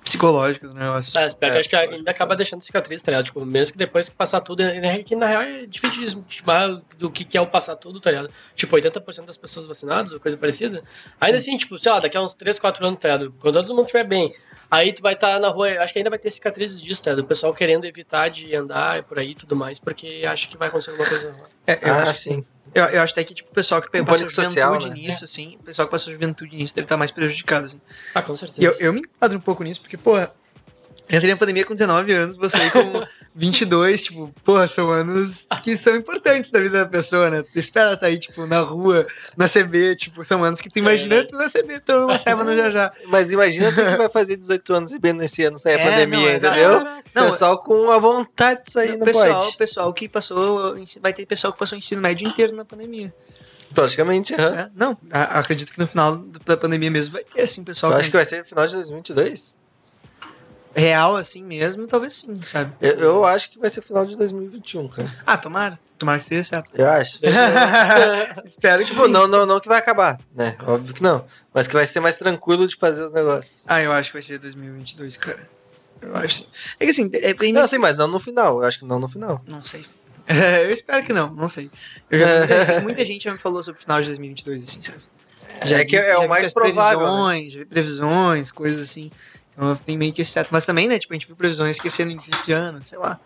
psicológica do negócio. Ah, espero É, que acho que a pode gente acaba deixando cicatriz, tá ligado? Tipo, mesmo que depois que passar tudo, né, que na real é difícil de estimar do que, que é o passar tudo, tá ligado? Tipo, 80% das pessoas vacinadas, ou coisa parecida. Ainda assim, tipo, sei lá, daqui a uns 3, 4 anos, tá ligado? Quando todo mundo estiver bem, aí tu vai estar na rua, acho que ainda vai ter cicatrizes disso, tá ligado? O pessoal querendo evitar de andar por aí e tudo mais, porque acha que vai acontecer alguma coisa. É, eu, Ah, acho, sim. Eu, eu acho até que, tipo, o pessoal que Um passou pânico social, juventude né? nisso, assim, o pessoal que passou juventude nisso deve estar mais prejudicado, assim. Ah, com certeza. Eu, eu me enquadro um pouco nisso, porque, porra, eu entrei na pandemia com 19 anos, você com 22, tipo, porra, são anos que são importantes da vida da pessoa, né? Tu espera tá aí, tipo, na rua, na CB, tipo, são anos que tu imagina É, tu na CB, tomando uma ceva no já já. Mas imagina tu que vai fazer 18 anos e bem nesse ano sair a É, pandemia, não, exato. entendeu? Não, pessoal com a vontade de sair o não pessoal, pode. pessoal que passou, vai ter pessoal que passou o ensino médio inteiro na pandemia. Praticamente, aham. né? Não, a- acredito que no final da pandemia mesmo vai ter, assim, pessoal Tu que acha que vai ser no final de 2022? Real, assim mesmo, talvez sim, sabe? Eu, eu acho que vai ser final de 2021, cara. Ah, tomara, tomara que seja certo. Eu acho. Espero que Tipo, sim. não, não, não que vai acabar, né? Óbvio que não. Mas que vai ser mais tranquilo de fazer os negócios. Ah, eu acho que vai ser 2022, cara. Eu acho. É que assim, é bem. Não, sim, mas não no final. Eu acho que não no final. Não sei. eu espero que não, não sei. Eu já, muita, muita gente já me falou sobre o final de 2022, assim, sabe? É que é o vi mais provável, né? Previsões, já vi previsões, coisas assim. Então tem meio que esse certo. Mas também, né? Tipo, a gente viu previsões início desse ano, sei lá.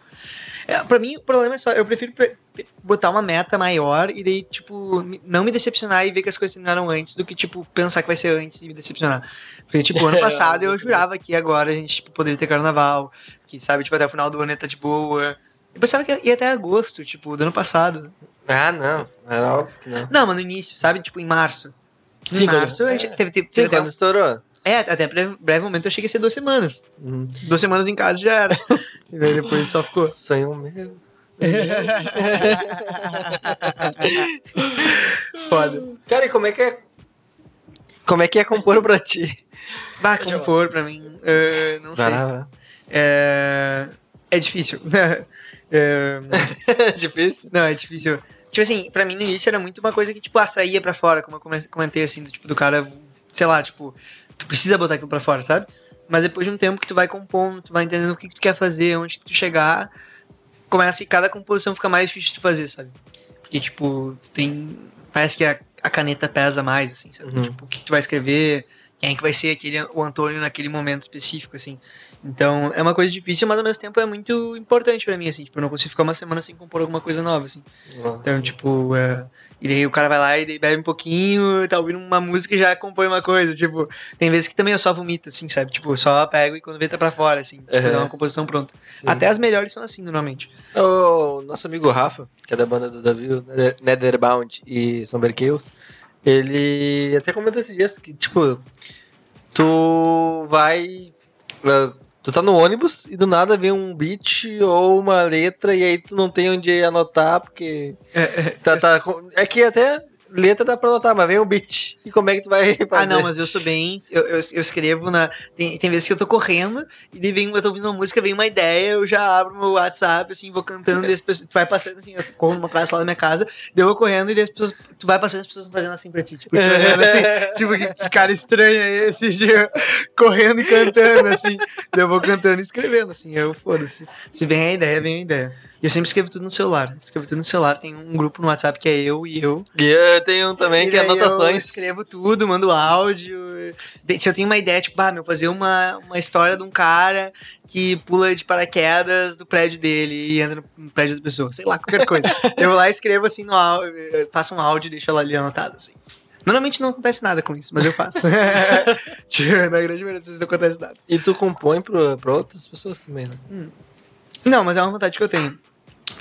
É, pra mim, o problema é só, eu prefiro pre- pre- botar uma meta maior e daí, tipo, não me decepcionar e ver que as coisas terminaram antes do que, tipo, pensar que vai ser antes e me decepcionar. Porque, tipo, ano passado eu jurava que agora a gente tipo, poderia ter carnaval, que, sabe, tipo, até o final do ano ia estar de boa. Eu pensava que ia até agosto, tipo, do ano passado. Ah, não. Era óbvio que não. Não, mas no início, sabe, tipo, em março. Em Sim, março a gente teve, teve, Sim, teve até quando estourou. É, até breve, breve momento eu achei que ia ser duas semanas. Uhum. Duas semanas em casa já era. e daí depois só ficou. Sonho mesmo. Foda. Cara, e como é que é. Como é que é compor pra ti? Bah, compor pra mim, eh, não sei. É, é difícil. É, Difícil? não, é difícil. Tipo assim, pra mim no início era muito uma coisa que, tipo, ah, saía pra fora, como eu come- comentei, assim, do tipo, do cara, sei lá, tipo, tu precisa botar aquilo pra fora, sabe? Mas depois de um tempo que tu vai compondo, tu vai entendendo o que, que tu quer fazer, onde que tu chegar, começa e cada composição fica mais difícil de fazer, sabe? Porque, tipo, tem. Parece que a, a caneta pesa mais, assim, sabe? Uhum. Tipo, o que, tu vai escrever, quem é que vai ser aquele, o Antônio naquele momento específico, assim. Então, é uma coisa difícil, mas ao mesmo tempo é muito importante pra mim, assim. Tipo, eu não consigo ficar uma semana sem compor alguma coisa nova, assim. Então, tipo, é... e daí o cara vai lá e bebe um pouquinho, tá ouvindo uma música e já compõe uma coisa. Tipo, tem vezes que também eu só vomito, assim, sabe? Tipo, eu só pego e quando vê tá pra fora, assim. Tipo, Uhum. dá uma composição pronta. Sim. Até as melhores são assim, normalmente. O nosso amigo Rafa, que é da banda do Davi, Netherbound e Somber Chaos, ele até comentou esses dias que, tipo, tu vai. Tu tá no ônibus e do nada vem um beat ou uma letra e aí tu não tem onde anotar porque. Tá, tá, com- é que até letra dá pra anotar, mas vem um beat. E como é que tu vai fazer? Ah, não, mas eu sou bem. Eu, eu, eu escrevo na. Tem, tem vezes que eu tô correndo e daí vem, eu tô ouvindo uma música, vem uma ideia, eu já abro meu WhatsApp, assim, vou cantando, e as pessoas. Tu vai passando assim, eu corro numa praça lá da minha casa, daí eu vou correndo e as pessoas. Tu vai passando as pessoas fazendo assim pra ti. Tipo, te olhando assim, tipo, que, cara estranho é esse de correndo e cantando, assim. Daí eu vou cantando e escrevendo, assim, eu foda-se. Se vem a ideia, vem a ideia. E eu sempre escrevo tudo no celular. Escrevo tudo no celular. Tem um grupo no WhatsApp que é eu e eu. E eu tenho um também E que é daí Eu anotações. escrevo tudo, mando áudio, Se eu tenho uma ideia, tipo, ah, meu, fazer uma, uma história de um cara que pula de paraquedas do prédio dele e entra no prédio da pessoa. Sei lá, qualquer coisa. eu vou lá e escrevo assim no áudio, faço um áudio e deixo ela ali anotado, assim. Normalmente não acontece nada com isso, mas eu faço. Tipo, Na grande maioria das vezes não acontece nada. E tu compõe pra, pra outras pessoas também, né? Não, mas é uma vontade que eu tenho.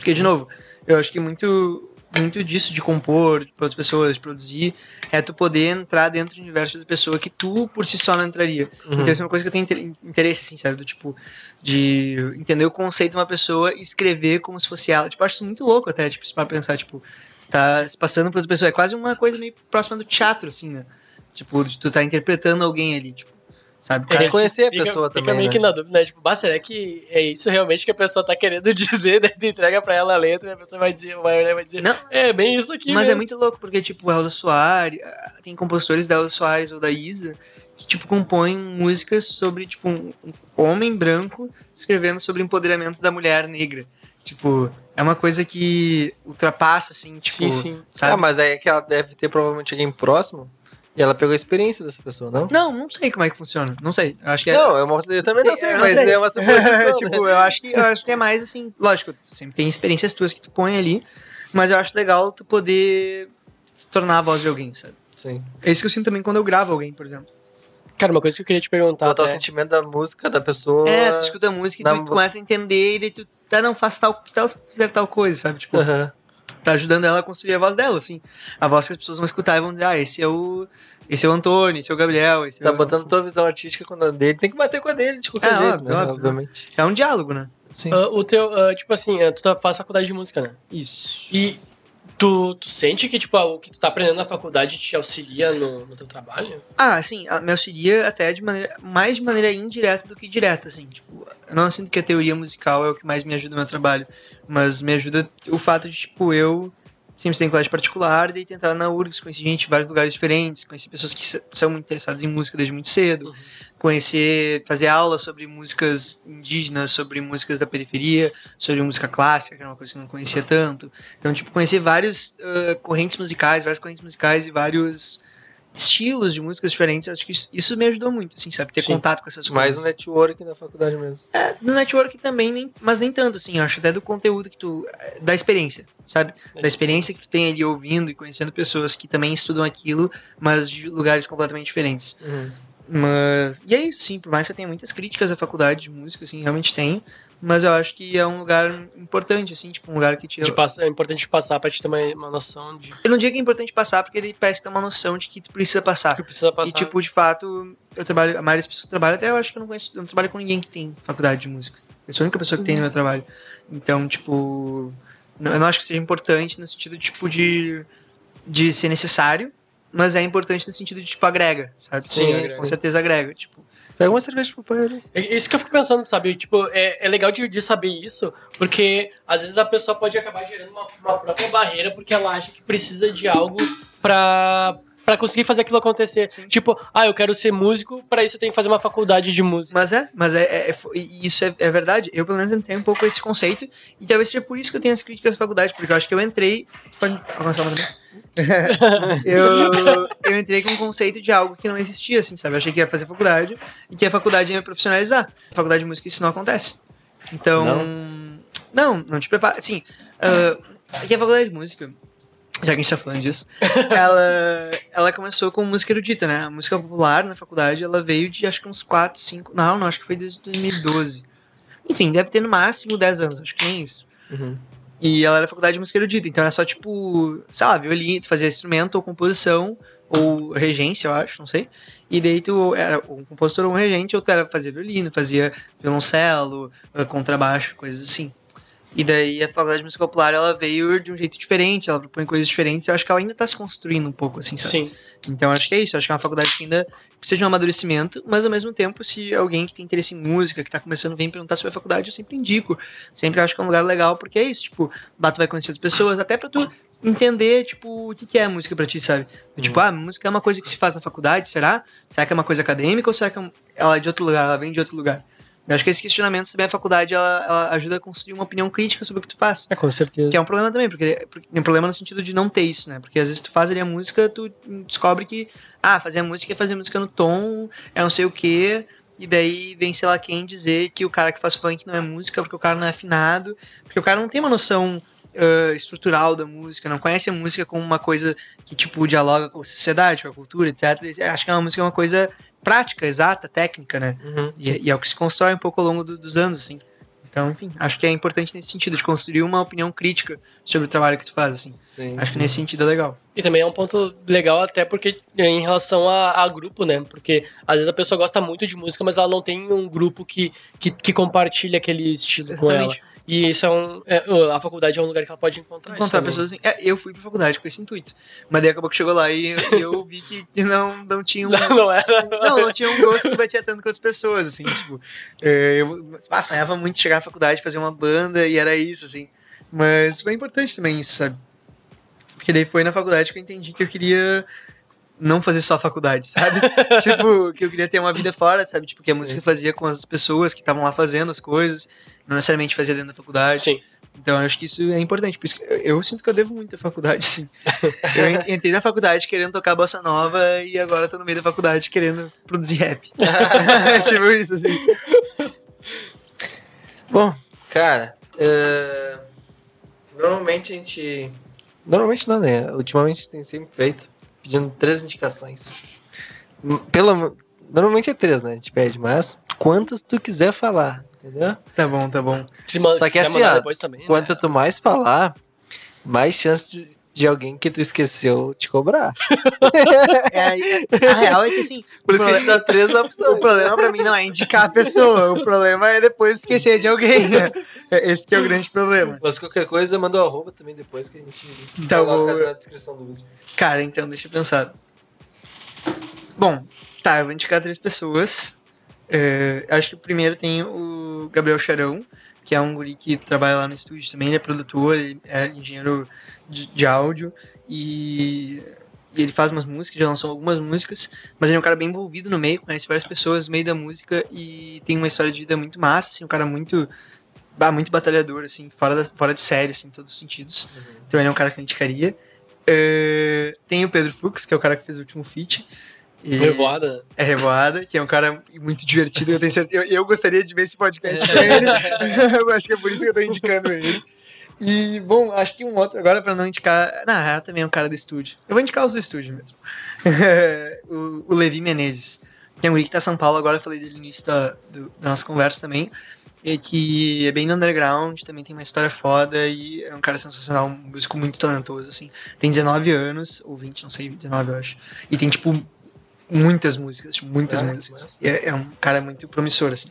Porque, de novo, eu acho que muito, muito disso de compor para outras pessoas, de produzir, é tu poder entrar dentro do universo da pessoa que tu por si só não entraria. Uhum. Então, isso é uma coisa que eu tenho inter- interesse, assim, sabe? Do tipo, de entender o conceito de uma pessoa e escrever como se fosse ela. Tipo, acho isso muito louco até, tipo, para pensar, tipo, tá se passando por outra pessoa. É quase uma coisa meio próxima do teatro, assim, né? Tipo, tu tá interpretando alguém ali, tipo, sabe? Tem que conhecer a Fica- pessoa fica também, meio né? que na dúvida, né? Tipo, bah, será que é isso realmente que a pessoa tá querendo dizer? Daí tu entrega pra ela a letra e a pessoa vai dizer, vai olhar e vai dizer, Não. é bem isso aqui Mas é mesmo. muito louco, porque, tipo, Elza Soares, tem compositores da Elza Soares ou da Isa que, tipo, compõem músicas sobre, tipo, um, homem branco escrevendo sobre o empoderamento da mulher negra. Tipo, é uma coisa que ultrapassa, assim, tipo, Sim, sim. sabe? Ah, mas aí é que ela deve ter provavelmente alguém próximo e ela pegou a experiência dessa pessoa, não? Não, não sei como é que funciona. Não sei. Eu acho que é. Não, eu, eu também não sei, eu mas sei. é uma suposição. tipo, né? eu acho que eu acho que é mais assim, lógico, sempre tem experiências tuas que tu põe ali, mas eu acho legal tu poder se tornar a voz de alguém, sabe? Sim. É isso que eu sinto também quando eu gravo alguém, por exemplo. Cara, uma coisa que eu queria te perguntar Botar o até, sentimento da música da pessoa. É, tu escuta a música e tu mu- começa a entender e daí tu tá, não, faz tal, tal, fizer tal coisa, sabe? Tipo, Aham. Tá ajudando ela a construir a voz dela, assim. A voz que as pessoas vão escutar e vão dizer, ah, esse é o. Esse é o Antônio, esse é o Gabriel, esse Tá é o. botando tua visão artística com a dele. Tem que bater com a dele de qualquer É, jeito, óbvio, né? óbvio. Obviamente. É um diálogo, né? Sim. ah, o teu, ah, tipo assim, ah, tu tá, faz faculdade de música, né? Isso. E tu, tu sente que, tipo, ah, o que tu tá aprendendo na faculdade te auxilia no, no teu trabalho? Ah, a- me auxilia até de maneira. Mais de maneira indireta do que direta, assim. Tipo, eu não sinto que a teoria musical é o que mais me ajuda no meu trabalho. Mas me ajuda o fato de, tipo, eu sempre tenho colégio particular, e daí tentar na URGS, conhecer gente de vários lugares diferentes, conhecer pessoas que são muito interessadas em música desde muito cedo, conhecer, fazer aula sobre músicas indígenas, sobre músicas da periferia, sobre música clássica, que era uma coisa que eu não conhecia tanto. Então, tipo, conhecer várias correntes musicais, várias correntes musicais e vários estilos de músicas diferentes, acho que isso, isso me ajudou muito, assim, sabe? Ter Sim. contato com essas Mais coisas. um network na faculdade mesmo. É, no network também, nem, mas nem tanto, assim, acho até do conteúdo que tu. da experiência, sabe? Da experiência que tu tem ali ouvindo e conhecendo pessoas que também estudam aquilo, mas de lugares completamente diferentes. Mas. E é isso, sim, por mais que eu tenha muitas críticas à faculdade de música, assim, realmente tenho. Mas eu acho que é um lugar importante, assim, tipo, um lugar que te. De pass- é importante passar pra te ter uma, uma noção de Eu não digo que é importante passar, porque ele parece ter uma noção de que tu precisa passar. que precisa passar. E, tipo, de fato, eu trabalho, a maioria das pessoas que trabalham, até eu acho que eu não conheço, eu não trabalho com ninguém que tem faculdade de música. Eu sou a única pessoa que tem no meu trabalho. Então, tipo, eu não acho que seja importante no sentido, tipo, de, de ser necessário, mas é importante no sentido de, tipo, agrega, sabe? Sim, Com agrega. certeza agrega, tipo. Pega uma cerveja pro pai ali. É isso que eu fico pensando, sabe? Tipo, é, é legal de, de saber isso, porque às vezes a pessoa pode acabar gerando uma, uma própria barreira porque ela acha que precisa de algo pra, pra conseguir fazer aquilo acontecer. Tipo, ah, eu quero ser músico, pra isso eu tenho que fazer uma faculdade de música. Mas é, mas é, é- é- e isso é, é verdade. Eu, pelo menos, entrei um pouco esse conceito, e talvez seja por isso que eu tenho as críticas à faculdade, porque eu acho que eu entrei. Pode alcançar uma também? eu, eu entrei com um conceito de algo que não existia, assim, sabe? Eu achei que ia fazer faculdade e que a faculdade ia me profissionalizar. Na faculdade de música isso não acontece. Então. Não, não, te prepara. Assim, é que a faculdade de música, já que a gente tá falando disso, ela, ela começou com música erudita, né? A música popular na faculdade, ela veio de acho que uns 4, 5. Não, não, acho que foi desde 2012. Enfim, deve ter no máximo 10 anos, acho que nem isso. Uhum. E ela era faculdade de música erudita, então era só tipo, sei lá, violino, tu fazia instrumento ou composição, ou regência, eu acho, não sei. E daí tu era um compositor ou um regente, ou tu era fazia violino, fazia violoncelo, eh, contrabaixo, coisas assim. E daí a faculdade de música popular, ela veio de um jeito diferente, ela propõe coisas diferentes, eu acho que ela ainda tá se construindo um pouco, assim, sabe? Sim. Então acho que é isso, acho que é uma faculdade que ainda de um amadurecimento, mas ao mesmo tempo, se alguém que tem interesse em música, que tá começando, vem perguntar sobre a faculdade, eu sempre indico. Sempre acho que é um lugar legal, porque é isso, tipo, lá tu vai conhecer as pessoas, até pra tu entender, tipo, o que, que é música pra ti, sabe? Tipo, ah, música é uma coisa que se faz na faculdade, será? Será que é uma coisa acadêmica ou será que é ela é de outro lugar, ela vem de outro lugar? Eu acho que esse questionamento também a faculdade ela, ela ajuda a construir uma opinião crítica sobre o que tu faz. É, com certeza. Que é um problema também, porque, porque é um problema no sentido de não ter isso, né? Porque às vezes tu faz ali a música, tu descobre que, ah, fazer a música é fazer música no tom, é não sei o quê, e daí vem sei lá quem dizer que o cara que faz funk não é música porque o cara não é afinado, porque o cara não tem uma noção uh, estrutural da música, não conhece a música como uma coisa que, tipo, dialoga com a sociedade, com a cultura, etc. Acho que a música é uma coisa prática, exata, técnica, né? Uhum. E, e, é o que se constrói um pouco ao longo do, dos anos, assim. Então, enfim, acho que é importante nesse sentido, de construir uma opinião crítica sobre o trabalho que tu faz, assim. Sim, acho sim. que nesse sentido é legal. E também é um ponto legal até porque em relação a, a, grupo, né? Porque às vezes a pessoa gosta muito de música, mas ela não tem um grupo que, que, que compartilha aquele estilo Exatamente. com ela. E isso é um. É, a faculdade é um lugar que ela pode encontrar. Encontrar pessoas assim. É, eu fui pra faculdade com esse intuito. Mas daí acabou que chegou lá e eu, eu vi que, não, não tinha um. Não, não era. Não, não tinha um gosto que batia tanto com outras pessoas, assim, tipo. Eu ah, sonhava muito chegar na faculdade, fazer uma banda e era isso, assim. Mas foi importante também isso, sabe? Porque daí foi na faculdade que eu entendi que eu queria não fazer só faculdade, sabe? tipo, que eu queria ter uma vida fora, sabe? Tipo, que a Sim. música fazia com as pessoas que estavam lá fazendo as coisas, não necessariamente fazia dentro da faculdade. Sim. Então, eu acho que isso é importante. Por isso que eu, eu sinto que eu devo muito à faculdade, assim. Eu en- entrei na faculdade querendo tocar bossa nova e agora tô no meio da faculdade querendo produzir rap. tipo isso, assim. Bom, cara, é, normalmente a gente. Normalmente não, né? Ultimamente a gente tem sempre feito pedindo três indicações. Pela... Normalmente é três, né? A gente pede, mas quantas tu quiser falar, entendeu? Tá bom, tá bom. Se man- Só que quiser assim, ó, depois também, né? Quanto tu mais falar, mais chance de, de alguém que tu esqueceu te cobrar. É, aí- a real é que, assim, Por isso que a gente dá três o opções. problema pra mim não é indicar a pessoa. O problema é depois esquecer de alguém, né? É- Esse que é o grande problema. Mas qualquer coisa, manda o arroba também depois que a gente Tá coloca bom. na descrição do vídeo. Cara, então, deixa eu pensar. Bom, tá, eu vou indicar três pessoas. É, acho que o primeiro tem o Gabriel Charão, que é um guri que trabalha lá no estúdio também, ele é produtor, ele é engenheiro de, de áudio e, e ele faz umas músicas, já lançou algumas músicas, mas ele é um cara bem envolvido no meio, conhece várias pessoas no meio da música e tem uma história de vida muito massa, assim, um cara muito, bah, muito batalhador, assim, fora, da, fora de série, assim, em todos os sentidos. Então ele é um cara que eu indicaria. É, tem o Pedro Fux, que é o cara que fez o último feat. E- Revoada. é Revoada, que é um cara muito divertido. Eu tenho certeza. Eu, eu gostaria de ver esse podcast com ele. eu acho que é por isso que eu tô indicando ele. E, bom, acho que um outro agora pra não indicar. Ela também é um cara do estúdio. Eu vou indicar os do estúdio mesmo. o, o Levi Menezes. Tem um guri que tá em São Paulo, agora eu falei dele no início da, do- da nossa conversa também. E que é bem no underground, também tem uma história foda e é um cara sensacional, um músico muito talentoso, assim. Tem 19 anos, ou 20, não sei, 19 eu acho. E tem, tipo, muitas músicas, tipo, muitas Ah, músicas. é, é um cara muito promissor, assim.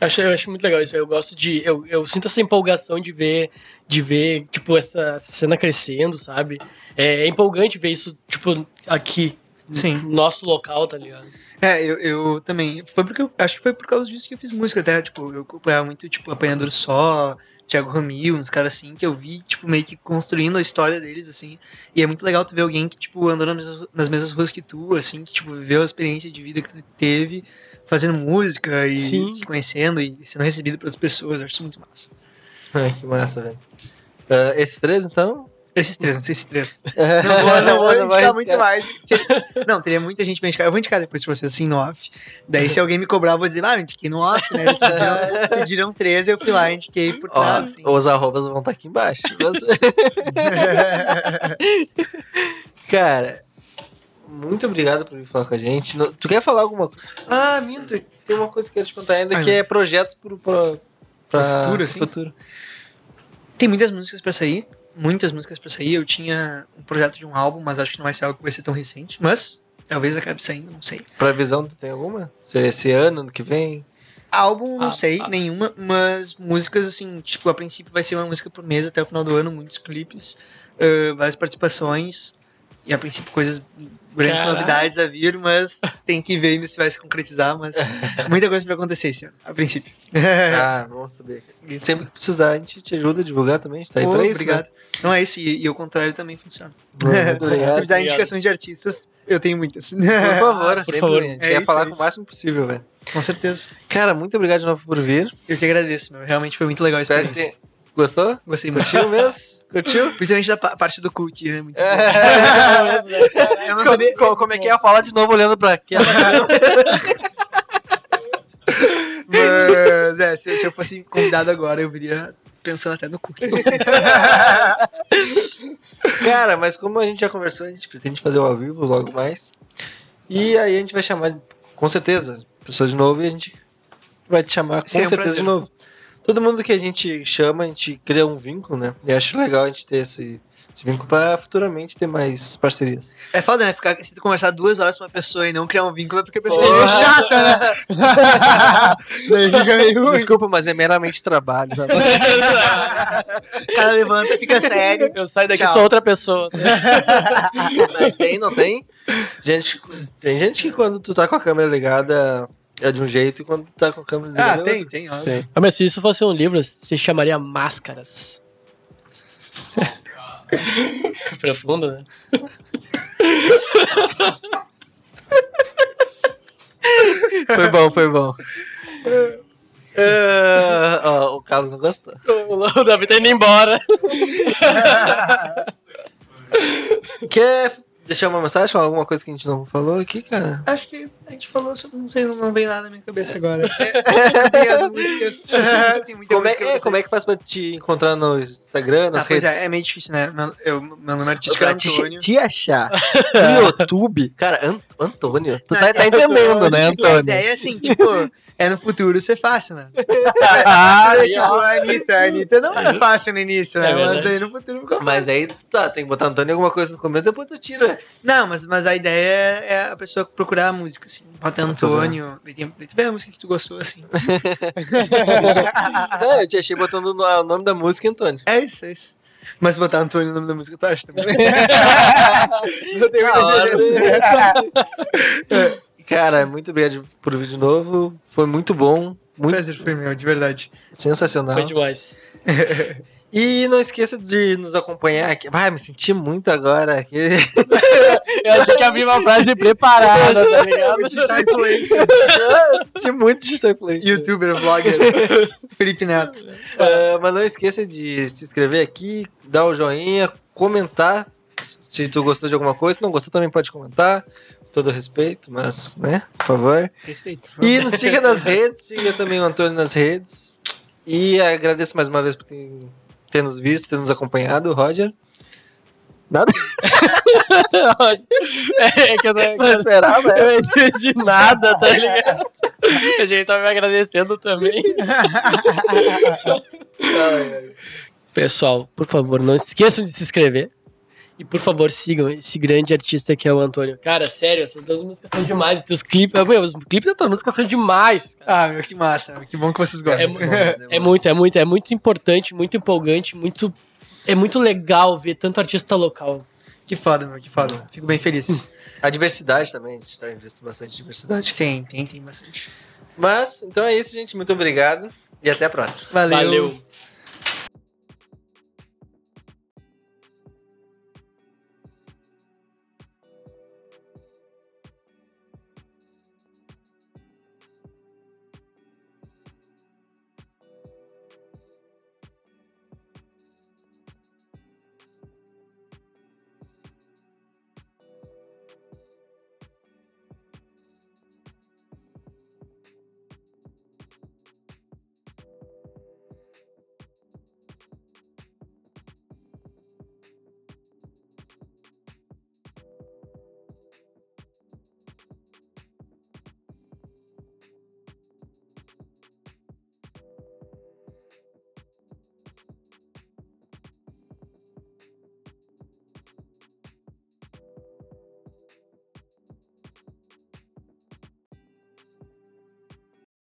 Eu acho, eu acho muito legal isso. Eu gosto de. Eu, eu sinto essa empolgação de ver, de ver, tipo, essa, essa cena crescendo, sabe? É, é empolgante ver isso, tipo, aqui. Sim. No nosso local, tá ligado? É, eu, eu também. Foi porque eu acho que foi por causa disso que eu fiz música até. Tipo, eu acompanhava muito, tipo, Apanhador Só, Thiago Ramil, uns caras assim, que eu vi, tipo, meio que construindo a história deles, assim. E é muito legal tu ver alguém que, tipo, andou nas mesmas, nas mesmas ruas que tu, assim, que, tipo, viveu a experiência de vida que tu teve fazendo música e Sim. se conhecendo e sendo recebido por outras pessoas. Eu acho isso muito massa. Ai, que massa, velho. Ah, esses três, então? Esses três, não sei esses três. Não Não vou, não vou indicar muito mais. Não, teria muita gente pra indicar. Eu vou indicar depois pra vocês, assim, no off. Daí, se alguém me cobrar, eu vou dizer, ah, eu indiquei no off, né? Eles pediram, pediram 13, eu fui lá e indiquei por Ó, trás, assim. os arrobas vão estar aqui embaixo. Cara, muito obrigado por vir falar com a gente. Tu quer falar alguma coisa? Ah, minto. Tem uma coisa que eu quero te contar ainda, Ai, que é projetos pro, pro, pra futuro, assim? futuro. Tem muitas músicas pra sair. Muitas músicas pra sair. Eu tinha um projeto de um álbum, mas acho que não vai ser algo que vai ser tão recente. Mas talvez acabe saindo, não sei. Previsão, tem alguma? Se é esse ano, ano que vem? Álbum, não Ah, sei, ah. nenhuma, mas músicas, assim, tipo, a princípio vai ser uma música por mês até o final do ano, muitos clipes, ãh, várias participações, e a princípio coisas, grandes Caralho. novidades a vir, mas tem que ver ainda se vai se concretizar, mas muita coisa pra acontecer esse ano, a princípio. Ah, vamos saber. E sempre que precisar, a gente te ajuda a divulgar também. A gente tá aí Pô, pra isso. obrigado. Não é isso, e, e o contrário também funciona. Né? Se precisar indicações de artistas, eu tenho muitas. Por favor, Por sempre. favor. A gente É quer isso, falar é com o máximo possível, velho. Com certeza. Cara, muito obrigado de novo por vir. Eu que agradeço, meu. Realmente foi muito legal a Espero que experiência. tenha- Gostou? Gostei muito. Curtiu mesmo? Curtiu? Principalmente da pa- parte do cookie, é muito Eu não sabia. co- como é que é? Fala de novo olhando pra aquela. Mas, é, se, se eu fosse convidado agora, eu viria pensando até no cookie. Cara, mas como a gente já conversou, a gente pretende fazer o ao vivo logo mais. E aí a gente vai chamar, com certeza, pessoas de novo e a gente vai te chamar com Seria um certeza prazer. de novo. Todo mundo que a gente chama, a gente cria um vínculo, né? E acho legal a gente ter esse, esse vínculo pra futuramente ter mais parcerias. É foda, né? Ficar, se tu conversar duas horas com uma pessoa e não criar um vínculo é porque a pessoa é Porra. meio chata, né? Daí fica meio ruim. Desculpa, mas é meramente trabalho. sabe? O cara levanta, fica sério. Eu saio daqui Tchau. sou outra pessoa. Mas tem, não tem? Gente, tem gente que quando tu tá com a câmera ligada é de um jeito e quando tu tá com a câmera Ah, desligada. é tem, outro. tem, óbvio. Tem. Ah, mas se isso fosse um livro, se chamaria Máscaras. Profundo, né? Foi bom, foi bom. É, ó, o Carlos não gostou. O Davi tá indo embora. Quer deixar uma mensagem? Falar alguma coisa que a gente não falou aqui, cara? Acho que a gente falou sobre. Não sei, não, vem nada na minha cabeça agora. tem as músicas. tem muita Como é, música é, como é que faz pra te encontrar no Instagram, nas Ah, pois redes? é, é meio difícil, né? Meu, eu, meu nome artístico é Pra te, Antônio. te achar no YouTube. Cara, An- Antônio. Tu tá, Não, tá é entendendo, né, A Antônio? ideia é assim, tipo, é no futuro ser fácil, né? Ah, tipo, a Anitta, a Anitta não era fácil no início, né? É mas daí no futuro ficou Mas aí, tá, tem que botar Antônio em alguma coisa no começo, depois tu tira. Não, mas, mas a ideia é a pessoa procurar a música, assim. Bota Antônio. Tem- Tu vê a música que tu gostou, assim. Não, eu te achei botando no- o nome da música Antônio. É isso, é isso. Mas botar Antônio no nome da música, tu acha também? não tenho Na hora. Cara, muito obrigado por vir de novo. Foi muito bom. Muito Prazer foi meu, de verdade. sensacional. Foi demais. E não esqueça de nos acompanhar aqui. Vai, me senti muito agora aqui. Eu achei que abri uma frase preparada, tá ligado? senti muito de estar influente. Youtuber, vlogger. Felipe Neto. Ah, mas não esqueça de se inscrever aqui, dar o joinha, comentar se tu gostou de alguma coisa. Se não gostou, também pode comentar. Todo respeito, mas, né, por favor. Respeito. E nos siga nas redes, siga também o Antônio nas redes. E agradeço mais uma vez por ter, ter nos visto, ter nos acompanhado, Roger. Nada? É que eu não, Não esperava, eu não entendi nada, tá ligado? A gente tava me agradecendo também. Pessoal, por favor, não esqueçam de se inscrever. E por favor, sigam esse grande artista que é o Antônio. Cara, sério, essas duas músicas são demais. E teus clipes. Meu, os clipes da tua música são demais. cara. Ah, meu, que massa. Que bom que vocês É, gostam. mu- é muito, é muito, é muito importante, muito empolgante, muito. É muito legal ver tanto artista local. Que foda, meu, que foda. Fico bem feliz. A diversidade também, a gente tá investindo bastante em diversidade. tem, tem, tem bastante. Mas, então é isso, gente. Muito obrigado e até a próxima. Valeu. Valeu.